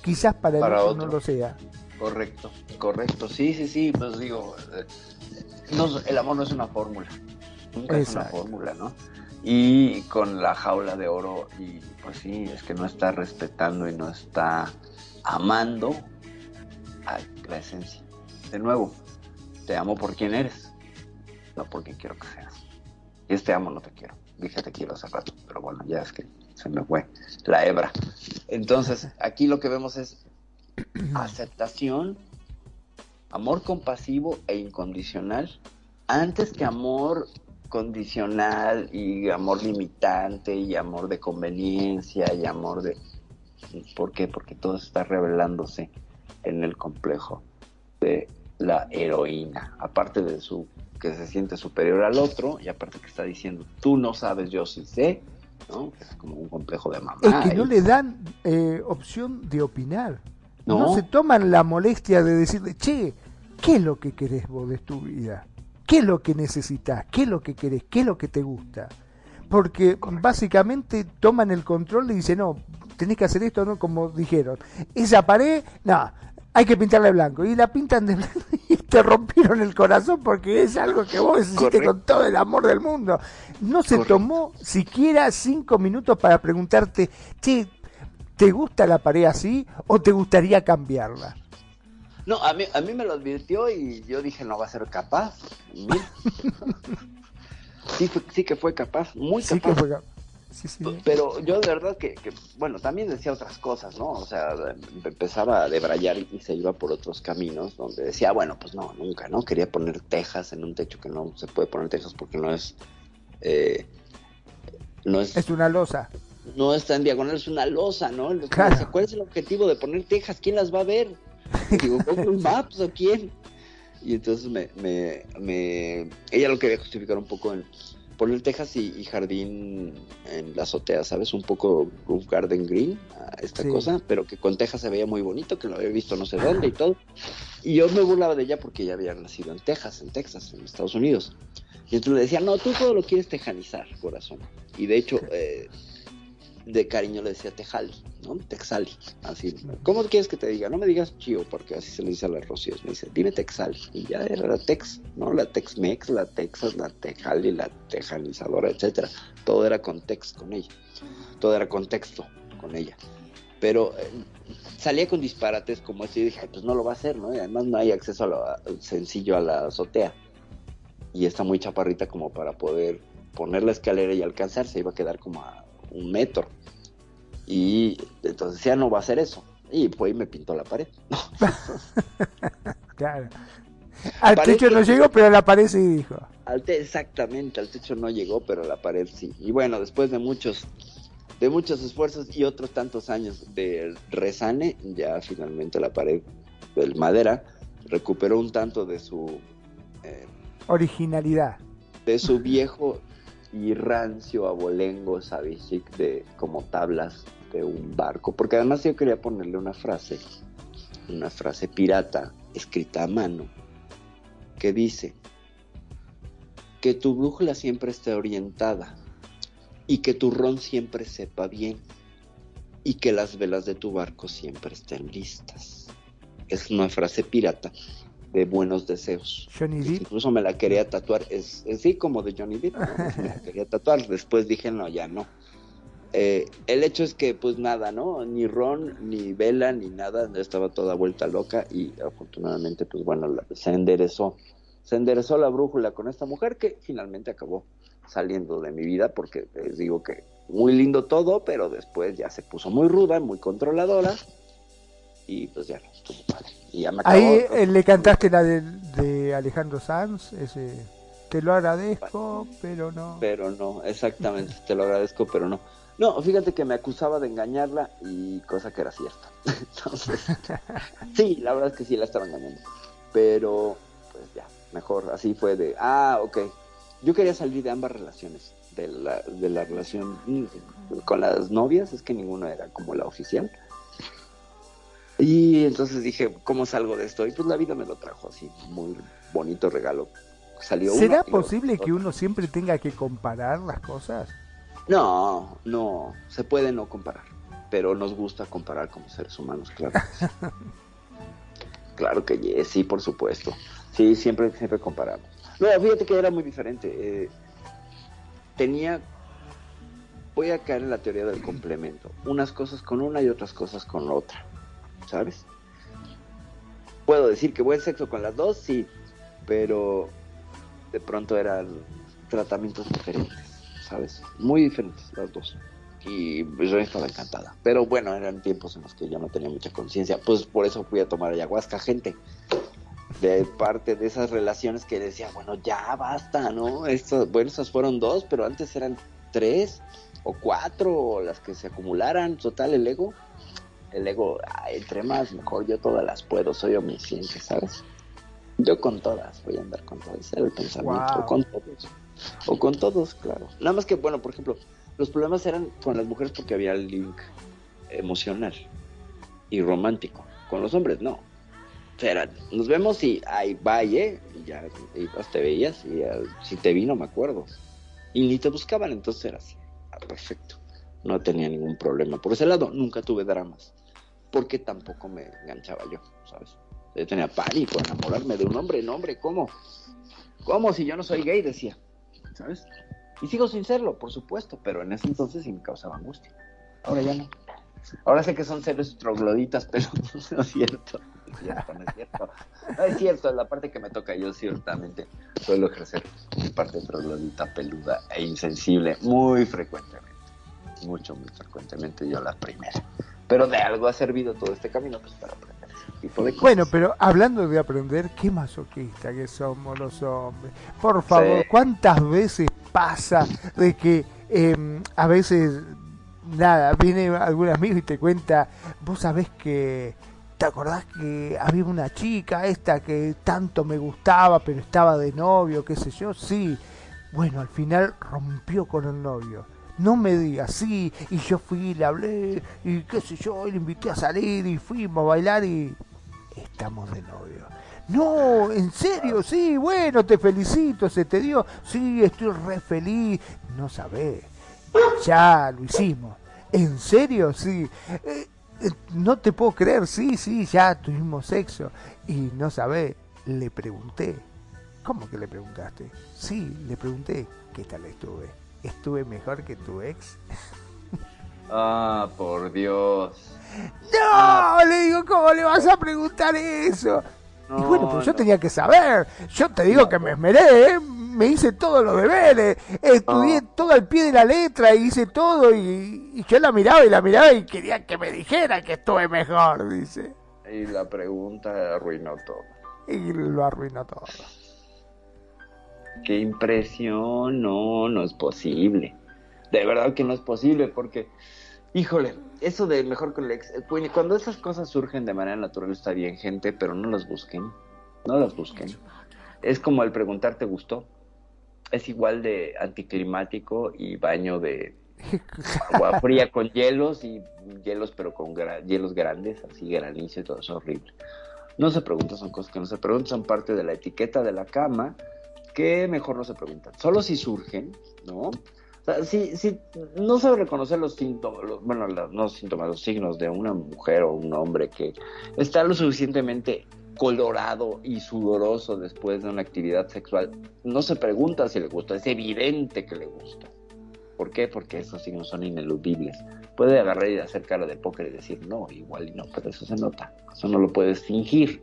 S2: quizás para, el otro, no lo sea.
S1: Correcto, correcto. Sí, sí, sí, pues digo, eh, no, el amor no es una fórmula, nunca es una fórmula, ¿no? Y con la jaula de oro, y pues sí, es que no está respetando y no está amando a la esencia. De nuevo, te amo por quien eres, no por quien quiero que seas. Y este amo no te quiero. Dije te quiero hace rato, pero bueno, ya es que se me fue la hebra. Entonces, aquí lo que vemos es aceptación amor compasivo e incondicional antes que amor condicional y amor limitante y amor de conveniencia y amor de... ¿Por qué? Porque todo está revelándose en el complejo de la heroína, aparte de su que se siente superior al otro y aparte que está diciendo tú no sabes, yo sí sé, ¿no? Es como un complejo de mamá.
S2: Es que no le dan eh, opción de opinar. ¿No? se toman la molestia de decirle, che, ¿qué es lo que querés vos de tu vida? ¿Qué es lo que necesitas? ¿Qué es lo que querés? ¿Qué es lo que te gusta? Porque básicamente toman el control y dicen, no, tenés que hacer esto, ¿no? Como dijeron. Esa pared, no, hay que pintarla de blanco. Y la pintan de blanco y te rompieron el corazón porque es algo que vos hiciste con todo el amor del mundo. No se tomó siquiera cinco minutos para preguntarte, che, ¿Te gusta la pared así o te gustaría cambiarla?
S1: No, a mí, a mí me lo advirtió y yo dije, no va a ser capaz. sí, sí que fue capaz, muy capaz. Sí que fue capaz. Sí, sí. Pero yo de verdad que, bueno, también decía otras cosas, ¿no? O sea, empezaba a debrayar y se iba por otros caminos donde decía, bueno, pues no, nunca, ¿no? Quería poner tejas en un techo que no se puede poner tejas porque no es... Eh, no es...
S2: Es una losa
S1: no está en diagonal, es una losa, ¿no? ¿Cuál es el objetivo de poner tejas? ¿Quién las va a ver? Digo, un Maps o quién? Y entonces me, me, me, ella lo quería justificar un poco en, poner tejas y, jardín en la azotea, ¿sabes? Un poco roof garden green, esta cosa, pero que con tejas se veía muy bonito, que lo había visto no sé dónde y todo. Y yo me burlaba de ella porque ella había nacido en Texas, en Texas, en Estados Unidos. Y entonces le decía, no, tú todo lo quieres tejanizar, corazón. Y de hecho, eh, de cariño le decía Tejali, ¿no? Texali, así. ¿Cómo quieres que te diga? No me digas Chio, porque así se le dice a las rocíos. Me dice, dime Texali. Y ya era la Tex, ¿no? La Tex-Mex, la Texas, la Tejali, la tejanizadora, etcétera. Todo era contexto con ella. Todo era contexto con ella. Pero eh, salía con disparates como así y dije, pues no lo va a hacer, ¿no? Y además no hay acceso a lo, sencillo a la azotea. Y está muy chaparrita como para poder poner la escalera y alcanzarse. Iba a quedar como a un metro. Y entonces ya no va a hacer eso. Y pues me pintó la pared.
S2: claro. Al techo no llegó, pero la pared sí dijo.
S1: Al exactamente, al techo no llegó, pero la pared sí. Y bueno, después de muchos de muchos esfuerzos y otros tantos años de resane, ya finalmente la pared del madera recuperó un tanto de su
S2: eh, originalidad.
S1: De su viejo y rancio abolengo Savicic de como tablas de un barco, porque además yo quería ponerle una frase, una frase pirata escrita a mano, que dice que tu brújula siempre esté orientada y que tu ron siempre sepa bien y que las velas de tu barco siempre estén listas. Es una frase pirata de buenos deseos.
S2: Johnny Depp.
S1: Incluso me la quería tatuar, es, sí, como de Johnny Depp, me la quería tatuar, después dije, no, ya no. Eh, el hecho es que, pues nada, ¿no? Ni Ron, ni Vela, ni nada, estaba toda vuelta loca y afortunadamente, pues bueno, se enderezó. Se enderezó la brújula con esta mujer que finalmente acabó saliendo de mi vida porque les digo que muy lindo todo, pero después ya se puso muy ruda, muy controladora y pues ya no estuvo padre.
S2: Ahí eh, le cantaste la de, Alejandro Sanz, ese te lo agradezco, pero no.
S1: Pero no, exactamente, te lo agradezco, pero no. No, fíjate que me acusaba de engañarla y cosa que era cierta. Entonces, sí, la verdad es que sí la estaba engañando. Pero, pues ya, mejor, así fue de, ah, ok. Yo quería salir de ambas relaciones, de la, de la relación mm, con las novias, es que ninguna era como la oficial y entonces dije, ¿cómo salgo de esto? Y pues la vida me lo trajo así, muy bonito regalo. Salió
S2: ¿Será posible que uno siempre tenga que comparar las cosas?
S1: No, no, se puede no comparar, pero nos gusta comparar como seres humanos, claro. claro que sí, por supuesto. Sí, siempre, siempre comparamos. No, fíjate que era muy diferente. Eh, tenía, voy a caer en la teoría del complemento, unas cosas con una y otras cosas con otra. ¿Sabes? Puedo decir que buen sexo con las dos, sí, pero de pronto eran tratamientos diferentes, ¿sabes? Muy diferentes las dos. Y pues, yo estaba encantada. Pero bueno, eran tiempos en los que yo no tenía mucha conciencia. Pues por eso fui a tomar ayahuasca, gente. De parte de esas relaciones que decía, bueno, ya basta, ¿no? Estos, bueno, esas fueron dos, pero antes eran tres o cuatro, las que se acumularan. Total, el ego el ego, entre más mejor, yo todas las puedo, soy omnisciente, ¿sabes? Yo con todas voy a andar con todas, el pensamiento, o con todos, o con todos, claro. Nada más que, bueno, por ejemplo, los problemas eran con las mujeres porque había el link emocional y romántico. Con los hombres, no. O sea, nos vemos y ahí vaya, ¿eh? y ya y te veías, y si te vino me acuerdo. Y ni te buscaban, entonces era así. Ah, perfecto. No tenía ningún problema. Por ese lado, nunca tuve dramas porque tampoco me enganchaba yo, ¿sabes? Yo tenía pánico enamorarme de un hombre, no hombre, ¿cómo? ¿Cómo si yo no soy gay? Decía, ¿sabes? Y sigo sin serlo, por supuesto, pero en ese entonces sí me causaba angustia. Ahora ya no. Ahora sé que son seres trogloditas, pero no es cierto. No es cierto, no es cierto. No es cierto, la parte que me toca yo ciertamente suelo ejercer mi parte troglodita, peluda e insensible muy frecuentemente. Mucho, muy frecuentemente yo la primera pero de algo ha servido todo este camino pues para aprender tipo de
S2: Bueno, pero hablando de aprender, qué masoquista que somos los hombres. Por favor, ¿cuántas veces pasa de que em, a veces, nada, viene algún amigo y te cuenta, vos sabés que... ¿Te acordás que había una chica esta que tanto me gustaba, pero estaba de novio, qué sé yo? Sí, Bueno, al final rompió con el novio. No me digas, sí, y yo fui, le hablé, y qué sé yo, y le invité a salir, y fuimos a bailar, y estamos de novio. No, en serio, sí, bueno, te felicito, se te dio, sí, estoy re feliz. No sabés, ya lo hicimos. ¿En serio? Sí. Eh, eh, no te puedo creer, sí, sí, ya tuvimos sexo. Y no sabés, le pregunté. ¿Cómo que le preguntaste? Sí, le pregunté, ¿qué tal estuve? ¿Estuve mejor que tu ex?
S1: Ah, por Dios.
S2: No, le digo, ¿cómo le vas a preguntar eso? y bueno, pero yo tenía que saber. Yo te digo que me esmeré, ¿eh? me hice todos los deberes, estudié todo al pie de la letra, hice todo y, yo la miraba y la miraba y quería que me dijera que estuve mejor, dice.
S1: Y la pregunta arruinó todo.
S2: Y lo arruinó todo.
S1: Qué impresión, no, no es posible. De verdad que no es posible porque, híjole, eso de mejor con el ex, eh, cuando esas cosas surgen de manera natural está bien, gente, pero no las busquen, no las busquen. Es como el preguntar, ¿te gustó? Es igual de anticlimático y baño de agua fría con hielos y hielos, pero con hielos grandes, así granizo y todo eso horrible. No se pregunta, son cosas que no se preguntan, son parte de la etiqueta de la cama, que mejor no se preguntan. Solo si surgen, ¿no? O sea, si, si no sabe reconocer los síntomas, bueno, no síntomas, los signos de una mujer o un hombre que está lo suficientemente colorado y sudoroso después de una actividad sexual, no se pregunta si le gusta, es evidente que le gusta. ¿Por qué? Porque esos signos son ineludibles. Puede agarrar y hacer cara de póker y decir no, igual y no, pero eso se nota. Eso no lo puedes fingir,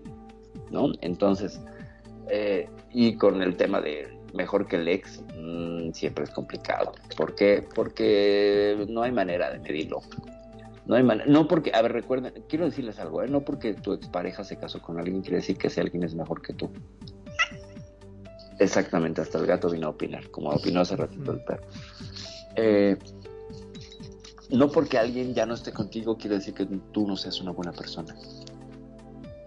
S1: ¿no? Entonces, eh, y con el tema de mejor que el ex, mm, siempre es complicado. ¿Por qué? Porque no hay manera de medirlo. No hay manera, no porque, a ver, recuerden, quiero decirles algo, ¿eh? no porque tu expareja se casó con alguien quiere decir que ese alguien es mejor que tú. Exactamente, hasta el gato vino a opinar, como opinó hace ratito el perro. Eh, no porque alguien ya no esté contigo quiere decir que tú no seas una buena persona.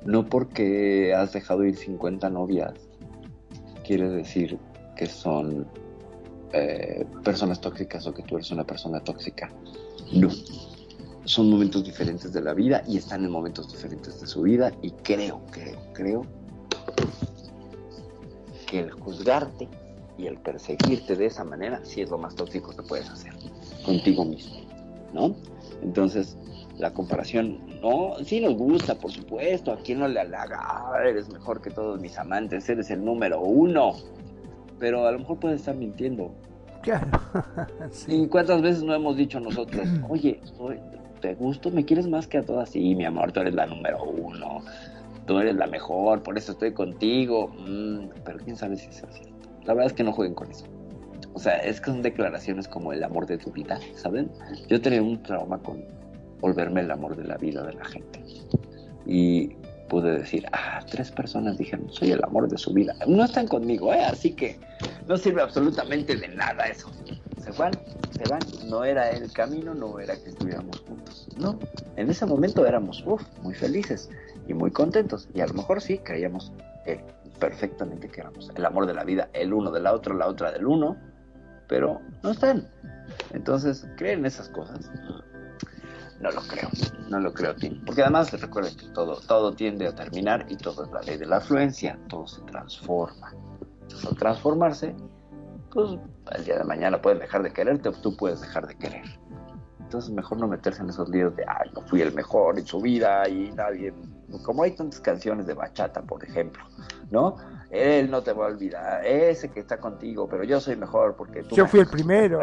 S1: No porque has dejado ir 50 novias quiere decir que son eh, personas tóxicas o que tú eres una persona tóxica. No. Son momentos diferentes de la vida y están en momentos diferentes de su vida y creo, creo, creo que el juzgarte y el perseguirte de esa manera sí es lo más tóxico que puedes hacer contigo mismo, ¿no? Entonces, la comparación, no, sí nos gusta, por supuesto, a quién no le halaga, ah, eres mejor que todos mis amantes, eres el número uno, pero a lo mejor puedes estar mintiendo.
S2: Claro.
S1: ¿Y cuántas veces no hemos dicho nosotros, oye, te gusto, me quieres más que a todas? Sí, mi amor, tú eres la número uno, tú eres la mejor, por eso estoy contigo. Mm, pero quién sabe si es así. La verdad es que no jueguen con eso. O sea, es que son declaraciones como el amor de tu vida, ¿saben? Yo tenía un trauma con volverme el amor de la vida de la gente. Y pude decir, ah, tres personas dijeron, soy el amor de su vida. No están conmigo, ¿eh? Así que no sirve absolutamente de nada eso. Se van, se van. No era el camino, no era que estuviéramos juntos. No, en ese momento éramos muy felices y muy contentos. Y a lo mejor sí creíamos eh, perfectamente que éramos el amor de la vida, el uno de la otra, la otra del uno, pero no están. Entonces, creen esas cosas. No lo creo, no lo creo, Tim. Porque además recuerden que todo, todo tiende a terminar y todo es la ley de la afluencia, todo se transforma. Al transformarse, pues el día de mañana pueden dejar de quererte o tú puedes dejar de querer. Entonces mejor no meterse en esos líos de, ay, no fui el mejor en su vida y nadie... Como hay tantas canciones de bachata, por ejemplo, ¿no? Él no te va a olvidar, ese que está contigo, pero yo soy mejor porque tú...
S2: Yo fui el primero.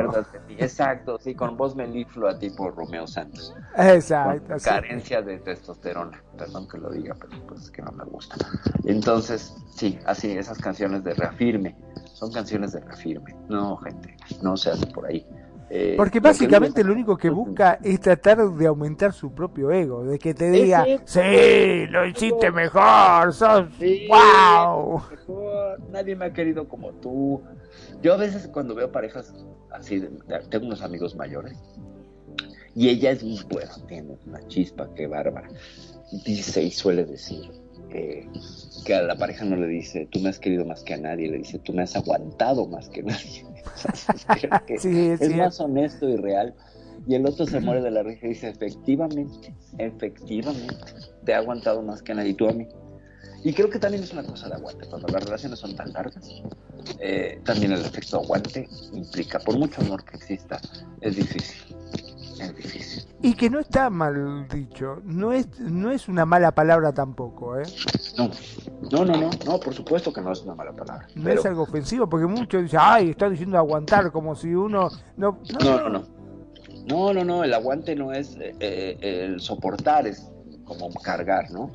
S1: Exacto, sí, con voz meliflua tipo Romeo Santos.
S2: Exacto.
S1: carencia de testosterona, perdón que lo diga, pero pues es que no me gusta. Entonces, sí, así, esas canciones de reafirme, son canciones de reafirme. No, gente, no se hace por ahí.
S2: Eh, Porque básicamente lo, único que busca es tratar de aumentar su propio ego, de que te diga, sí, lo hiciste mejor, sos, wow.
S1: nadie me ha querido como tú. Yo a veces cuando veo parejas así, tengo unos amigos mayores y ella es muy buena, tiene una chispa, qué bárbara. Dice y suele decir que a la pareja no le dice, tú me has querido más que a nadie, le dice, tú me has aguantado más que nadie. es más honesto y real. Y el otro se muere de la risa y dice, efectivamente, efectivamente, te ha aguantado más que nadie, tú a mí. Y creo que también es una cosa de aguante. Cuando las relaciones son tan largas, eh, también el efecto aguante implica, por mucho amor que exista, es difícil. Es difícil.
S2: Y que no está mal dicho, no es, no es una mala palabra tampoco, ¿eh?
S1: No, no, no, no, no, por supuesto que no es una mala palabra.
S2: No es algo ofensivo, porque muchos dicen, ay, está diciendo aguantar, como si uno...
S1: No, no, no. no. No, no, no, el aguante no es eh, eh, el soportar, es como cargar, ¿no?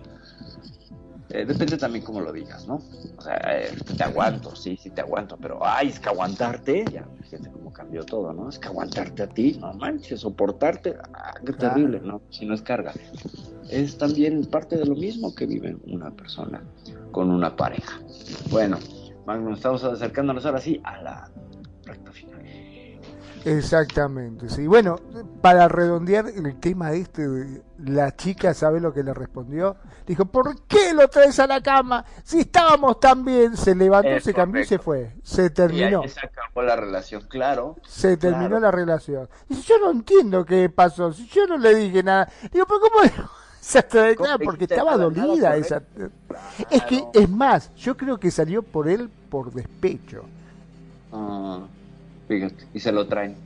S1: Eh, depende también cómo lo digas, ¿no? O sea, eh, te aguanto, sí, sí te aguanto, pero ay, es que aguantarte, ya, fíjate cómo cambió todo, ¿no? Es que aguantarte a ti, no manches, soportarte, ah, qué terrible, ¿no? Si no es carga. Es también parte de lo mismo que vive una persona con una pareja. Bueno, Magno, estamos acercándonos ahora sí a la recta final.
S2: Exactamente, sí. Bueno, para redondear el tema este, la chica sabe lo que le respondió. Dijo, ¿por qué lo traes a la cama? Si estábamos tan bien, se levantó, se cambió y se fue. Se terminó.
S1: Y se acabó la relación, claro.
S2: Se terminó la relación. Y yo no entiendo qué pasó, si yo no le dije nada. Digo, pero ¿cómo? Claro, porque estaba dolida esa. Es que, es más, yo creo que salió por él por despecho.
S1: Ah y se lo traen.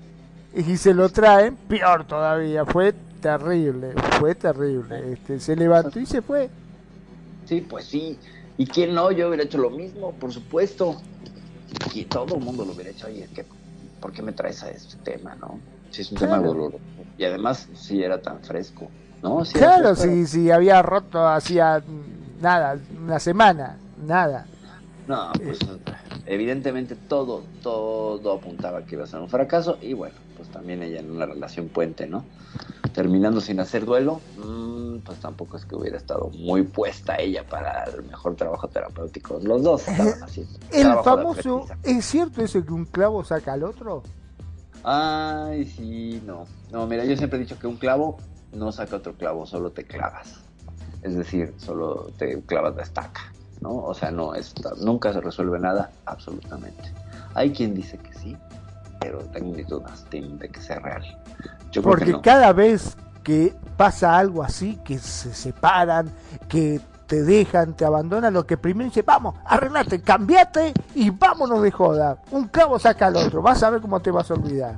S2: Y se lo traen, peor todavía, fue terrible, fue terrible. Este, se levantó y se fue.
S1: Sí, pues sí. ¿Y quién no? Yo hubiera hecho lo mismo, por supuesto. Y todo el mundo lo hubiera hecho. Oye, que, ¿por qué me traes a este tema, no? Si es un tema doloroso. Y además, si era tan fresco, ¿no?
S2: claro, si, si había roto hacía nada, una semana, nada.
S1: No, pues evidentemente todo, todo apuntaba que iba a ser un fracaso y bueno, pues también ella en una relación puente, ¿no? Terminando sin hacer duelo, mm, pues tampoco es que hubiera estado muy puesta ella para el mejor trabajo terapéutico. Los dos estaban haciendo.
S2: El famoso, ¿es cierto eso que un clavo saca al otro?
S1: Ay, sí, no. No, mira, yo siempre he dicho que un clavo no saca otro clavo, solo te clavas. Es decir, solo te clavas la estaca. ¿No? O sea, no, nunca se resuelve nada, absolutamente. Hay quien dice que sí, pero tengo mis dudas de que sea real.
S2: Porque cada vez que pasa algo así, que se separan, que te dejan, te abandonan, lo que primero dice, vamos, arreglate, cambiate y vámonos de joda. Un clavo saca al otro, vas a ver cómo te vas a olvidar.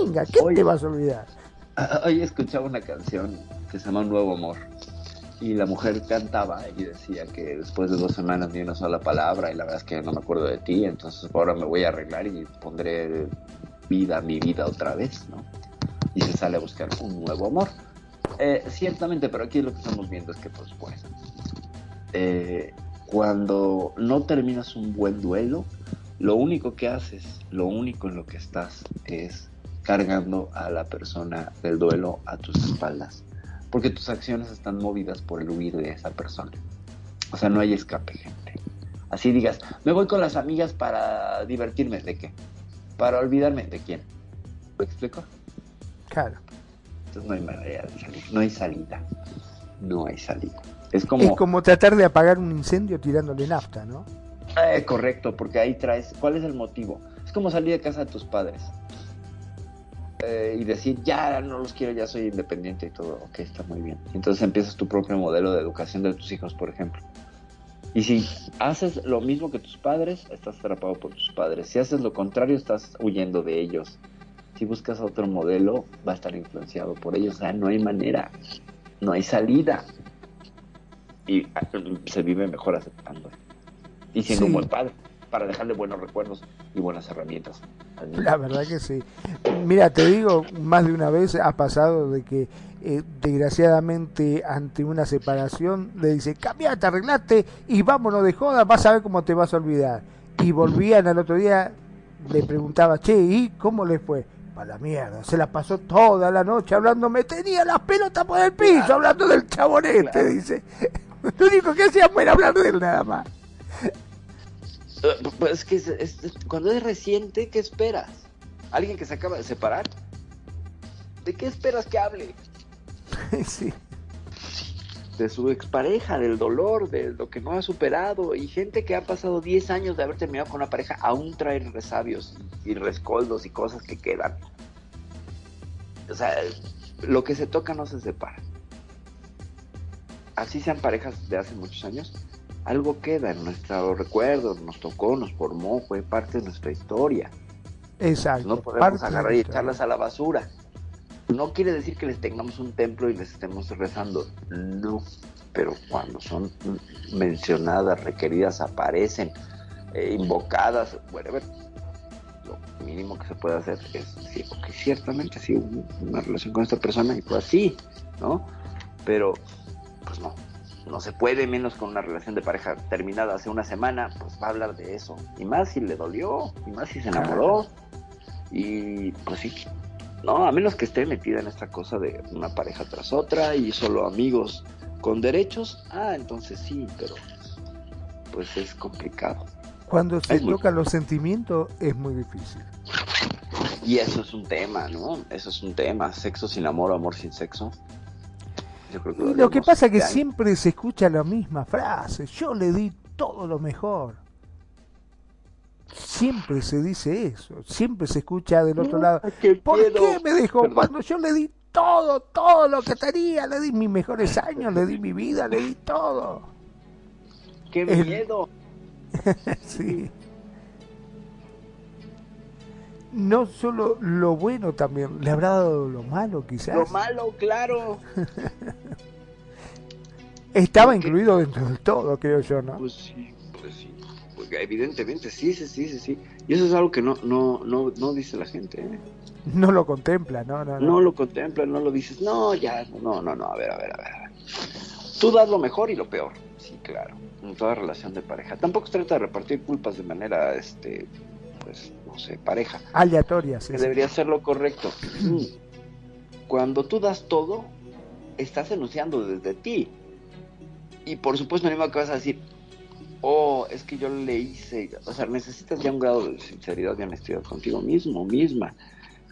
S2: Minga, ¿qué te vas a olvidar?
S1: Hoy escuchaba una canción que se llama Un Nuevo Amor y la mujer cantaba y decía que después de dos semanas ni una sola palabra y la verdad es que no me acuerdo de ti, entonces ahora me voy a arreglar y pondré vida mi vida otra vez, ¿no? Y se sale a buscar un nuevo amor. Eh, ciertamente, pero aquí lo que estamos viendo es que, pues, bueno, eh, cuando no terminas un buen duelo, lo único que haces, lo único en lo que estás es cargando a la persona del duelo a tus espaldas porque tus acciones están movidas por el huir de esa persona. O sea, no hay escape, gente. Así digas, me voy con las amigas para divertirme, ¿de qué? Para olvidarme, ¿de quién? ¿Lo explico?
S2: Claro.
S1: Entonces no hay manera de salir, no hay salida, no hay salida. Es como... Es
S2: como tratar de apagar un incendio tirándole nafta, ¿no?
S1: Eh, correcto, porque ahí traes, ¿cuál es el motivo? Es como salir de casa de tus padres. Eh, y decir, ya no los quiero, ya soy independiente y todo, ok, está muy bien. Entonces empiezas tu propio modelo de educación de tus hijos, por ejemplo. Y si haces lo mismo que tus padres, estás atrapado por tus padres. Si haces lo contrario, estás huyendo de ellos. Si buscas otro modelo, va a estar influenciado por ellos. O sea, no hay manera, no hay salida. Y ah, se vive mejor aceptando. Y siendo un buen padre para dejarle buenos recuerdos y buenas herramientas.
S2: La verdad que sí. Mira, te digo, más de una vez ha pasado de que eh, desgraciadamente ante una separación le dice, cambiate, arreglate y vámonos de joda, vas a ver cómo te vas a olvidar. Y volvían al otro día, le preguntaba, che, ¿y cómo le fue? Para la mierda, se la pasó toda la noche hablando, me tenía las pelotas por el piso, hablando del chabonete, dice. Lo único que hacía era hablar de él nada más.
S1: Eh, pues que cuando es reciente, ¿qué esperas? ¿Alguien que se acaba de separar? ¿De qué esperas que hable?
S2: sí.
S1: de su expareja, del dolor, de lo que no ha superado. Y gente que ha pasado 10 años de haber terminado con una pareja aún trae resabios y rescoldos y cosas que quedan. O sea, lo que se toca no se separa. Así sean parejas de hace muchos años, algo queda en nuestro recuerdo, nos tocó, nos formó, fue parte de nuestra historia.
S2: Exacto.
S1: No podemos agarrar y echarlas a la basura. No quiere decir que les tengamos un templo y les estemos rezando, no, pero cuando son mencionadas, requeridas, aparecen, eh, invocadas, bueno, lo mínimo que se puede hacer es decir, ok, ciertamente sí, una relación con esta persona y pues sí, ¿no? Pero, pues no, no se puede, menos con una relación de pareja terminada hace una semana, pues va a hablar de eso. Y más si le dolió, y más si se enamoró. Y pues sí, no, a menos que esté metida en esta cosa de una pareja tras otra y solo amigos con derechos, ah, entonces sí, pero pues es complicado.
S2: Cuando se tocan los sentimientos es muy difícil.
S1: Y eso es un tema, ¿no? Eso es un tema, sexo sin amor, amor sin sexo.
S2: Y lo que pasa es que siempre se escucha la misma frase, yo le di todo lo mejor. Siempre se dice eso, siempre se escucha del otro lado. ¿Por qué me dejó cuando yo le di todo, todo lo que tenía? Le di mis mejores años, le di mi vida, le di todo.
S1: ¡Qué miedo!
S2: sí. No solo lo bueno también, le habrá dado lo malo quizás.
S1: Lo malo, claro.
S2: Estaba incluido dentro del todo, creo yo, ¿no?
S1: Pues sí, pues sí evidentemente, sí, sí, sí, sí, sí. Y eso es algo que no, no, no, no dice la gente. ¿eh?
S2: No lo contempla, no, no,
S1: no. No lo contempla, no lo dices, no, ya, no, no, no, a ver, a ver, a ver. Tú das lo mejor y lo peor, sí, claro, en toda relación de pareja. Tampoco se trata de repartir culpas de manera, este, pues, no sé, pareja.
S2: Aleatoria, sí.
S1: Que debería ser lo correcto. Cuando tú das todo, estás enunciando desde ti. Y por supuesto, no que vas a decir, oh, es que yo le hice, o sea, necesitas ya un grado de sinceridad y honestidad contigo mismo, misma,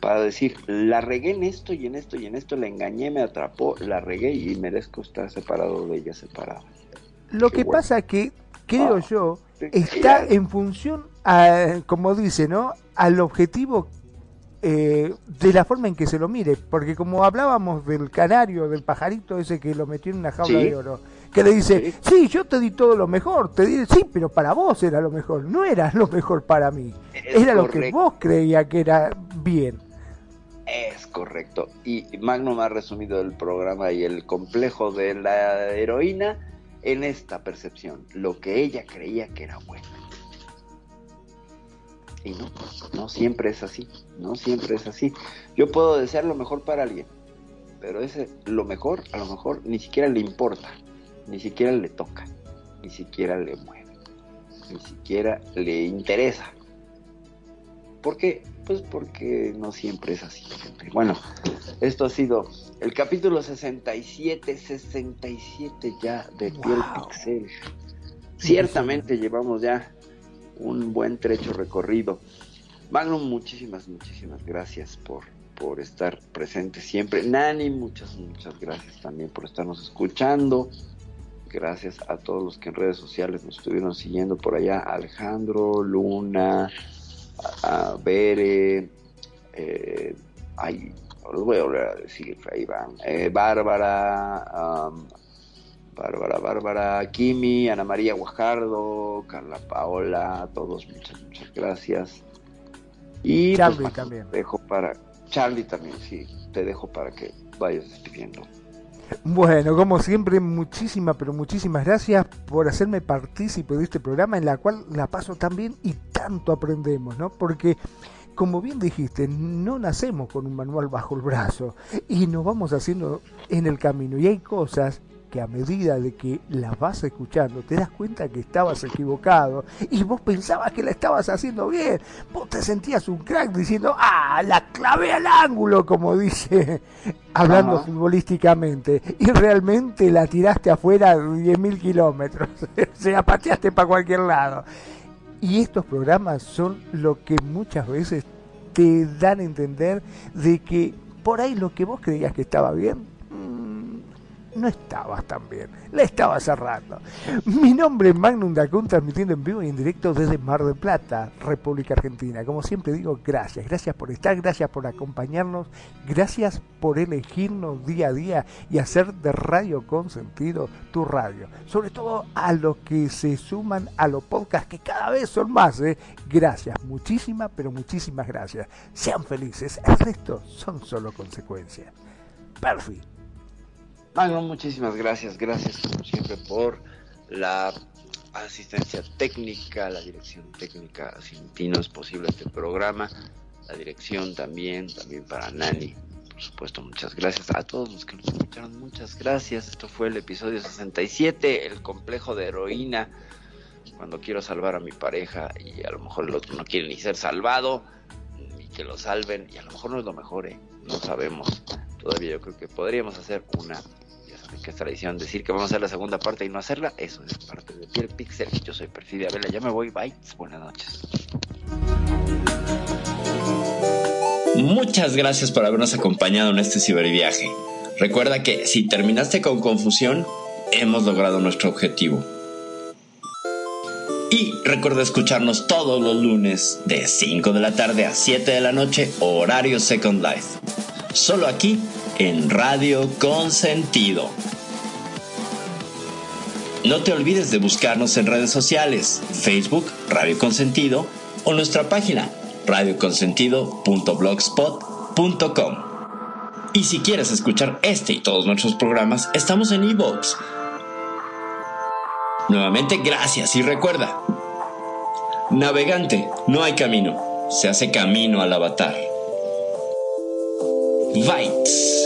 S1: para decir, la regué en esto y en esto y en esto, la engañé, me atrapó, la regué y merezco estar separado de ella, separada.
S2: Lo que pasa que, creo ah, yo, está en función, a, como dice, ¿no? Al objetivo eh, de la forma en que se lo mire, porque como hablábamos del canario, del pajarito ese que lo metió en una jaula de oro, que le dice, sí. yo te di todo lo mejor, te di, sí, pero para vos era lo mejor, no era lo mejor para mí, era lo que vos creía que era bien.
S1: Es correcto. Y Magnum ha resumido el programa y el complejo de la heroína en esta percepción, lo que ella creía que era bueno. Y no, no siempre es así, no siempre es así. Yo puedo desear lo mejor para alguien, pero ese lo mejor a lo mejor ni siquiera le importa ni siquiera le toca, ni siquiera le mueve, ni siquiera le interesa. ¿Por qué? Pues porque no siempre es así. Bueno, esto ha sido el capítulo 67, 67 ya de Piel Pixel. Ciertamente llevamos ya un buen trecho recorrido. Magnum, muchísimas, muchísimas gracias por, por estar presente siempre. Nani, muchas, muchas gracias también por estarnos escuchando. Gracias a todos los que en redes sociales nos estuvieron siguiendo por allá. Alejandro, Luna, a, Bere, eh, ay, los voy a volver a decir, ahí van. Eh, Bárbara, Bárbara, Bárbara, Kimi, Ana María Guajardo, Carla Paola, a todos muchas, muchas gracias. Y
S2: Charlie pues, también.
S1: Te dejo para, Charlie también, sí, te dejo para que vayas despidiendo.
S2: Bueno, como siempre, muchísimas, pero muchísimas gracias por hacerme partícipe de este programa en la cual la paso tan bien y tanto aprendemos, ¿no? Porque, como bien dijiste, no nacemos con un manual bajo el brazo y nos vamos haciendo en el camino y hay cosas a medida de que la vas escuchando te das cuenta que estabas equivocado y vos pensabas que la estabas haciendo bien, vos te sentías un crack diciendo, ah, la clave al ángulo, como dice, hablando futbolísticamente, y realmente la tiraste afuera de 10.000 kilómetros, o sea, pateaste para cualquier lado. Y estos programas son lo que muchas veces te dan a entender de que por ahí lo que vos creías que estaba bien, no estabas tan bien, la estabas cerrando. Mi nombre es Magnum Dacun, transmitiendo en vivo y en directo desde Mar del Plata, República Argentina. Como siempre digo, gracias, gracias por estar, gracias por acompañarnos, gracias por elegirnos día a día y hacer de Radio con sentido tu radio. Sobre todo a los que se suman a los podcasts, que cada vez son más. ¿eh? Gracias, muchísimas, pero muchísimas gracias. Sean felices, el resto son solo consecuencias. Perfecto.
S1: Magno, muchísimas gracias, gracias como siempre por la asistencia técnica, la dirección técnica, sin ti no es posible este programa, la dirección también, también para Nani, por supuesto, muchas gracias. A todos los que nos escucharon, muchas gracias, esto fue el episodio 67, el complejo de heroína, cuando quiero salvar a mi pareja y a lo mejor el otro no quiere ni ser salvado, ni que lo salven, y a lo mejor no es lo mejor, ¿eh? no sabemos, todavía yo creo que podríamos hacer una que es tradición decir que vamos a hacer la segunda parte y no hacerla, eso es parte de Piel Pixel. Yo soy Perfidia Vela, ya me voy, bye, buenas noches.
S3: Muchas gracias por habernos acompañado en este ciberviaje. Recuerda que si terminaste con confusión, hemos logrado nuestro objetivo. Y recuerda escucharnos todos los lunes de 5 de la tarde a 7 de la noche, horario Second Life. Solo aquí en Radio Consentido. No te olvides de buscarnos en redes sociales, Facebook Radio Consentido o nuestra página radioconsentido.blogspot.com. Y si quieres escuchar este y todos nuestros programas, estamos en iVoox. Nuevamente gracias y recuerda, navegante, no hay camino, se hace camino al avatar. Vites.